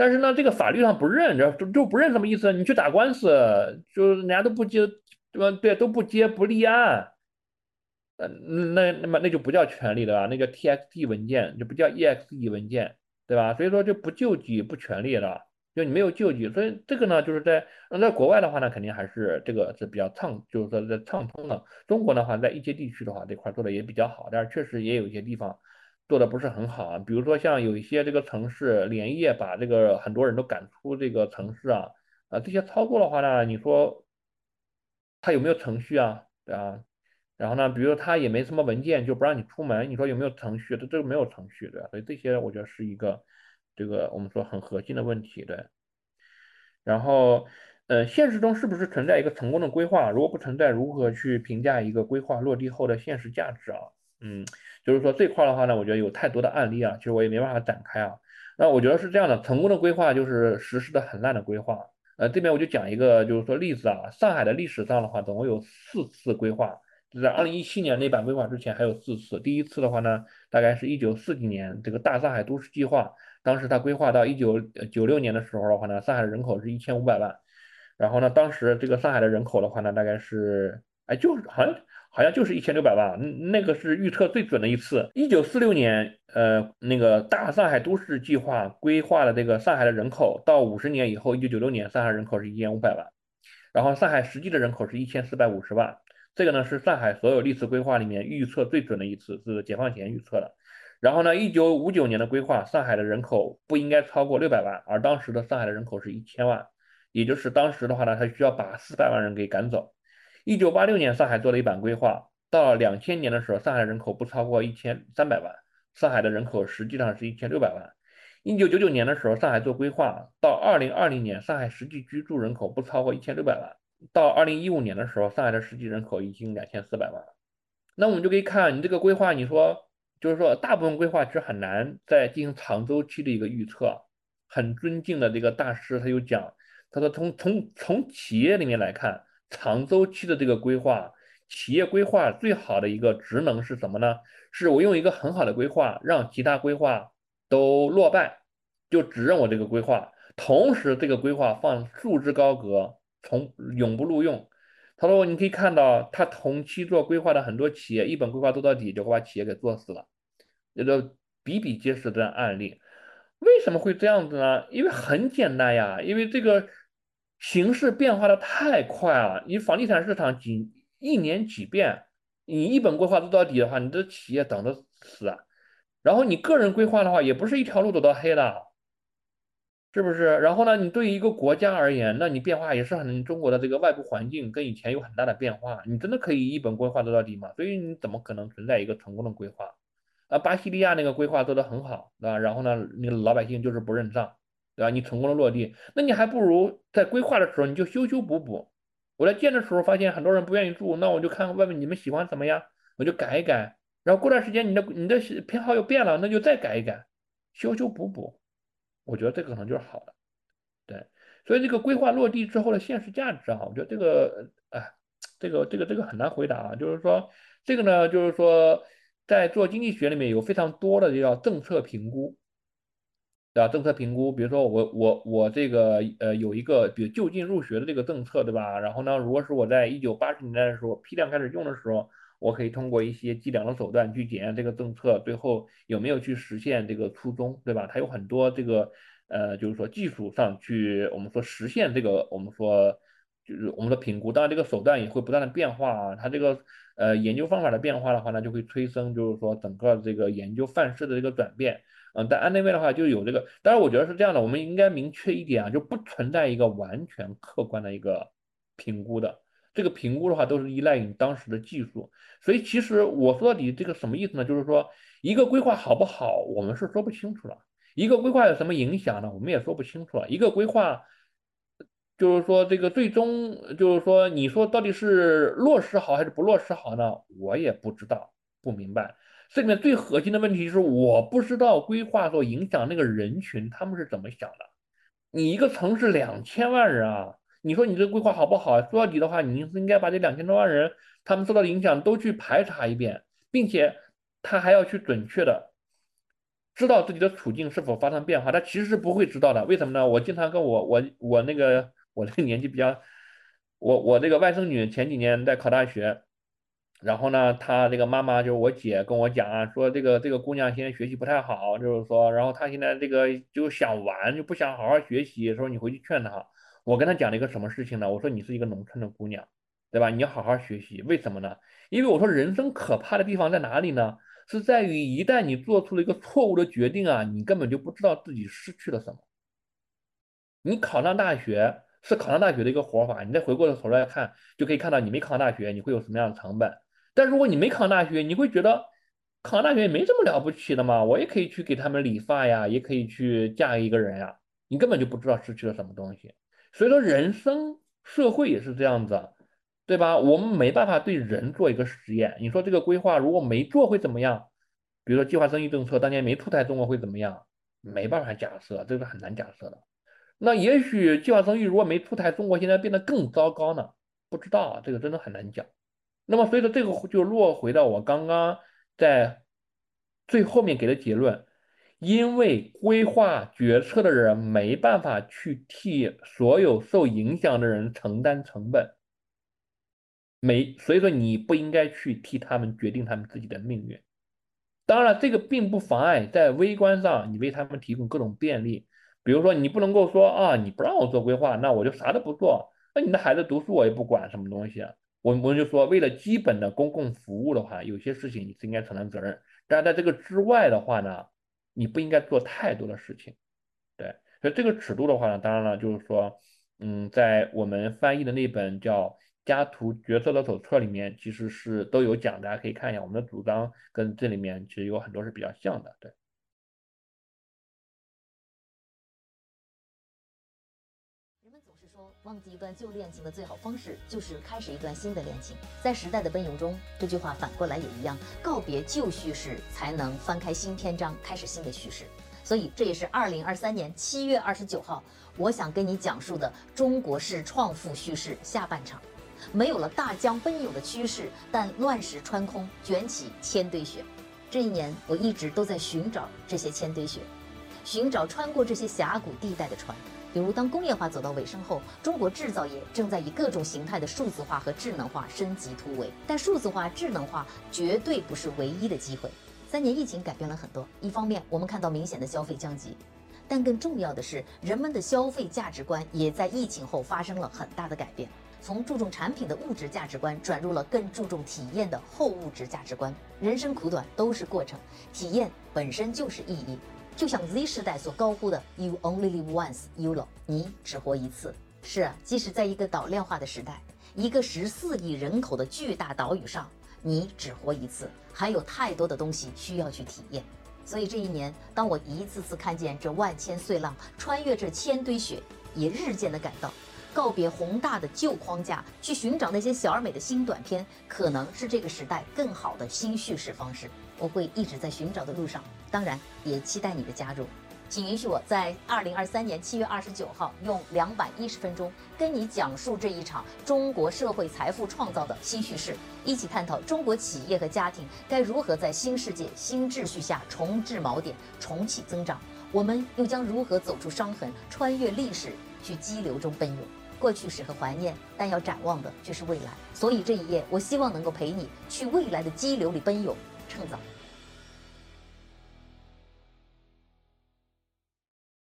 但是呢，这个法律上不认，这就就不认什么意思？你去打官司，就人家都不接，对吧？对，都不接不立案，呃，那那么那就不叫权利对吧？那叫 T X T 文件，就不叫 E X E 文件，对吧？所以说就不救济不权利了。就你没有救济，所以这个呢，就是在那在国外的话呢，肯定还是这个是比较畅，就是说在畅通的。中国的话，在一些地区的话，这块做的也比较好，但是确实也有一些地方做的不是很好啊。比如说像有一些这个城市连夜把这个很多人都赶出这个城市啊，啊这些操作的话呢，你说他有没有程序啊？对啊，然后呢，比如他也没什么文件就不让你出门，你说有没有程序？这这个没有程序，对吧？所以这些我觉得是一个。这个我们说很核心的问题，对。然后，呃，现实中是不是存在一个成功的规划？如果不存在，如何去评价一个规划落地后的现实价值啊？嗯，就是说这块的话呢，我觉得有太多的案例啊，其实我也没办法展开啊。那我觉得是这样的，成功的规划就是实施的很烂的规划。呃，这边我就讲一个，就是说例子啊，上海的历史上的话，总共有四次规划，就在二零一七年那版规划之前还有四次。第一次的话呢，大概是一九四几年这个大上海都市计划。当时它规划到一九九六年的时候的话呢，上海的人口是一千五百万，然后呢，当时这个上海的人口的话呢，大概是，哎，就是好像好像就是一千六百万，那个是预测最准的一次。一九四六年，呃，那个大上海都市计划规划的这个上海的人口，到五十年以后，一九九六年上海人口是一千五百万，然后上海实际的人口是一千四百五十万，这个呢是上海所有历次规划里面预测最准的一次，是解放前预测的。然后呢，一九五九年的规划，上海的人口不应该超过六百万，而当时的上海的人口是一千万，也就是当时的话呢，他需要把四百万人给赶走。一九八六年，上海做了一版规划，到两千年的时候，上海人口不超过一千三百万，上海的人口实际上是一千六百万。一九九九年的时候，上海做规划，到二零二零年，上海实际居住人口不超过一千六百万，到二零一五年的时候，上海的实际人口已经两千四百万。那我们就可以看你这个规划，你说。就是说，大部分规划其实很难再进行长周期的一个预测。很尊敬的这个大师，他就讲，他说从从从企业里面来看，长周期的这个规划，企业规划最好的一个职能是什么呢？是我用一个很好的规划，让其他规划都落败，就只认我这个规划，同时这个规划放束之高阁，从永不录用。他说：“你可以看到，他同期做规划的很多企业，一本规划做到底，就会把企业给做死了，这个比比皆是的案例。为什么会这样子呢？因为很简单呀，因为这个形势变化的太快了。你房地产市场几一年几变，你一本规划做到底的话，你的企业等着死啊。然后你个人规划的话，也不是一条路走到黑的。”是不是？然后呢？你对于一个国家而言，那你变化也是很中国的这个外部环境跟以前有很大的变化。你真的可以一本规划做到底吗？所以你怎么可能存在一个成功的规划？啊，巴西利亚那个规划做得很好，对吧？然后呢，那个老百姓就是不认账，对吧？你成功的落地，那你还不如在规划的时候你就修修补补。我在建的时候发现很多人不愿意住，那我就看外面你们喜欢什么呀，我就改一改。然后过段时间你的你的偏好又变了，那就再改一改，修修补补。我觉得这个可能就是好的，对，所以这个规划落地之后的现实价值啊，我觉得这个，哎，这个这个这个很难回答啊。就是说，这个呢，就是说，在做经济学里面有非常多的叫政策评估，对吧？政策评估，比如说我我我这个呃有一个比如就近入学的这个政策，对吧？然后呢，如果是我在一九八十年代的时候批量开始用的时候，我可以通过一些计量的手段去检验这个政策最后有没有去实现这个初衷，对吧？它有很多这个呃，就是说技术上去我们说实现这个我们说就是我们的评估，当然这个手段也会不断的变化啊。它这个呃研究方法的变化的话呢，就会催生就是说整个这个研究范式的这个转变。嗯，但安内卫的话就有这个，当然我觉得是这样的，我们应该明确一点啊，就不存在一个完全客观的一个评估的。这个评估的话都是依赖于当时的技术，所以其实我说到底这个什么意思呢？就是说一个规划好不好，我们是说不清楚了；一个规划有什么影响呢？我们也说不清楚了。一个规划就是说这个最终就是说你说到底是落实好还是不落实好呢？我也不知道，不明白。这里面最核心的问题是我不知道规划所影响那个人群他们是怎么想的。你一个城市两千万人啊。你说你这规划好不好？说到底的话，你是应该把这两千多万人他们受到的影响都去排查一遍，并且他还要去准确的知道自己的处境是否发生变化。他其实是不会知道的，为什么呢？我经常跟我我我那个我这个年纪比较，我我这个外甥女前几年在考大学，然后呢，他这个妈妈就是我姐跟我讲啊，说这个这个姑娘现在学习不太好，就是说，然后她现在这个就想玩，就不想好好学习。说你回去劝她。我跟她讲了一个什么事情呢？我说你是一个农村的姑娘，对吧？你要好好学习。为什么呢？因为我说人生可怕的地方在哪里呢？是在于一旦你做出了一个错误的决定啊，你根本就不知道自己失去了什么。你考上大学是考上大学的一个活法，你再回过头来看，就可以看到你没考上大学，你会有什么样的成本。但如果你没考上大学，你会觉得考上大学也没这么了不起的嘛？我也可以去给他们理发呀，也可以去嫁一个人呀。你根本就不知道失去了什么东西。所以说，人生社会也是这样子，对吧？我们没办法对人做一个实验。你说这个规划如果没做会怎么样？比如说计划生育政策当年没出台，中国会怎么样？没办法假设，这是很难假设的。那也许计划生育如果没出台，中国现在变得更糟糕呢？不知道，这个真的很难讲。那么，所以说这个就落回到我刚刚在最后面给的结论，因为规划决策的人没办法去替所有受影响的人承担成本，没，所以说你不应该去替他们决定他们自己的命运。当然，这个并不妨碍在微观上你为他们提供各种便利，比如说你不能够说啊，你不让我做规划，那我就啥都不做，那你的孩子读书我也不管什么东西。啊我们就说，为了基本的公共服务的话，有些事情你是应该承担责任。但是在这个之外的话呢，你不应该做太多的事情。对，所以这个尺度的话呢，当然了，就是说，嗯，在我们翻译的那本叫《家图决策的手册》里面，其实是都有讲，大家可以看一下，我们的主张跟这里面其实有很多是比较像的。对。忘记一段旧恋情的最好方式，就是开始一段新的恋情。在时代的奔涌中，这句话反过来也一样，告别旧叙事，才能翻开新篇章，开始新的叙事。所以，这也是二零二三年七月二十九号，我想跟你讲述的中国式创富叙事下半场。没有了大江奔涌的趋势，但乱石穿空，卷起千堆雪。这一年，我一直都在寻找这些千堆雪，寻找穿过这些峡谷地带的船。比如，当工业化走到尾声后，中国制造业正在以各种形态的数字化和智能化升级突围。但数字化、智能化绝对不是唯一的机会。三年疫情改变了很多，一方面我们看到明显的消费降级，但更重要的是，人们的消费价值观也在疫情后发生了很大的改变，从注重产品的物质价值观转入了更注重体验的后物质价值观。人生苦短，都是过程，体验本身就是意义。就像 Z 时代所高呼的 “You only live once, YOLO”，你只活一次。是，即使在一个岛链化的时代，一个十四亿人口的巨大岛屿上，你只活一次，还有太多的东西需要去体验。所以这一年，当我一次次看见这万千碎浪，穿越这千堆雪，也日渐的感到，告别宏大的旧框架，去寻找那些小而美的新短片，可能是这个时代更好的新叙事方式。我会一直在寻找的路上，当然也期待你的加入。请允许我在二零二三年七月二十九号用两百一十分钟跟你讲述这一场中国社会财富创造的新叙事，一起探讨中国企业和家庭该如何在新世界新秩序下重置锚点、重启增长。我们又将如何走出伤痕，穿越历史，去激流中奔涌？过去时和怀念，但要展望的却是未来。所以这一夜，我希望能够陪你去未来的激流里奔涌。趁早。